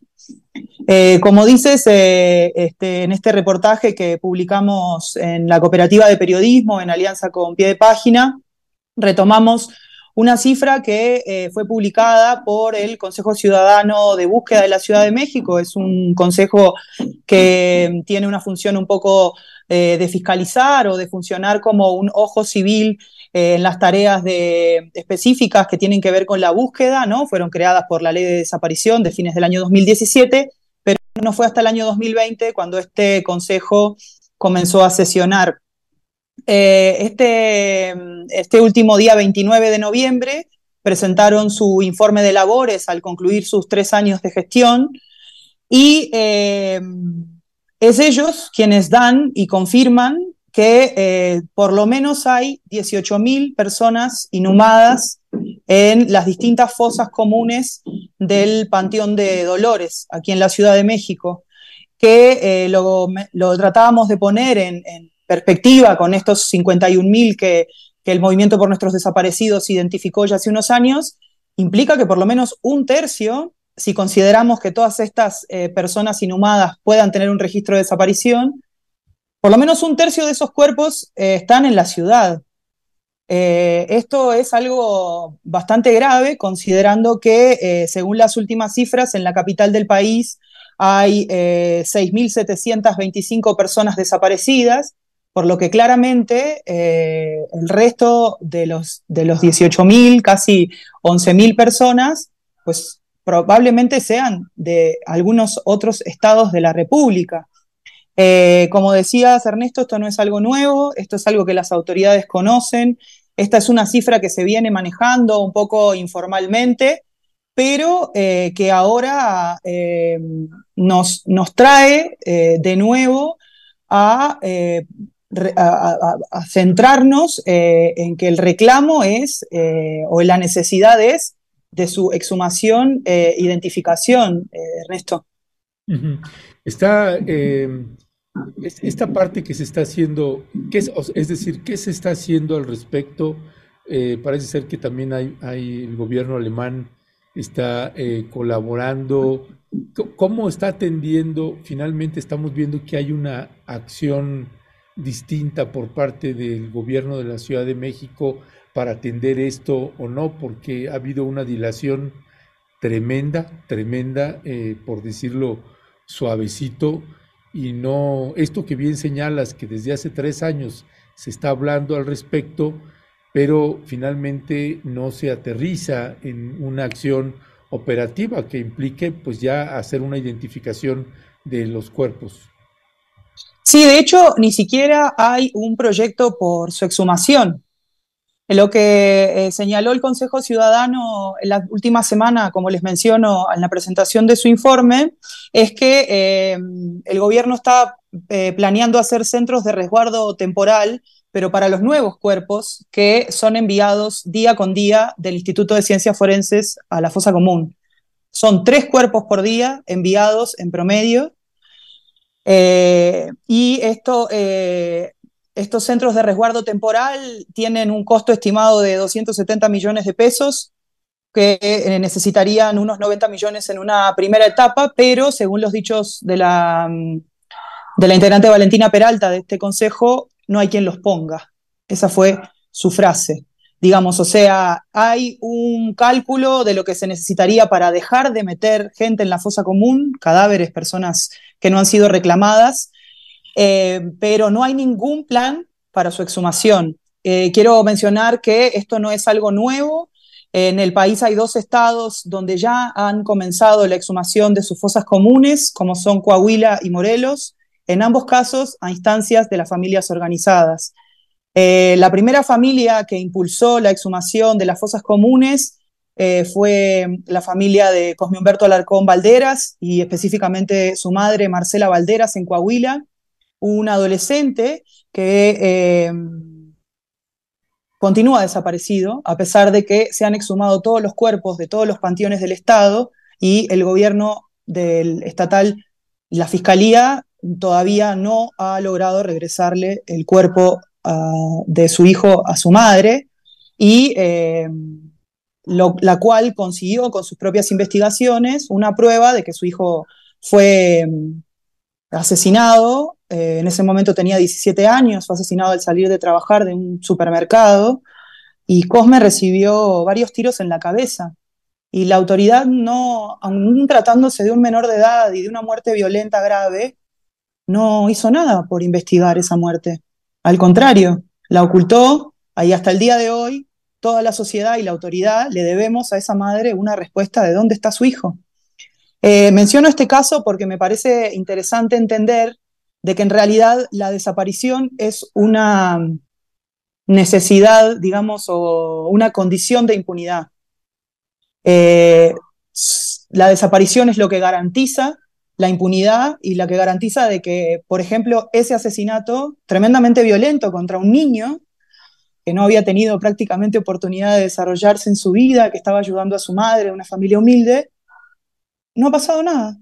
Eh, como dices, eh, este, en este reportaje que publicamos en la Cooperativa de Periodismo, en alianza con Pie de Página, retomamos una cifra que eh, fue publicada por el Consejo Ciudadano de Búsqueda de la Ciudad de México. Es un consejo que tiene una función un poco de fiscalizar o de funcionar como un ojo civil en las tareas de, específicas que tienen que ver con la búsqueda, ¿no? Fueron creadas por la ley de desaparición de fines del año 2017 no fue hasta el año 2020 cuando este consejo comenzó a sesionar. Eh, este, este último día, 29 de noviembre, presentaron su informe de labores al concluir sus tres años de gestión y eh, es ellos quienes dan y confirman que eh, por lo menos hay 18.000 personas inhumadas en las distintas fosas comunes del Panteón de Dolores, aquí en la Ciudad de México, que eh, lo, tratábamos de poner en, perspectiva con estos 51.000 que, que el Movimiento por Nuestros Desaparecidos identificó ya hace unos años, implica que por lo menos un tercio, si consideramos que todas estas eh, personas inhumadas puedan tener un registro de desaparición, por lo menos un tercio de esos cuerpos eh, están en la ciudad. Eh, esto es algo bastante grave, considerando que, según las últimas cifras, en la capital del país hay 6.725 personas desaparecidas, por lo que claramente el resto de los, de los 18.000, casi 11.000 personas, pues probablemente sean de algunos otros estados de la República. Eh, como decías, Ernesto, esto no es algo nuevo, esto es algo que las autoridades conocen, esta es una cifra que se viene manejando un poco informalmente, pero eh, que ahora eh, nos, nos, trae de nuevo a, centrarnos en que el reclamo es, o la necesidad es, de su exhumación e identificación, Ernesto. Está esta parte que se está haciendo, ¿qué es, es decir, ¿qué se está haciendo al respecto? Eh, parece ser que también hay, hay, el gobierno alemán está eh, colaborando. ¿Cómo está atendiendo? Finalmente estamos viendo que hay una acción distinta por parte del gobierno de la Ciudad de México para atender esto o no, porque ha habido una dilación tremenda, tremenda, eh, por decirlo suavecito, y no, esto que bien señalas, que desde hace tres años se está hablando al respecto, pero finalmente no se aterriza en una acción operativa que implique pues ya hacer una identificación de los cuerpos. Sí, de hecho, ni siquiera hay un proyecto por su exhumación. Lo que eh, señaló el Consejo Ciudadano en la última semana, como les menciono en la presentación de su informe, es que eh, el gobierno está eh, planeando hacer centros de resguardo temporal, pero para los nuevos cuerpos que son enviados día con día del Instituto de Ciencias Forenses a la fosa común. Son tres cuerpos por día enviados en promedio. Y esto estos centros de resguardo temporal tienen un costo estimado de 270 millones de pesos que eh, necesitarían unos 90 millones en una primera etapa, pero según los dichos de la, de la integrante Valentina Peralta de este consejo, no hay quien los ponga. Esa fue su frase. Digamos, o sea, hay un cálculo de lo que se necesitaría para dejar de meter gente en la fosa común, cadáveres, personas que no han sido reclamadas, eh, pero no hay ningún plan para su exhumación. Eh, quiero mencionar que esto no es algo nuevo. En el país hay dos estados donde ya han comenzado la exhumación de sus fosas comunes, como son Coahuila y Morelos, en ambos casos a instancias de las familias organizadas. Eh, la primera familia que impulsó la exhumación de las fosas comunes eh, fue la familia de Cosme Humberto Alarcón Valderas y específicamente su madre Marcela Valderas en Coahuila, un adolescente que eh, continúa desaparecido, a pesar de que se han exhumado todos los cuerpos de todos los panteones del Estado y el gobierno del estatal, la fiscalía, todavía no ha logrado regresarle el cuerpo de su hijo a su madre y eh, la cual consiguió con sus propias investigaciones una prueba de que su hijo fue um, asesinado eh, en ese momento tenía 17 años, fue asesinado al salir de trabajar de un supermercado y Cosme recibió varios tiros en la cabeza. Y la autoridad no, tratándose de un menor de edad y de una muerte violenta grave, no hizo nada por investigar esa muerte. Al contrario, la ocultó y hasta el día de hoy toda la sociedad y la autoridad le debemos a esa madre una respuesta de dónde está su hijo. Eh, menciono este caso porque me parece interesante entender de que en realidad la desaparición es una necesidad, digamos, o una condición de impunidad. Eh, la desaparición es lo que garantiza la impunidad y la que garantiza de que, por ejemplo, ese asesinato tremendamente violento contra un niño que no había tenido prácticamente oportunidad de desarrollarse en su vida, que estaba ayudando a su madre, una familia humilde, no ha pasado nada.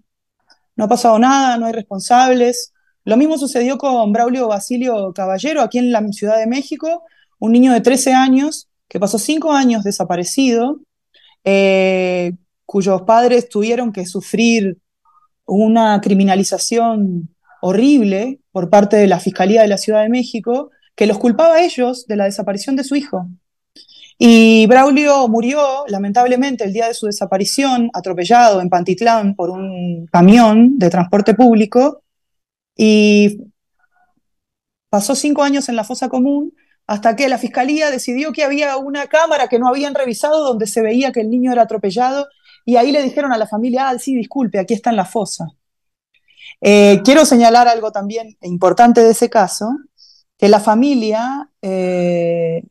No ha pasado nada, no hay responsables, lo mismo sucedió con Braulio Basilio Caballero, aquí en la Ciudad de México, un niño de 13 años que pasó cinco años desaparecido, eh, cuyos padres tuvieron que sufrir una criminalización horrible por parte de la Fiscalía de la Ciudad de México, que los culpaba a ellos de la desaparición de su hijo. Y Braulio murió, lamentablemente, el día de su desaparición, atropellado en Pantitlán por un camión de transporte público, y pasó cinco años en la fosa común hasta que la fiscalía decidió que había una cámara que no habían revisado donde se veía que el niño era atropellado y ahí le dijeron a la familia, ah, sí, disculpe, aquí está en la fosa. Eh, quiero señalar algo también importante de ese caso, que la familia, eh,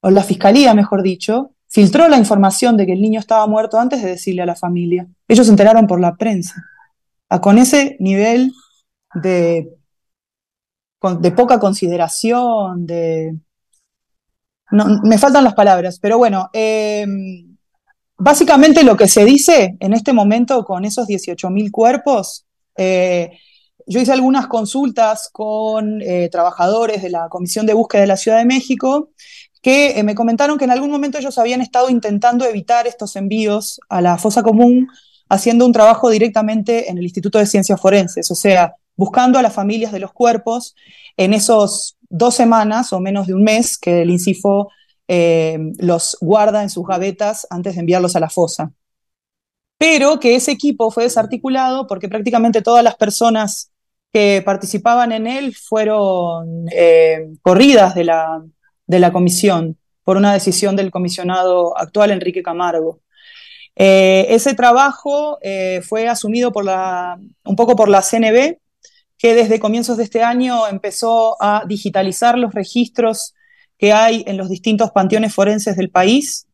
o la fiscalía, mejor dicho, filtró la información de que el niño estaba muerto antes de decirle a la familia. Ellos se enteraron por la prensa. Con ese nivel de, de poca consideración, de... No, me faltan las palabras, pero bueno, eh, básicamente lo que se dice en este momento con esos 18.000 cuerpos, eh, yo hice algunas consultas con eh, trabajadores de la Comisión de Búsqueda de la Ciudad de México que me comentaron que en algún momento ellos habían estado intentando evitar estos envíos a la fosa común haciendo un trabajo directamente en el Instituto de Ciencias Forenses, o sea, buscando a las familias de los cuerpos en esos dos semanas o menos de un mes que el INCIFO eh, los guarda en sus gavetas antes de enviarlos a la fosa. Pero que ese equipo fue desarticulado porque prácticamente todas las personas que participaban en él fueron eh, corridas de la, de la comisión por una decisión del comisionado actual, Enrique Camargo. Eh, ese trabajo fue asumido por la, un poco por la CNB, que desde comienzos de este año empezó a digitalizar los registros que hay en los distintos panteones forenses del país.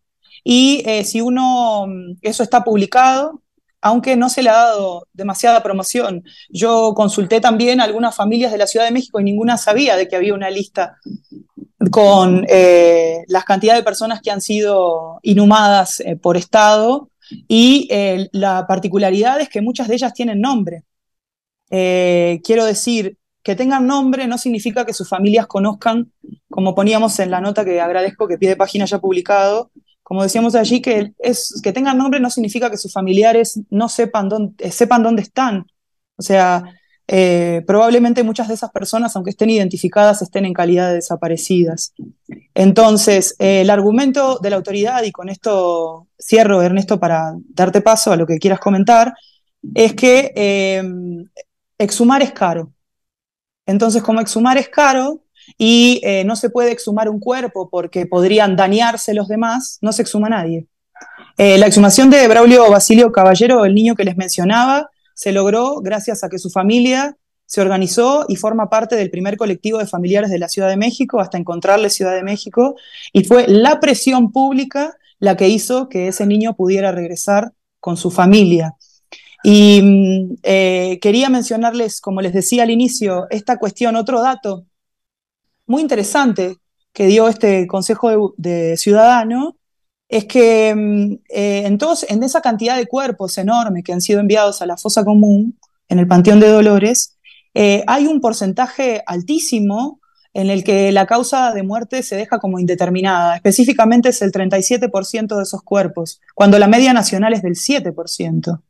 Y eh, si uno, mm, eso está publicado, aunque no se le ha dado demasiada promoción. Yo consulté también a algunas familias de la Ciudad de México y ninguna sabía de que había una lista con eh, las cantidades de personas que han sido inhumadas eh, por Estado y la particularidad es que muchas de ellas tienen nombre. Eh, quiero decir, que tengan nombre no significa que sus familias conozcan, como poníamos en la nota que agradezco que pie de página haya publicado, como decíamos allí, que, es, que tengan nombre no significa que sus familiares no sepan dónde, sepan dónde están. O sea, eh, probablemente muchas de esas personas, aunque estén identificadas, estén en calidad de desaparecidas. Entonces, eh, el argumento de la autoridad, y con esto cierro, Ernesto, para darte paso a lo que quieras comentar, es que eh, exhumar es caro. Entonces, como exhumar es caro y no se puede exhumar un cuerpo porque podrían dañarse los demás, no se exhuma nadie. la exhumación de Braulio Basilio Caballero, el niño que les mencionaba, se logró gracias a que su familia se organizó y forma parte del primer colectivo de familiares de la Ciudad de México hasta encontrarle Ciudad de México y fue la presión pública la que hizo que ese niño pudiera regresar con su familia. Y mm, eh, quería mencionarles, como les decía al inicio, esta cuestión, otro dato muy interesante que dio este Consejo de, de Ciudadano, es que mm, eh, en, esa cantidad de cuerpos enormes que han sido enviados a la fosa común, en el Panteón de Dolores, eh, hay un porcentaje altísimo en el que la causa de muerte se deja como indeterminada. Específicamente es el 37% de esos cuerpos, cuando la media nacional es del 7%.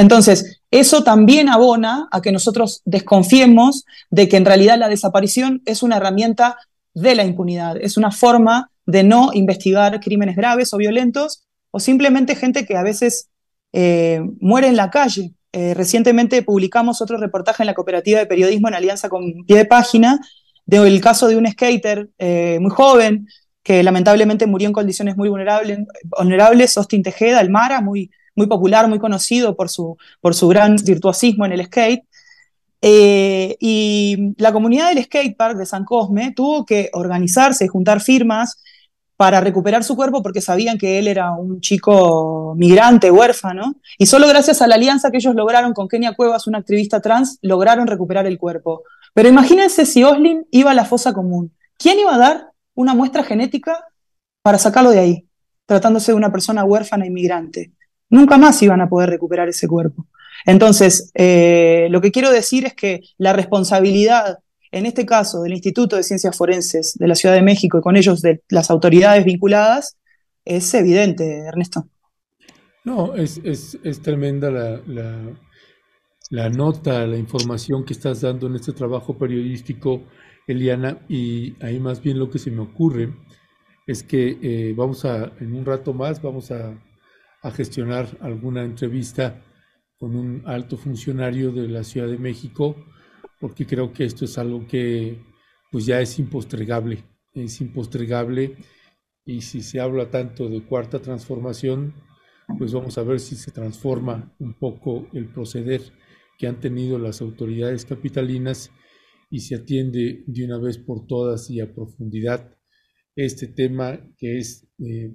Entonces, eso también abona a que nosotros desconfiemos de que en realidad la desaparición es una herramienta de la impunidad, es una forma de no investigar crímenes graves o violentos, o simplemente gente que a veces eh, muere en la calle. Eh, recientemente publicamos otro reportaje en la Cooperativa de Periodismo en alianza con Pie de Página del caso de un skater eh, muy joven que lamentablemente murió en condiciones muy vulnerables, vulnerables Austin Tejeda, el Mara, muy, muy popular, muy conocido por su, por su gran virtuosismo en el skate. y la comunidad del skatepark de San Cosme tuvo que organizarse juntar firmas para recuperar su cuerpo porque sabían que él era un chico migrante, huérfano, y solo gracias a la alianza que ellos lograron con Kenia Cuevas, una activista trans, lograron recuperar el cuerpo. Pero imagínense si Oslin iba a la fosa común. ¿Quién iba a dar una muestra genética para sacarlo de ahí, tratándose de una persona huérfana inmigrante? Nunca más iban a poder recuperar ese cuerpo. Entonces, eh, lo que quiero decir es que la responsabilidad en este caso del Instituto de Ciencias Forenses de la Ciudad de México y con ellos de las autoridades vinculadas, es evidente, Ernesto. No, es, tremenda la, la, nota, la información que estás dando en este trabajo periodístico, Eliana, y ahí más bien lo que se me ocurre es que eh, vamos a, en un rato más, vamos a, a gestionar alguna entrevista con un alto funcionario de la Ciudad de México, porque creo que esto es algo que pues ya es impostregable, es impostregable y si se habla tanto de cuarta transformación, pues vamos a ver si se transforma un poco el proceder que han tenido las autoridades capitalinas y se atiende de una vez por todas y a profundidad este tema que es, eh,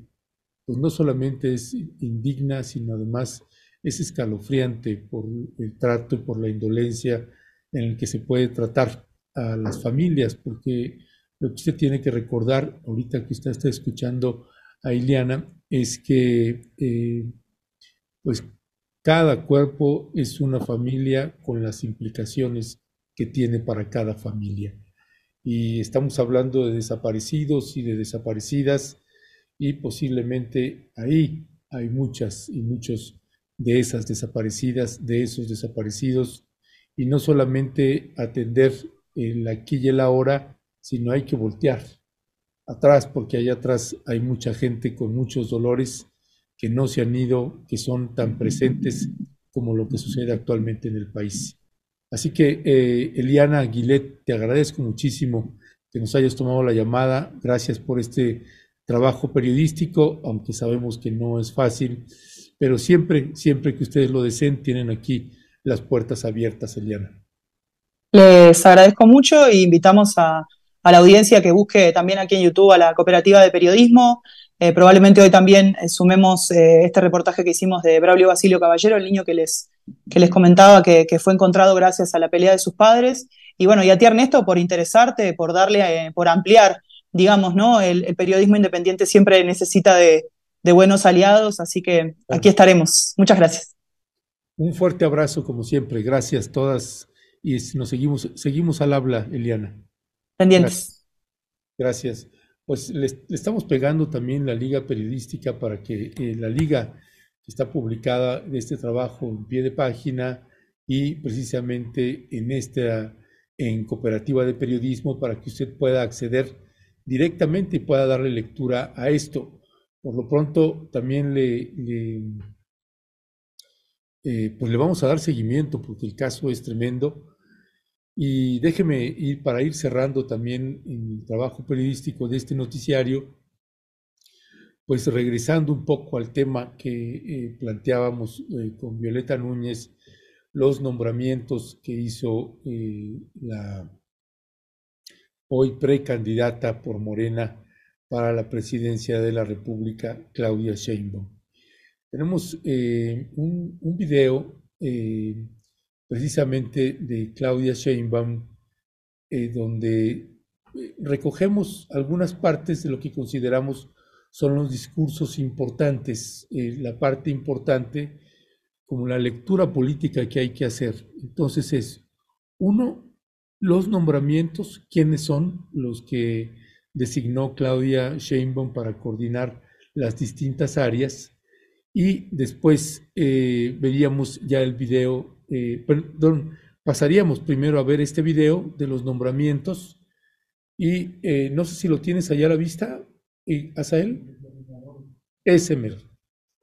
pues no solamente es indigna, sino además es escalofriante por el trato y por la indolencia en el que se puede tratar a las familias, porque lo que usted tiene que recordar ahorita que usted está escuchando a Ileana es que eh, pues cada cuerpo es una familia con las implicaciones que tiene para cada familia. Y estamos hablando de desaparecidos y de desaparecidas y posiblemente ahí hay muchas y muchos de esas desaparecidas, de esos desaparecidos y no solamente atender el aquí y el ahora, sino hay que voltear atrás, porque allá atrás hay mucha gente con muchos dolores que no se han ido, que son tan presentes como lo que sucede actualmente en el país. Así que, eh, Eliana Aguilet, te agradezco muchísimo que nos hayas tomado la llamada. Gracias por este trabajo periodístico, aunque sabemos que no es fácil, pero siempre, siempre que ustedes lo deseen, tienen aquí las puertas abiertas, Eliana. Les agradezco mucho e invitamos a, la audiencia que busque también aquí en YouTube a la Cooperativa de Periodismo. Eh, probablemente hoy también eh, sumemos eh, este reportaje que hicimos de Braulio Basilio Caballero, el niño que les, que les comentaba que, fue encontrado gracias a la pelea de sus padres. Y bueno, y a ti Ernesto por interesarte, por darle, por ampliar, digamos, ¿no? El, periodismo independiente siempre necesita de, de buenos aliados, así que aquí estaremos. Muchas gracias. Un fuerte abrazo como siempre. Gracias todas y nos seguimos, seguimos al habla, Eliana. Pendientes. Gracias. pues le, estamos pegando también la liga periodística para que eh, la liga que está publicada de este trabajo en pie de página y precisamente en esta en cooperativa de periodismo para que usted pueda acceder directamente y pueda darle lectura a esto. Por lo pronto también le, eh, pues le vamos a dar seguimiento porque el caso es tremendo. Y déjeme ir para ir cerrando también el trabajo periodístico de este noticiario, pues regresando un poco al tema que eh, planteábamos eh, con Violeta Núñez, los nombramientos que hizo la hoy precandidata por Morena para la presidencia de la República, Claudia Sheinbaum. Tenemos un, un, video precisamente de Claudia Sheinbaum, eh, donde eh, recogemos algunas partes de lo que consideramos son los discursos importantes, eh, la parte importante como la lectura política que hay que hacer. Entonces es, uno, los nombramientos, quiénes son los que designó Claudia Sheinbaum para coordinar las distintas áreas. Y después veríamos ya el video eh, pasaríamos primero a ver este video de los nombramientos y eh, no sé si lo tienes allá a la vista, Asael. Esemer,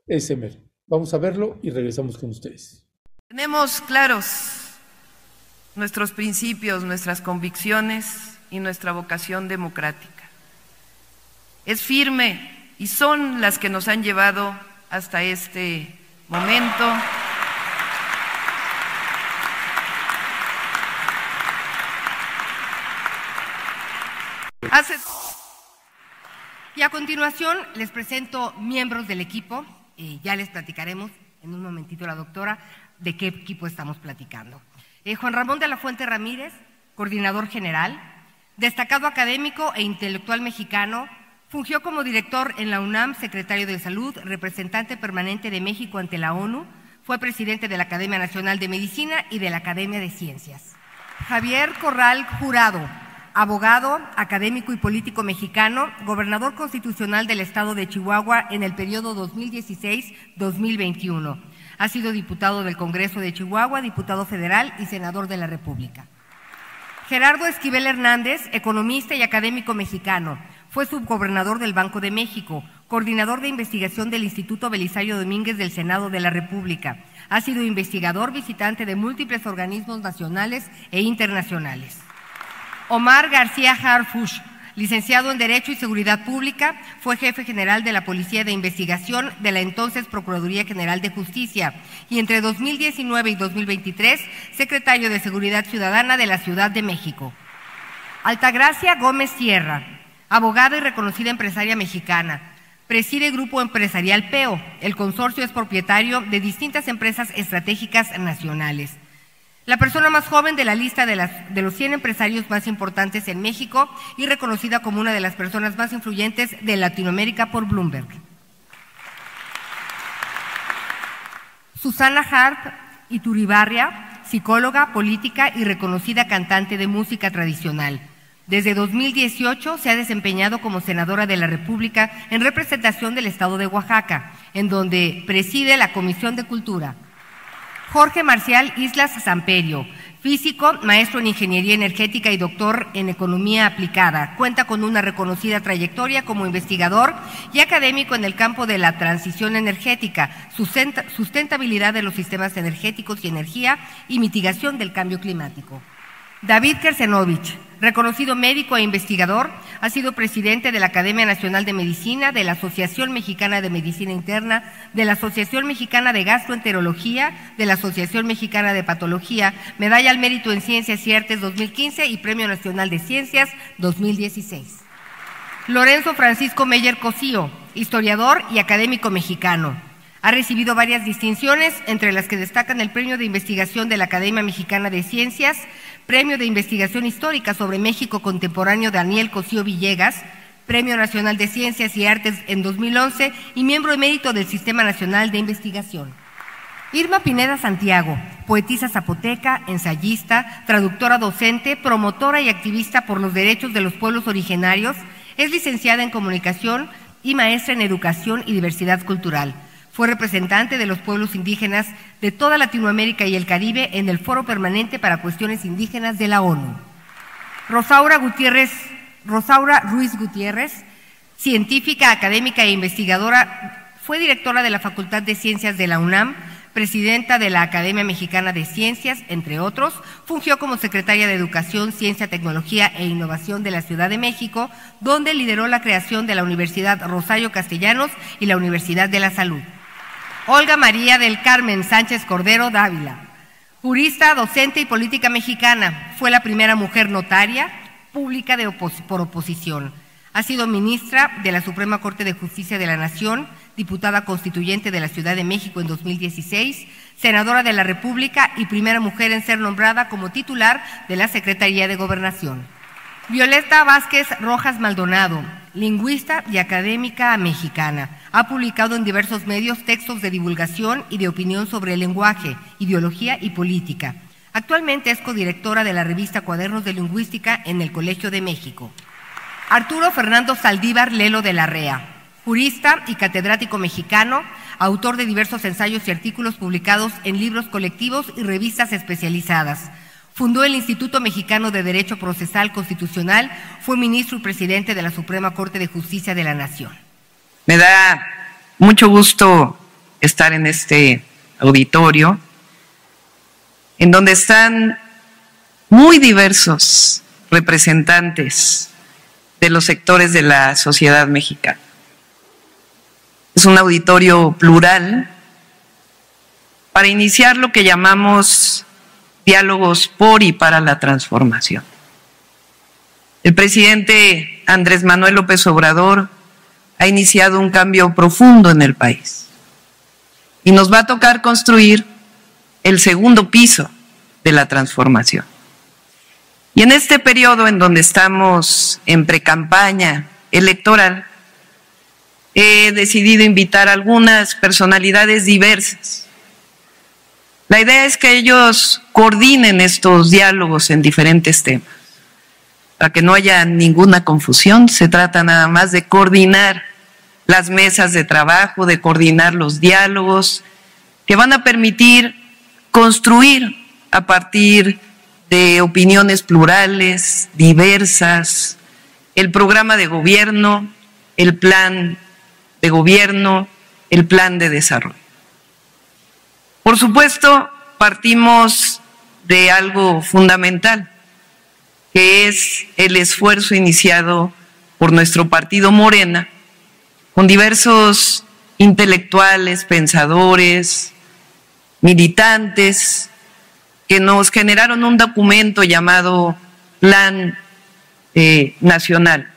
Esemer. Vamos a verlo y regresamos con ustedes. Tenemos claros nuestros principios, nuestras convicciones y nuestra vocación democrática. Es firme y son las que nos han llevado hasta este momento. Y a continuación les presento miembros del equipo. y ya les platicaremos en un momentito la doctora de qué equipo estamos platicando. Eh, Juan Ramón de la Fuente Ramírez, coordinador general, destacado académico e intelectual mexicano, fungió como director en la UNAM, secretario de Salud, representante permanente de México ante la ONU, fue presidente de la Academia Nacional de Medicina y de la Academia de Ciencias. Javier Corral Jurado, abogado, académico y político mexicano, gobernador constitucional del estado de Chihuahua en el periodo 2016-2021. Ha sido diputado del Congreso de Chihuahua, diputado federal y senador de la República. Gerardo Esquivel Hernández, economista y académico mexicano, fue subgobernador del Banco de México, coordinador de investigación del Instituto Belisario Domínguez del Senado de la República. Ha sido investigador visitante de múltiples organismos nacionales e internacionales. Omar García Harfush, licenciado en Derecho y Seguridad Pública, fue jefe general de la Policía de Investigación de la entonces Procuraduría General de Justicia y entre 2019 y 2023 secretario de Seguridad Ciudadana de la Ciudad de México. Altagracia Gómez Sierra, abogada y reconocida empresaria mexicana. Preside Grupo Empresarial PEO. El consorcio es propietario de distintas empresas estratégicas nacionales. La persona más joven de la lista de, los 100 empresarios más importantes en México y reconocida como una de las personas más influyentes de Latinoamérica por Bloomberg. Susana Harp Ituribarria, psicóloga, política y reconocida cantante de música tradicional. Desde 2018 se ha desempeñado como senadora de la República en representación del Estado de Oaxaca, en donde preside la Comisión de Cultura. Jorge Marcial Islas Samperio, físico, maestro en ingeniería energética y doctor en economía aplicada. Cuenta con una reconocida trayectoria como investigador y académico en el campo de la transición energética, sustentabilidad de los sistemas energéticos y energía y mitigación del cambio climático. David Kersenovich, reconocido médico e investigador, ha sido presidente de la Academia Nacional de Medicina, de la Asociación Mexicana de Medicina Interna, de la Asociación Mexicana de Gastroenterología, de la Asociación Mexicana de Patología, Medalla al Mérito en Ciencias y Artes 2015 y Premio Nacional de Ciencias 2016. Lorenzo Francisco Meyer Cosío, historiador y académico mexicano. Ha recibido varias distinciones, entre las que destacan el Premio de Investigación de la Academia Mexicana de Ciencias, Premio de Investigación Histórica sobre México Contemporáneo Daniel Cosío Villegas, Premio Nacional de Ciencias y Artes en 2011 y miembro emérito del Sistema Nacional de Investigación. Irma Pineda Santiago, poetisa zapoteca, ensayista, traductora docente, promotora y activista por los derechos de los pueblos originarios, Es licenciada en Comunicación y maestra en Educación y Diversidad Cultural. Fue representante de los pueblos indígenas de toda Latinoamérica y el Caribe en el Foro Permanente para Cuestiones Indígenas de la ONU. Rosaura Gutiérrez, Rosaura Ruiz Gutiérrez, científica, académica e investigadora, fue directora de la Facultad de Ciencias de la UNAM, presidenta de la Academia Mexicana de Ciencias, entre otros, fungió como secretaria de Educación, Ciencia, Tecnología e Innovación de la Ciudad de México, donde lideró la creación de la Universidad Rosario Castellanos y la Universidad de la Salud. Olga María del Carmen Sánchez Cordero Dávila, jurista, docente y política mexicana, fue la primera mujer notaria pública por oposición. Ha sido ministra de la Suprema Corte de Justicia de la Nación, diputada constituyente de la Ciudad de México en 2016, senadora de la República y primera mujer en ser nombrada como titular de la Secretaría de Gobernación. Violeta Vázquez Rojas Maldonado, lingüista y académica mexicana. Ha publicado en diversos medios textos de divulgación y de opinión sobre el lenguaje, ideología y política. Actualmente es codirectora de la revista Cuadernos de Lingüística en el Colegio de México. Arturo Fernando Saldívar Lelo de la Rea, jurista y catedrático mexicano, autor de diversos ensayos y artículos publicados en libros colectivos y revistas especializadas Fundó el Instituto Mexicano de Derecho Procesal Constitucional, fue ministro y presidente de la Suprema Corte de Justicia de la Nación. Me da mucho gusto estar en este auditorio, en donde están muy diversos representantes de los sectores de la sociedad mexicana. Es un auditorio plural para iniciar lo que llamamos diálogos por y para la transformación. El presidente Andrés Manuel López Obrador ha iniciado un cambio profundo en el país y nos va a tocar construir el segundo piso de la transformación. Y en este periodo en donde estamos en precampaña electoral, he decidido invitar a algunas personalidades diversas la idea es que ellos coordinen estos diálogos en diferentes temas, para que no haya ninguna confusión. Se trata nada más de coordinar las mesas de trabajo, de coordinar los diálogos, que van a permitir construir a partir de opiniones plurales, diversas, el programa de gobierno, el plan de gobierno, el plan de desarrollo. Por supuesto, partimos de algo fundamental, que es el esfuerzo iniciado por nuestro partido Morena, con diversos intelectuales, pensadores, militantes, que nos generaron un documento llamado Plan eh, Nacional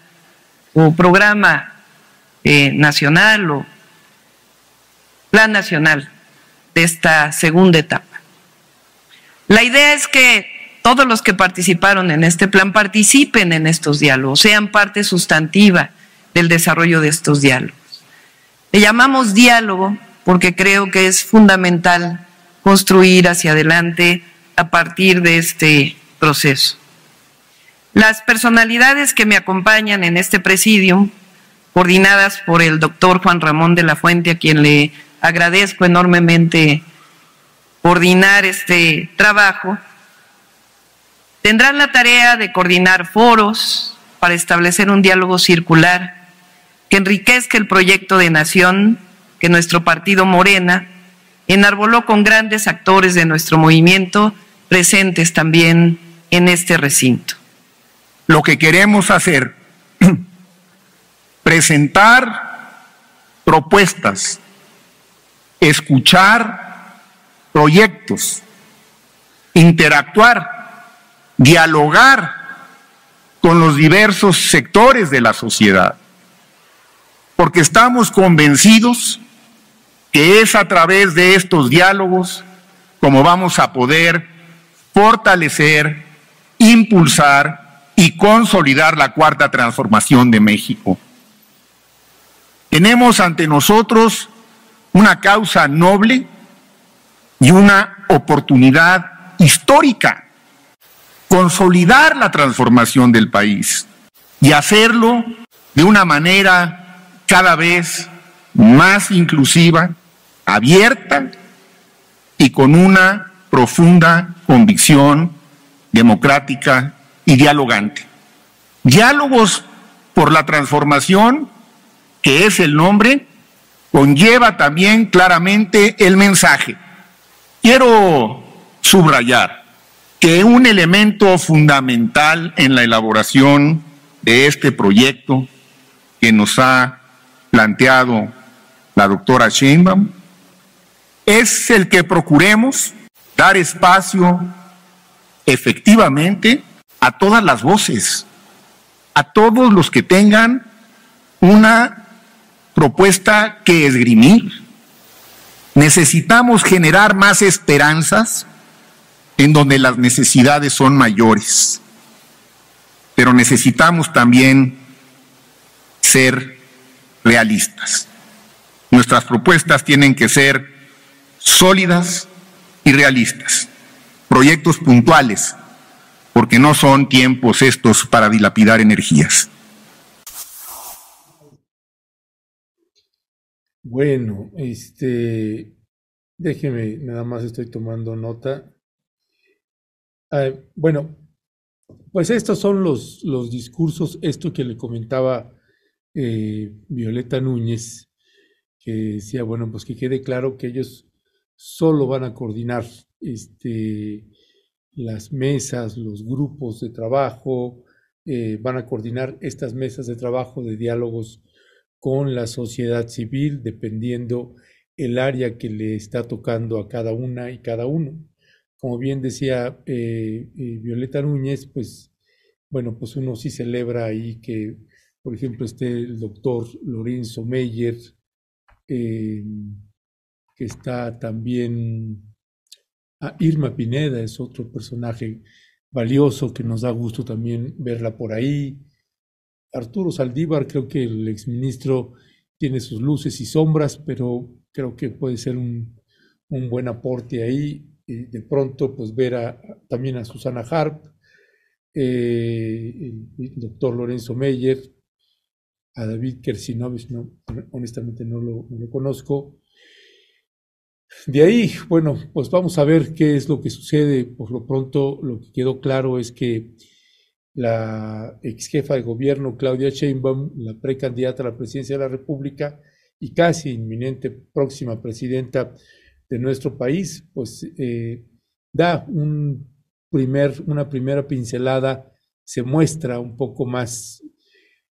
o Programa eh, Nacional o Plan Nacional de esta segunda etapa. La idea es que todos los que participaron en este plan participen en estos diálogos, sean parte sustantiva del desarrollo de estos diálogos. Le llamamos diálogo porque creo que es fundamental construir hacia adelante a partir de este proceso. Las personalidades que me acompañan en este presidium, coordinadas por el doctor Juan Ramón de la Fuente, a quien le agradezco enormemente coordinar este trabajo, tendrán la tarea de coordinar foros para establecer un diálogo circular que enriquezca el proyecto de nación que nuestro partido Morena enarboló con grandes actores de nuestro movimiento presentes también en este recinto. Lo que queremos hacer, [CLEARS THROAT] presentar propuestas escuchar proyectos, interactuar, dialogar con los diversos sectores de la sociedad, porque estamos convencidos que es a través de estos diálogos como vamos a poder fortalecer, impulsar y consolidar la cuarta transformación de México. Tenemos ante nosotros una causa noble y una oportunidad histórica. Consolidar la transformación del país y hacerlo de una manera cada vez más inclusiva, abierta y con una profunda convicción democrática y dialogante. Diálogos por la transformación, que es el nombre, conlleva también claramente el mensaje. Quiero subrayar que un elemento fundamental en la elaboración de este proyecto que nos ha planteado la doctora Sheinbaum es el que procuremos dar espacio efectivamente a todas las voces, a todos los que tengan una propuesta que esgrimir. Necesitamos generar más esperanzas en donde las necesidades son mayores, pero necesitamos también ser realistas. Nuestras propuestas tienen que ser sólidas y realistas, proyectos puntuales, porque no son tiempos estos para dilapidar energías. Bueno, este, déjeme, nada más estoy tomando nota. Ah, bueno, pues estos son los, los discursos, esto que le comentaba eh, Violeta Núñez, que decía, bueno, pues que quede claro que ellos solo van a coordinar este, las mesas, los grupos de trabajo, eh, van a coordinar estas mesas de trabajo de diálogos con la sociedad civil, dependiendo el área que le está tocando a cada una y cada uno. Como bien decía eh, eh, Violeta Núñez, pues bueno, pues uno sí celebra ahí que, por ejemplo, esté el doctor Lorenzo Meyer, que está también Ah, Irma Pineda es otro personaje valioso que nos da gusto también verla por ahí. Arturo Saldívar, creo que el exministro tiene sus luces y sombras, pero creo que puede ser un, buen aporte ahí. de pronto, pues ver a, también a Susana Harp, eh, el, doctor Lorenzo Meyer, a David Kersinovich, no, honestamente no lo, no lo conozco, de ahí, bueno, pues vamos a ver qué es lo que sucede. Por lo pronto, lo que quedó claro es que la ex jefa de gobierno, Claudia Sheinbaum, la precandidata a la presidencia de la República y casi inminente próxima presidenta de nuestro país, pues eh, da un primer, una primera pincelada, se muestra un poco más.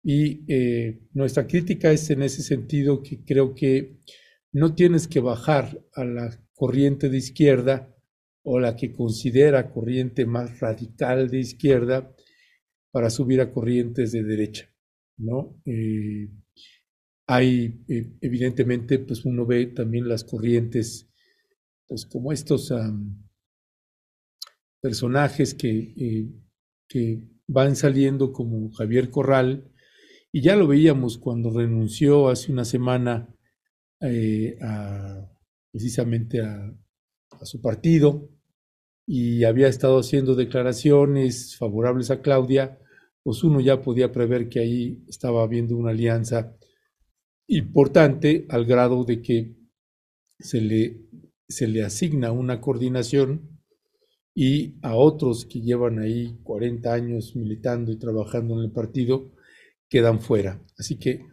Y eh, nuestra crítica es en ese sentido que creo que no tienes que bajar a la corriente de izquierda o la que considera corriente más radical de izquierda para subir a corrientes de derecha, ¿no? Eh, hay, eh, evidentemente, pues uno ve también las corrientes, pues como estos personajes que, eh, que van saliendo como Javier Corral, y ya lo veíamos cuando renunció hace una semana precisamente a, su partido y había estado haciendo declaraciones favorables a Claudia, pues uno ya podía prever que ahí estaba habiendo una alianza importante al grado de que se le, se le asigna una coordinación y a otros que llevan ahí 40 años militando y trabajando en el partido quedan fuera. Así que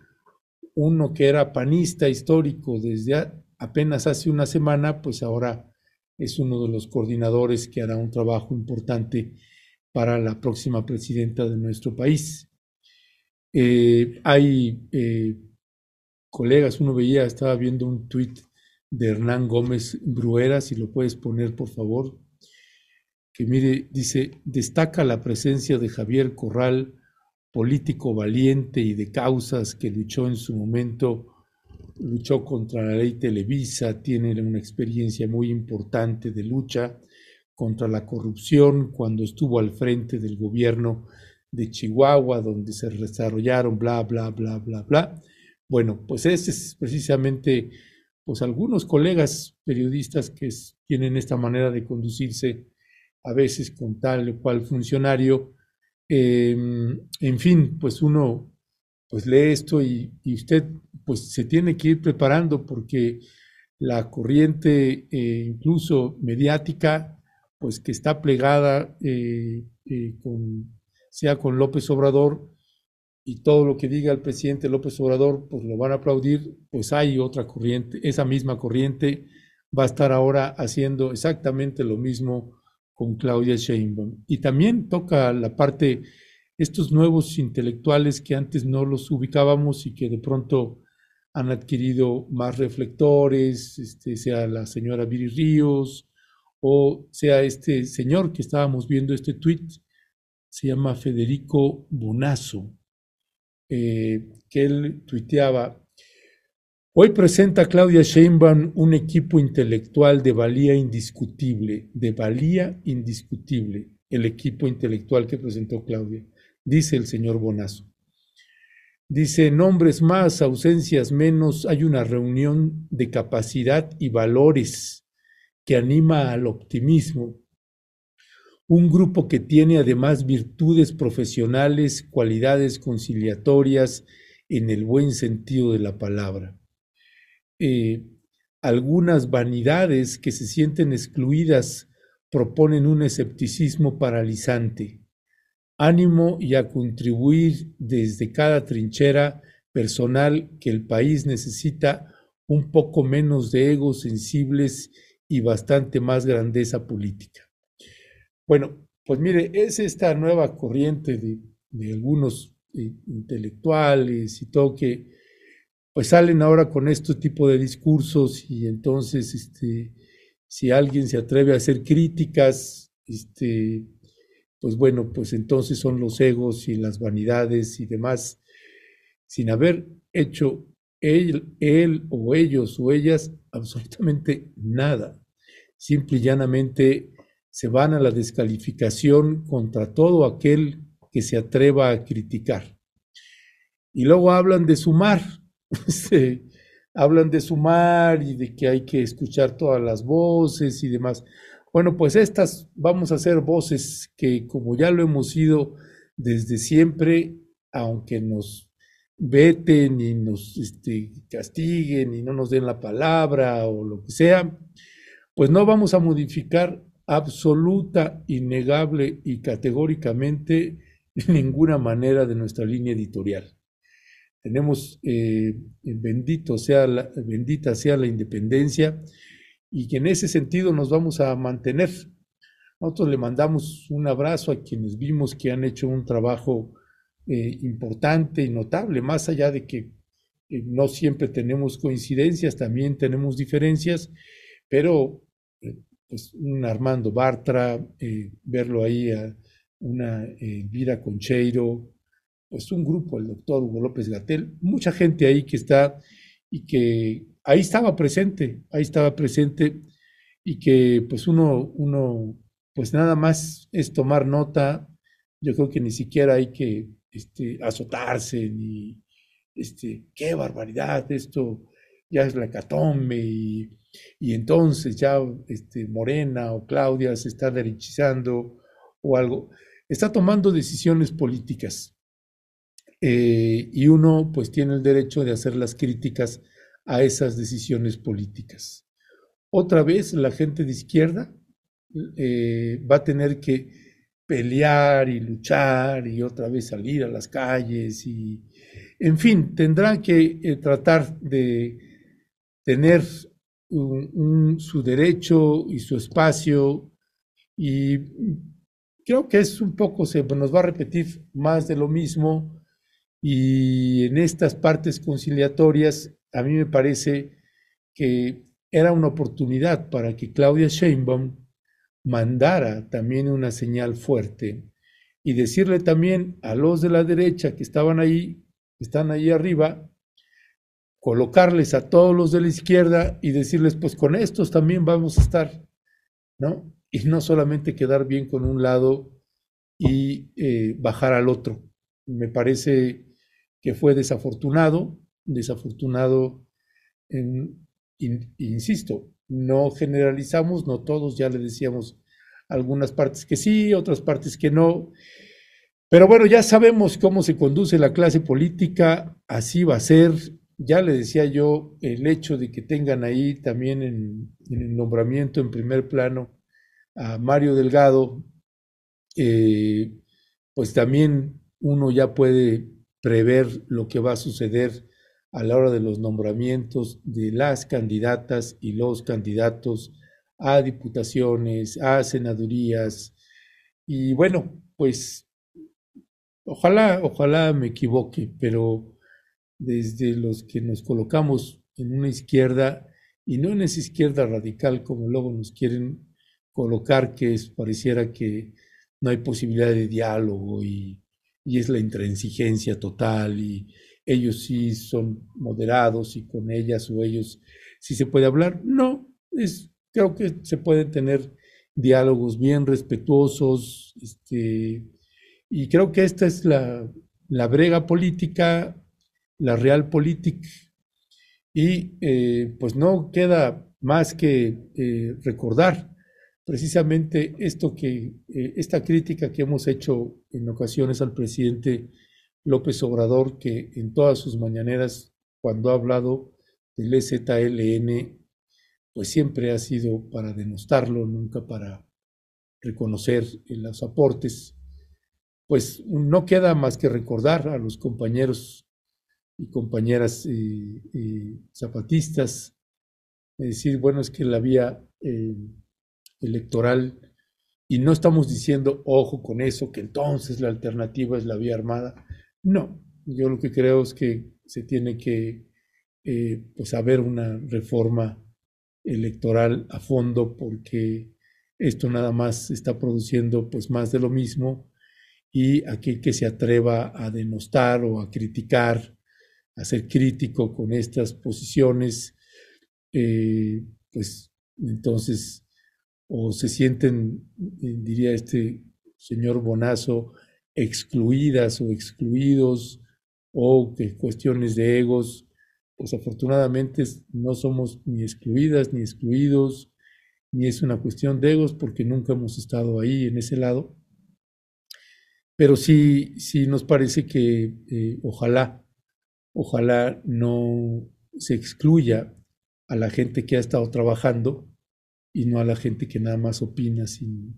uno que era panista histórico desde apenas hace una semana, pues ahora es uno de los coordinadores que hará un trabajo importante para la próxima presidenta de nuestro país. Eh, hay eh, colegas, uno veía, estaba viendo un tuit de Hernán Gómez Bruera, si lo puedes poner por favor, que mire, dice, destaca la presencia de Javier Corral político valiente y de causas que luchó en su momento, luchó contra la ley Televisa, tiene una experiencia muy importante de lucha contra la corrupción cuando estuvo al frente del gobierno de Chihuahua, donde se desarrollaron bla, bla, bla, bla, bla. Bueno, pues ese es precisamente, pues algunos colegas periodistas que tienen esta manera de conducirse a veces con tal o cual funcionario, Em, en fin, pues uno pues lee esto y, usted pues se tiene que ir preparando porque la corriente eh, incluso mediática pues que está plegada eh, eh, con, sea con López Obrador y todo lo que diga el presidente López Obrador pues lo van a aplaudir, pues hay otra corriente, esa misma corriente va a estar ahora haciendo exactamente lo mismo con Claudia Sheinbaum. Y también toca la parte estos nuevos intelectuales que antes no los ubicábamos y que de pronto han adquirido más reflectores, este, sea la señora Viri Ríos o sea este señor que estábamos viendo este tweet, se llama Federico Bonazo, eh, que él tuiteaba, hoy presenta Claudia Sheinbaum un equipo intelectual de valía indiscutible, de valía indiscutible, el equipo intelectual que presentó Claudia dice el señor Bonazo. Dice, nombres más, ausencias menos, hay una reunión de capacidad y valores que anima al optimismo. Un grupo que tiene además virtudes profesionales, cualidades conciliatorias en el buen sentido de la palabra. Eh, algunas vanidades que se sienten excluidas proponen un escepticismo paralizante ánimo y a contribuir desde cada trinchera personal que el país necesita un poco menos de egos sensibles y bastante más grandeza política. Bueno, pues mire, es esta nueva corriente de, algunos eh, intelectuales y todo que pues salen ahora con este tipo de discursos y entonces este, si alguien se atreve a hacer críticas, este, pues bueno, pues entonces son los egos y las vanidades y demás, sin haber hecho él, él o ellos o ellas absolutamente nada. Simple y llanamente se van a la descalificación contra todo aquel que se atreva a criticar. Y luego hablan de sumar, [LAUGHS] hablan de sumar y de que hay que escuchar todas las voces y demás. Bueno, pues estas vamos a ser voces que, como ya lo hemos sido desde siempre, aunque nos veten y nos este, castiguen y no nos den la palabra o lo que sea, pues no vamos a modificar absoluta, innegable y categóricamente [LAUGHS] ninguna manera de nuestra línea editorial. Tenemos, eh, bendito sea la, bendita sea la independencia y que en ese sentido nos vamos a mantener. Nosotros le mandamos un abrazo a quienes vimos que han hecho un trabajo eh, importante y notable, más allá de que eh, no siempre tenemos coincidencias, también tenemos diferencias, pero eh, pues un Armando Bartra, verlo ahí a una Elvira Concheiro, pues un grupo, el doctor Hugo López Gatel, mucha gente ahí que está y que ahí estaba presente, ahí estaba presente y que pues uno, uno, pues nada más es tomar nota, yo creo que ni siquiera hay que este, azotarse, ni, este, qué barbaridad, esto ya es la hecatombe y, y entonces ya este, Morena o Claudia se está derechizando o algo, está tomando decisiones políticas. Eh, y uno pues tiene el derecho de hacer las críticas a esas decisiones políticas. Otra vez la gente de izquierda eh, va a tener que pelear y luchar y otra vez salir a las calles y, en fin, tendrá que eh, tratar de tener su derecho y su espacio y creo que es un poco, se nos va a repetir más de lo mismo y en estas partes conciliatorias a mí me parece que era una oportunidad para que Claudia Sheinbaum mandara también una señal fuerte y decirle también a los de la derecha que estaban ahí, que están ahí arriba, colocarles a todos los de la izquierda y decirles, pues con estos también vamos a estar, ¿no? Y no solamente quedar bien con un lado y eh, bajar al otro. Me parece que fue desafortunado, desafortunado, insisto, no generalizamos, no todos, ya le decíamos algunas partes que sí, otras partes que no, Pero bueno, ya sabemos cómo se conduce la clase política, así va a ser. Ya le decía yo, el hecho de que tengan ahí también en, el nombramiento en primer plano a Mario Delgado, eh, pues también uno ya puede prever lo que va a suceder a la hora de los nombramientos de las candidatas y los candidatos a diputaciones, a senadurías. Y bueno, pues ojalá, ojalá me equivoque, pero desde los que nos colocamos en una izquierda, y no en esa izquierda radical como luego nos quieren colocar, que es, pareciera que no hay posibilidad de diálogo y, y es la intransigencia total y ellos sí son moderados y con ellas o ellos sí se puede hablar. No, es, creo que se pueden tener diálogos bien respetuosos, este, y creo que esta es la, la brega política, la real política, y eh, pues no queda más que eh, recordar precisamente esto que, eh, esta crítica que hemos hecho en ocasiones al presidente López Obrador, que en todas sus mañaneras, cuando ha hablado del EZLN, pues siempre ha sido para denostarlo, nunca para reconocer los aportes. Pues no queda más que recordar a los compañeros y compañeras eh, eh, zapatistas, decir, bueno, es que la vía eh, electoral, y no estamos diciendo, ojo con eso, que entonces la alternativa es la vía armada, no, yo lo que creo es que se tiene que eh, pues haber una reforma electoral a fondo porque esto nada más está produciendo pues más de lo mismo y aquel que se atreva a denostar o a criticar, a ser crítico con estas posiciones, eh, pues entonces o se sienten, diría este señor Bonazo, excluidas o excluidos o que cuestiones de egos, pues afortunadamente no somos ni excluidas ni excluidos, ni es una cuestión de egos porque nunca hemos estado ahí en ese lado. Pero sí, sí nos parece que eh, ojalá, ojalá no se excluya a la gente que ha estado trabajando y no a la gente que nada más opina sin,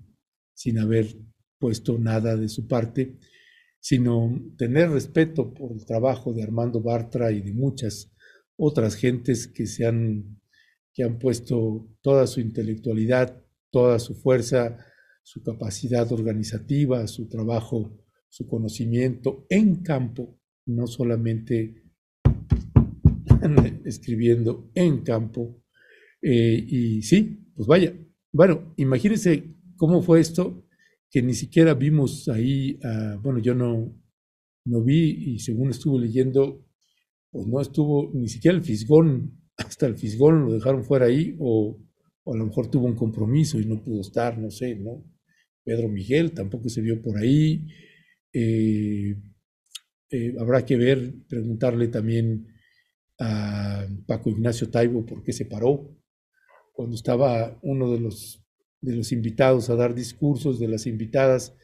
sin haber puesto nada de su parte, sino tener respeto por el trabajo de Armando Bartra y de muchas otras gentes que se han, que han puesto toda su intelectualidad, toda su fuerza, su capacidad organizativa, su trabajo, su conocimiento en campo, no solamente [LAUGHS] escribiendo en campo. Eh, y sí, pues vaya, bueno, imagínense cómo fue esto que ni siquiera vimos ahí, ah, bueno, yo no, no vi y según estuve leyendo, pues no estuvo ni siquiera el Fisgón, [LAUGHS] hasta el Fisgón lo dejaron fuera ahí o, a lo mejor tuvo un compromiso y no pudo estar, no sé, ¿no? Pedro Miguel tampoco se vio por ahí. Eh, eh, habrá que ver, preguntarle también a Paco Ignacio Taibo por qué se paró cuando estaba uno de los de los invitados a dar discursos, de las invitadas,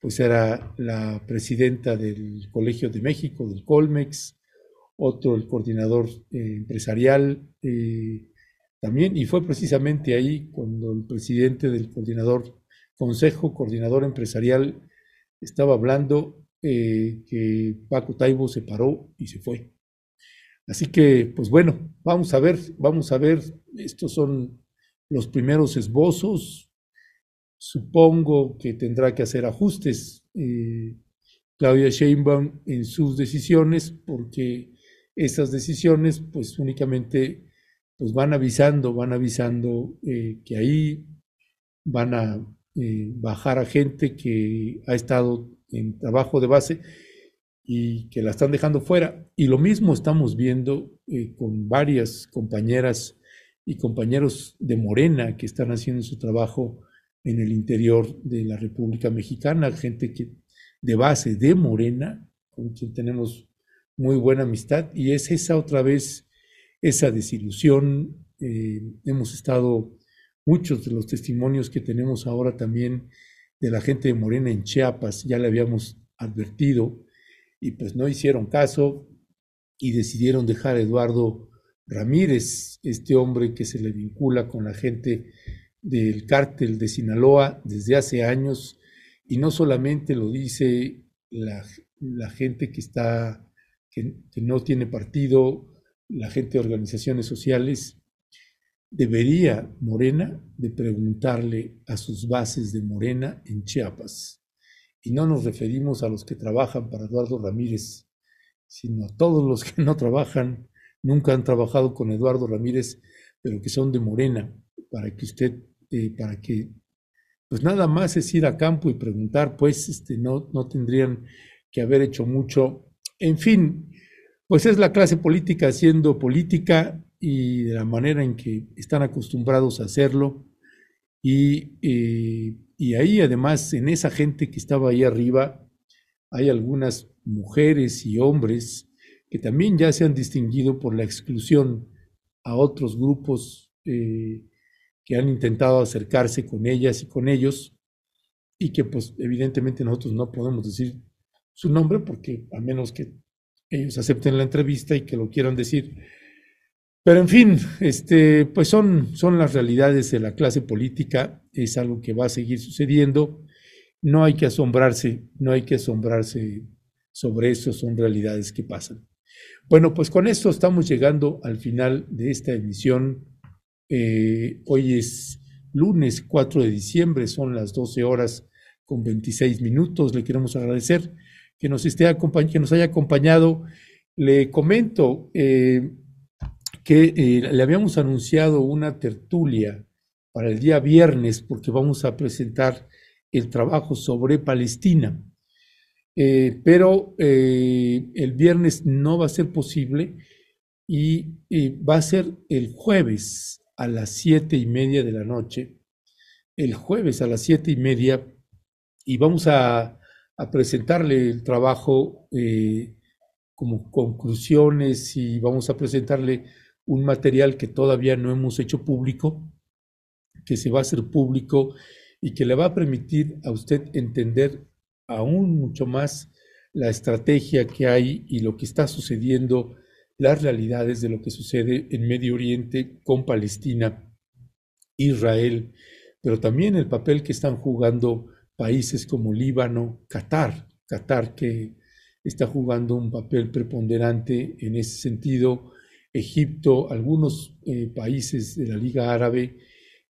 pues era la presidenta del Colegio de México, del Colmex, otro el coordinador eh, empresarial eh, también, y fue precisamente ahí cuando el presidente del coordinador, Consejo Coordinador Empresarial, estaba hablando eh, que Paco Taibo se paró y se fue. Así que, pues bueno, vamos a ver, vamos a ver, estos son los primeros esbozos. Supongo que tendrá que hacer ajustes eh, Claudia Sheinbaum en sus decisiones, porque esas decisiones, pues únicamente, pues van avisando, van avisando eh, que ahí van a eh, bajar a gente que ha estado en trabajo de base y que la están dejando fuera. Y lo mismo estamos viendo con varias compañeras y compañeros de Morena que están haciendo su trabajo en el interior de la República Mexicana, gente que de base de Morena, con quien tenemos muy buena amistad, y es esa otra vez, esa desilusión. Eh, hemos estado, muchos de los testimonios que tenemos ahora también de la gente de Morena en Chiapas, ya le habíamos advertido y pues no hicieron caso y decidieron dejar a Eduardo Ramírez, este hombre que se le vincula con la gente del cártel de Sinaloa desde hace años y no solamente lo dice la, gente que está que, no tiene partido, la gente de organizaciones sociales, debería Morena de preguntarle a sus bases de Morena en Chiapas. Y no nos referimos a los que trabajan para Eduardo Ramírez, sino a todos los que no trabajan, nunca han trabajado con Eduardo Ramírez, pero que son de Morena, para que usted, eh, para que, pues nada más es ir a campo y preguntar, pues este, no, no tendrían que haber hecho mucho. En fin, pues es la clase política haciendo política y de la manera en que están acostumbrados a hacerlo. Y, eh, y ahí además, en esa gente que estaba ahí arriba, hay algunas mujeres y hombres que también ya se han distinguido por la exclusión a otros grupos eh, que han intentado acercarse con ellas y con ellos y que pues evidentemente nosotros no podemos decir su nombre porque a menos que ellos acepten la entrevista y que lo quieran decir. Pero en fin, este, pues son, son las realidades de la clase política, es algo que va a seguir sucediendo. No hay que asombrarse, no hay que asombrarse sobre eso, son realidades que pasan. Bueno, pues con esto estamos llegando al final de esta emisión. Eh, hoy es lunes 4 de diciembre, son las 12 horas con 26 minutos. Le queremos agradecer que nos, esté que nos haya acompañado. Le comento eh, que eh, le habíamos anunciado una tertulia para el día viernes porque vamos a presentar el trabajo sobre Palestina. Eh, pero el viernes no va a ser posible y va a ser el jueves a las siete y media de la noche. El jueves a las siete y media y vamos a a presentarle el trabajo eh, como conclusiones y vamos a presentarle un material que todavía no hemos hecho público, que se va a hacer público y que le va a permitir a usted entender aún mucho más la estrategia que hay y lo que está sucediendo, las realidades de lo que sucede en Medio Oriente con Palestina, Israel, pero también el papel que están jugando países como Líbano, Qatar, Qatar que está jugando un papel preponderante en ese sentido, Egipto, algunos eh, países de la Liga Árabe,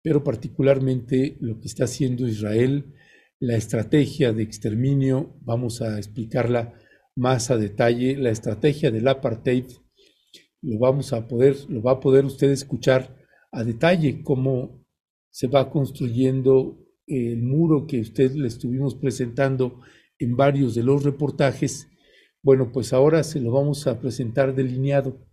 pero particularmente lo que está haciendo Israel, la estrategia de exterminio, vamos a explicarla más a detalle, la estrategia del apartheid, lo vamos a poder, lo va a poder usted escuchar a detalle cómo se va construyendo el muro que usted le estuvimos presentando en varios de los reportajes, bueno, pues ahora se lo vamos a presentar delineado,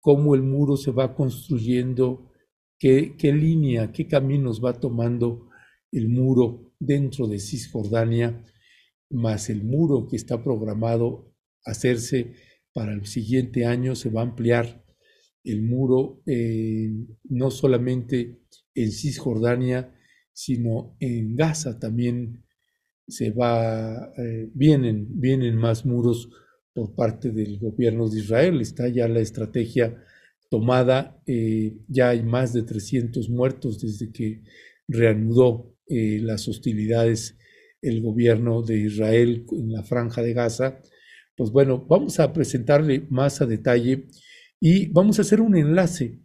cómo el muro se va construyendo, qué, qué línea, qué caminos va tomando el muro dentro de Cisjordania, más el muro que está programado hacerse para el siguiente año, se va a ampliar el muro eh, no solamente en Cisjordania, sino en Gaza también se va, eh, vienen, vienen más muros por parte del gobierno de Israel. Está ya la estrategia tomada, eh, ya hay más de 300 muertos desde que reanudó eh, las hostilidades el gobierno de Israel en la franja de Gaza. Pues bueno, vamos a presentarle más a detalle y vamos a hacer un enlace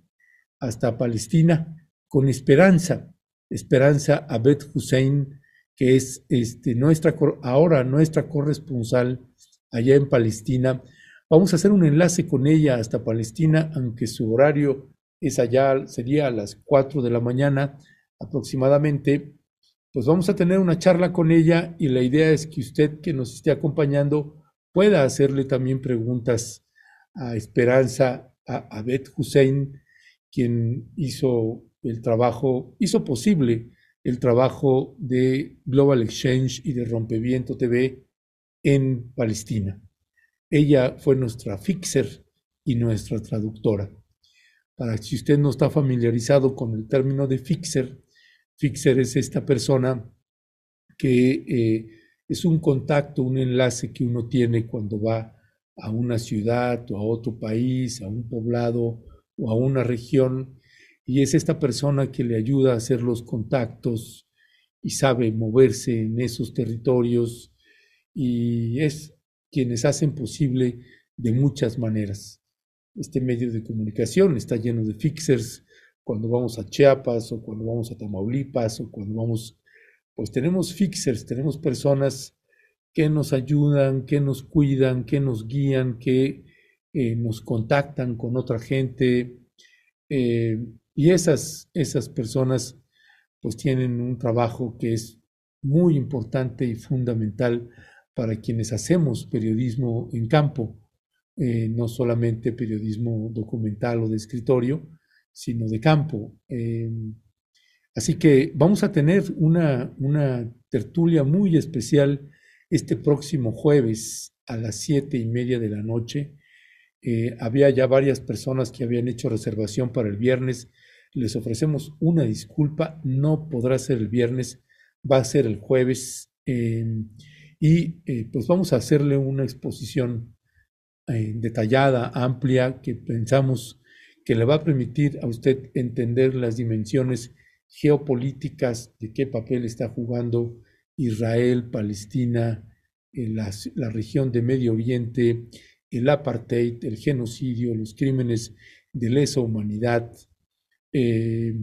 hasta Palestina con esperanza Esperanza Abed Hussein, que es este, nuestra, ahora nuestra corresponsal allá en Palestina. Vamos a hacer un enlace con ella hasta Palestina, aunque su horario es allá, sería a las 4 de la mañana aproximadamente. Pues vamos a tener una charla con ella y la idea es que usted que nos esté acompañando pueda hacerle también preguntas a Esperanza, a Abed Hussein, quien hizo el trabajo, hizo posible el trabajo de Global Exchange y de Rompeviento TV en Palestina. Ella fue nuestra fixer y nuestra traductora. Para si usted no está familiarizado con el término de fixer, fixer es esta persona que eh, es un contacto, un enlace que uno tiene cuando va a una ciudad o a otro país, a un poblado o a una región, y es esta persona que le ayuda a hacer los contactos y sabe moverse en esos territorios y es quienes hacen posible de muchas maneras. Este medio de comunicación está lleno de fixers cuando vamos a Chiapas o cuando vamos a Tamaulipas o cuando vamos, pues tenemos fixers, tenemos personas que nos ayudan, que nos cuidan, que nos guían, que eh, nos contactan con otra gente. Eh, y esas, esas personas pues tienen un trabajo que es muy importante y fundamental para quienes hacemos periodismo en campo, eh, no solamente periodismo documental o de escritorio, sino de campo. así que vamos a tener una, una tertulia muy especial este próximo jueves a las siete y media de la noche. Eh, había ya varias personas que habían hecho reservación para el viernes. Les ofrecemos una disculpa, no podrá ser el viernes, va a ser el jueves. Em, y eh, pues vamos a hacerle una exposición eh, detallada, amplia, que pensamos que le va a permitir a usted entender las dimensiones geopolíticas de qué papel está jugando Israel, Palestina, la, la, región de Medio Oriente, el apartheid, el genocidio, los crímenes de lesa humanidad eh,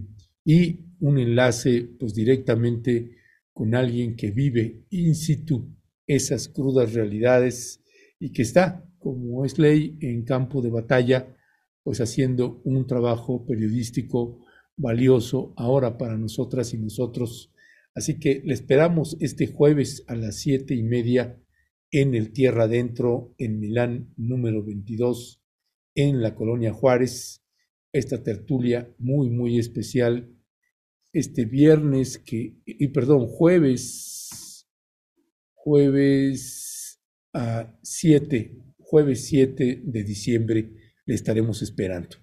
y un enlace pues directamente con alguien que vive in situ esas crudas realidades y que está, como es ley, en campo de batalla, pues haciendo un trabajo periodístico valioso ahora para nosotras y nosotros Así que le esperamos este jueves a las siete y media en el Tierra Adentro, en Milán número 22, en la Colonia Juárez. Esta tertulia muy, muy especial. Este viernes que, y perdón, jueves, jueves a 7, jueves 7 de diciembre, le estaremos esperando.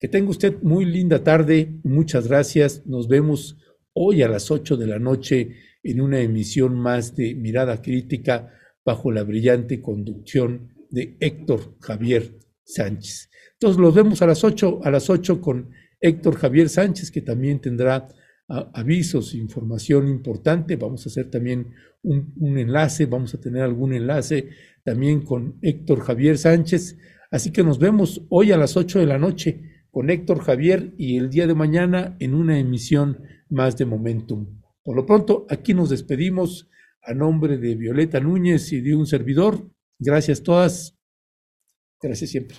Que tenga usted muy linda tarde. Muchas gracias. Nos vemos hoy a las 8 de la noche en una emisión más de Mirada Crítica bajo la brillante conducción de Héctor Javier Sánchez. Entonces los vemos a las 8, a las 8 con Héctor Javier Sánchez, que también tendrá avisos, información importante. Vamos a hacer también un, un, enlace, vamos a tener algún enlace también con Héctor Javier Sánchez. Así que nos vemos hoy a las 8 de la noche con Héctor Javier y el día de mañana en una emisión más de Momentum. Por lo pronto, aquí nos despedimos a nombre de Violeta Núñez y de un servidor. Gracias todas. Gracias siempre.